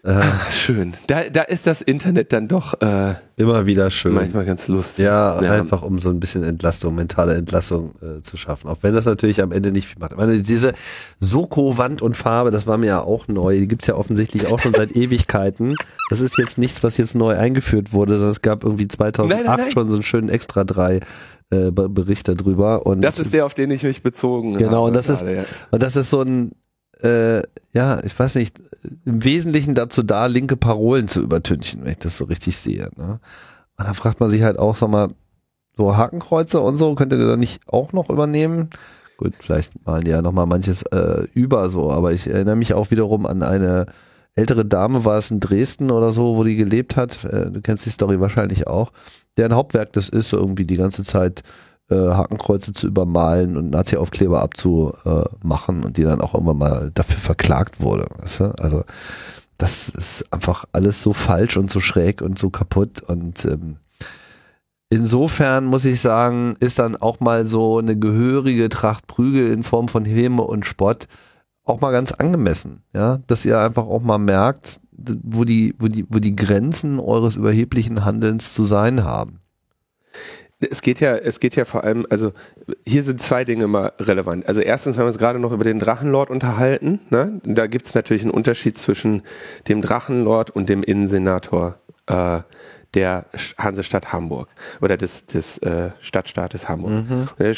Ah, schön. Da, da ist das Internet dann doch äh, immer wieder schön. Manchmal ganz lustig. Ja, ja, einfach um so ein bisschen Entlastung, mentale Entlastung äh, zu schaffen. Auch wenn das natürlich am Ende nicht viel macht. Ich meine, diese Soko-Wand und Farbe, das war mir ja auch neu. Die gibt's ja offensichtlich auch schon seit *laughs* Ewigkeiten. Das ist jetzt nichts, was jetzt neu eingeführt wurde, sondern es gab irgendwie 2008 nein, nein, nein. schon so einen schönen Extra 3 äh, Bericht darüber. Und das ist der, auf den ich mich bezogen genau, habe. Genau, und das gerade, ist, ja. und das ist so ein, äh, ja, ich weiß nicht, im Wesentlichen dazu da, linke Parolen zu übertünchen, wenn ich das so richtig sehe. Ne? Und da fragt man sich halt auch, sag mal, so Hakenkreuze und so, könnt ihr da nicht auch noch übernehmen? Gut, vielleicht malen die ja nochmal manches äh, über so, aber ich erinnere mich auch wiederum an eine ältere Dame, war es in Dresden oder so, wo die gelebt hat, äh, du kennst die Story wahrscheinlich auch, deren Hauptwerk das ist, so irgendwie die ganze Zeit äh, Hakenkreuze zu übermalen und Nazi-Aufkleber abzumachen und die dann auch irgendwann mal dafür verklagt wurde. Weißt du? Also das ist einfach alles so falsch und so schräg und so kaputt und ähm, insofern muss ich sagen, ist dann auch mal so eine gehörige Tracht Prügel in Form von Häme und Spott auch mal ganz angemessen, ja, dass ihr einfach auch mal merkt, wo die, wo die, wo die Grenzen eures überheblichen Handelns zu sein haben. Es geht ja, es geht ja vor allem, also hier sind zwei Dinge mal relevant. Also erstens haben wir uns gerade noch über den Drachenlord unterhalten. Ne? Da gibt es natürlich einen Unterschied zwischen dem Drachenlord und dem Innensenator äh, der Hansestadt Hamburg oder des, des äh, Stadtstaates Hamburg. Mhm. Der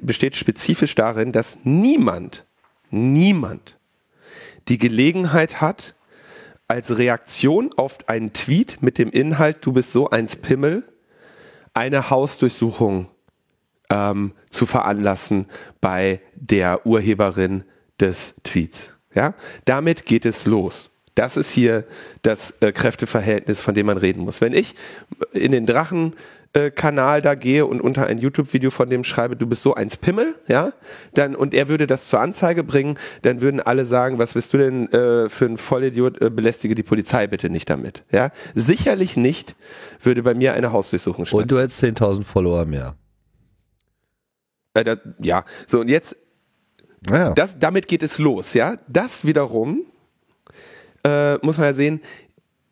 besteht spezifisch darin, dass niemand, niemand die Gelegenheit hat, als Reaktion auf einen Tweet mit dem Inhalt, du bist so eins Pimmel, eine Hausdurchsuchung ähm, zu veranlassen bei der Urheberin des Tweets. Ja, damit geht es los. Das ist hier das äh, Kräfteverhältnis, von dem man reden muss. Wenn ich in den Drachen äh, Kanal da gehe und unter ein YouTube-Video von dem schreibe, du bist so eins Pimmel, ja, dann und er würde das zur Anzeige bringen, dann würden alle sagen, was bist du denn äh, für ein Vollidiot, äh, belästige die Polizei bitte nicht damit, ja. Sicherlich nicht würde bei mir eine Hausdurchsuchung stehen. Und du hättest 10.000 Follower mehr. Äh, da, ja, so und jetzt, ja. das, damit geht es los, ja. Das wiederum äh, muss man ja sehen,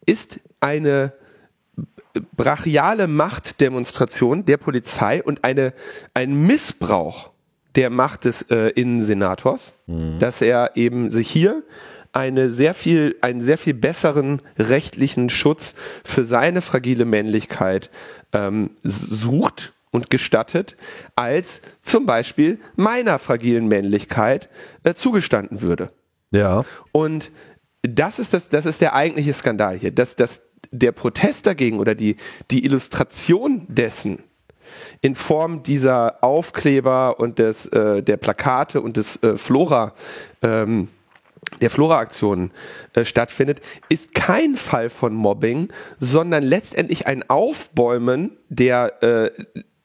ist eine brachiale Machtdemonstration der Polizei und eine, ein Missbrauch der Macht des äh, Innensenators, mhm. dass er eben sich hier eine sehr viel, einen sehr viel besseren rechtlichen Schutz für seine fragile Männlichkeit ähm, sucht und gestattet, als zum Beispiel meiner fragilen Männlichkeit äh, zugestanden würde. Ja. Und das ist das, das ist der eigentliche Skandal hier, dass, dass der Protest dagegen oder die, die Illustration dessen in Form dieser Aufkleber und des, äh, der Plakate und des äh, Flora, ähm, der Flora-Aktionen äh, stattfindet, ist kein Fall von Mobbing, sondern letztendlich ein Aufbäumen der äh,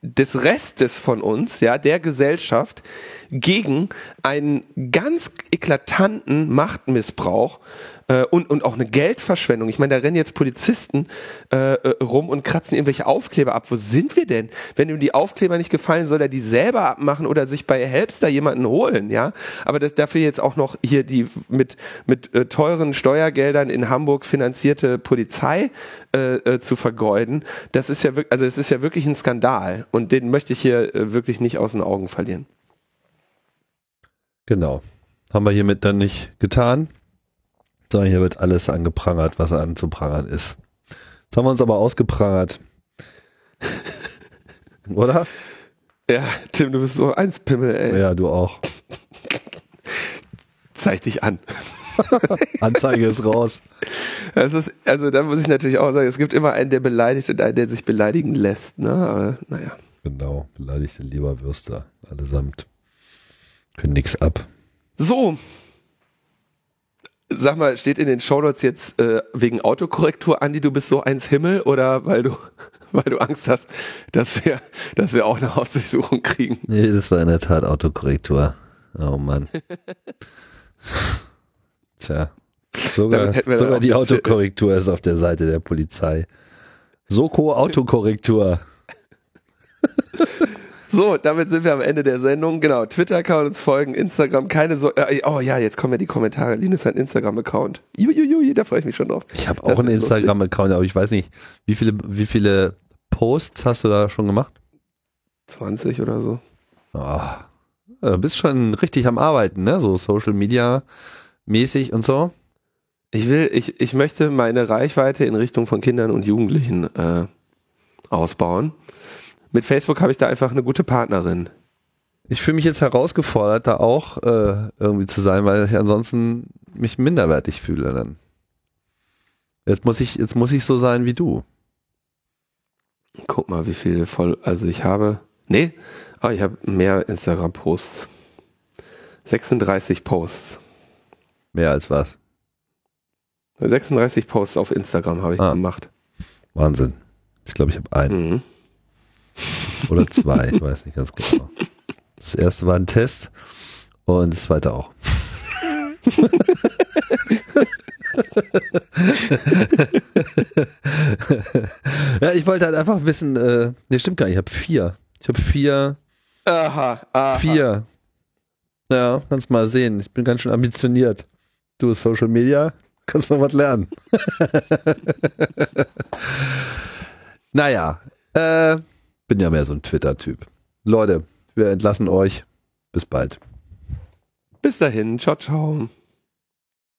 des Restes von uns, ja, der Gesellschaft gegen einen ganz eklatanten Machtmissbrauch äh, und, und auch eine Geldverschwendung. Ich meine, da rennen jetzt Polizisten äh, äh, rum und kratzen irgendwelche Aufkleber ab. Wo sind wir denn? Wenn ihm die Aufkleber nicht gefallen, soll er die selber abmachen oder sich bei Helpster jemanden holen, ja? Aber das, dafür jetzt auch noch hier die mit, mit äh, teuren Steuergeldern in Hamburg finanzierte Polizei äh, äh, zu vergeuden, das ist ja wirklich, also es ist ja wirklich ein Skandal und den möchte ich hier äh, wirklich nicht aus den Augen verlieren. Genau. Haben wir hiermit dann nicht getan. Sondern hier wird alles angeprangert, was anzuprangern ist. Jetzt haben wir uns aber ausgeprangert. *laughs* Oder? Ja, Tim, du bist so eins Pimmel, ey. Ja, du auch. Zeig dich an. *laughs* Anzeige ist raus. Ist, also da muss ich natürlich auch sagen, es gibt immer einen, der beleidigt und einen, der sich beleidigen lässt. Ne? Aber naja. Genau, beleidigte Leberwürste allesamt. Können nix ab. So. Sag mal, steht in den Shownotes jetzt äh, wegen Autokorrektur, Andi, du bist so eins Himmel oder weil du, *laughs* weil du Angst hast, dass wir, dass wir auch eine Hausdurchsuchung kriegen? Nee, das war in der Tat Autokorrektur. Oh Mann. *laughs* Tja. Sogar, sogar die Autokorrektur ist auf der Seite der Polizei. Soko Autokorrektur. *laughs* So, damit sind wir am Ende der Sendung. Genau, Twitter kann uns folgen, Instagram, keine so. Äh, oh ja, jetzt kommen ja die Kommentare. Linus hat einen Instagram-Account. Jujuju, da freue ich mich schon drauf. Ich habe auch einen Instagram-Account, aber ich weiß nicht, wie viele, wie viele Posts hast du da schon gemacht? 20 oder so. Oh, du bist schon richtig am Arbeiten, ne? So Social Media mäßig und so. Ich will, ich, ich möchte meine Reichweite in Richtung von Kindern und Jugendlichen äh, ausbauen mit Facebook habe ich da einfach eine gute Partnerin. Ich fühle mich jetzt herausgefordert, da auch äh, irgendwie zu sein, weil ich ansonsten mich minderwertig fühle dann. Jetzt muss ich, jetzt muss ich so sein wie du. Guck mal, wie viele voll, also ich habe, nee, ah, ich habe mehr Instagram-Posts. 36 Posts. Mehr als was? 36 Posts auf Instagram habe ich ah. gemacht. Wahnsinn. Ich glaube, ich habe einen. Mhm. Oder zwei, ich weiß nicht ganz genau. Das erste war ein Test und das zweite auch. ja, ich wollte halt einfach wissen, äh, ne, stimmt gar nicht, ich habe vier. Ich habe vier. Aha, aha. Vier. Ja, kannst mal sehen. Ich bin ganz schön ambitioniert. Du, Social Media, kannst noch was lernen. *laughs* naja, äh, bin ja mehr so ein Twitter-Typ. Leute, wir entlassen euch. Bis bald. Bis dahin. Ciao, ciao.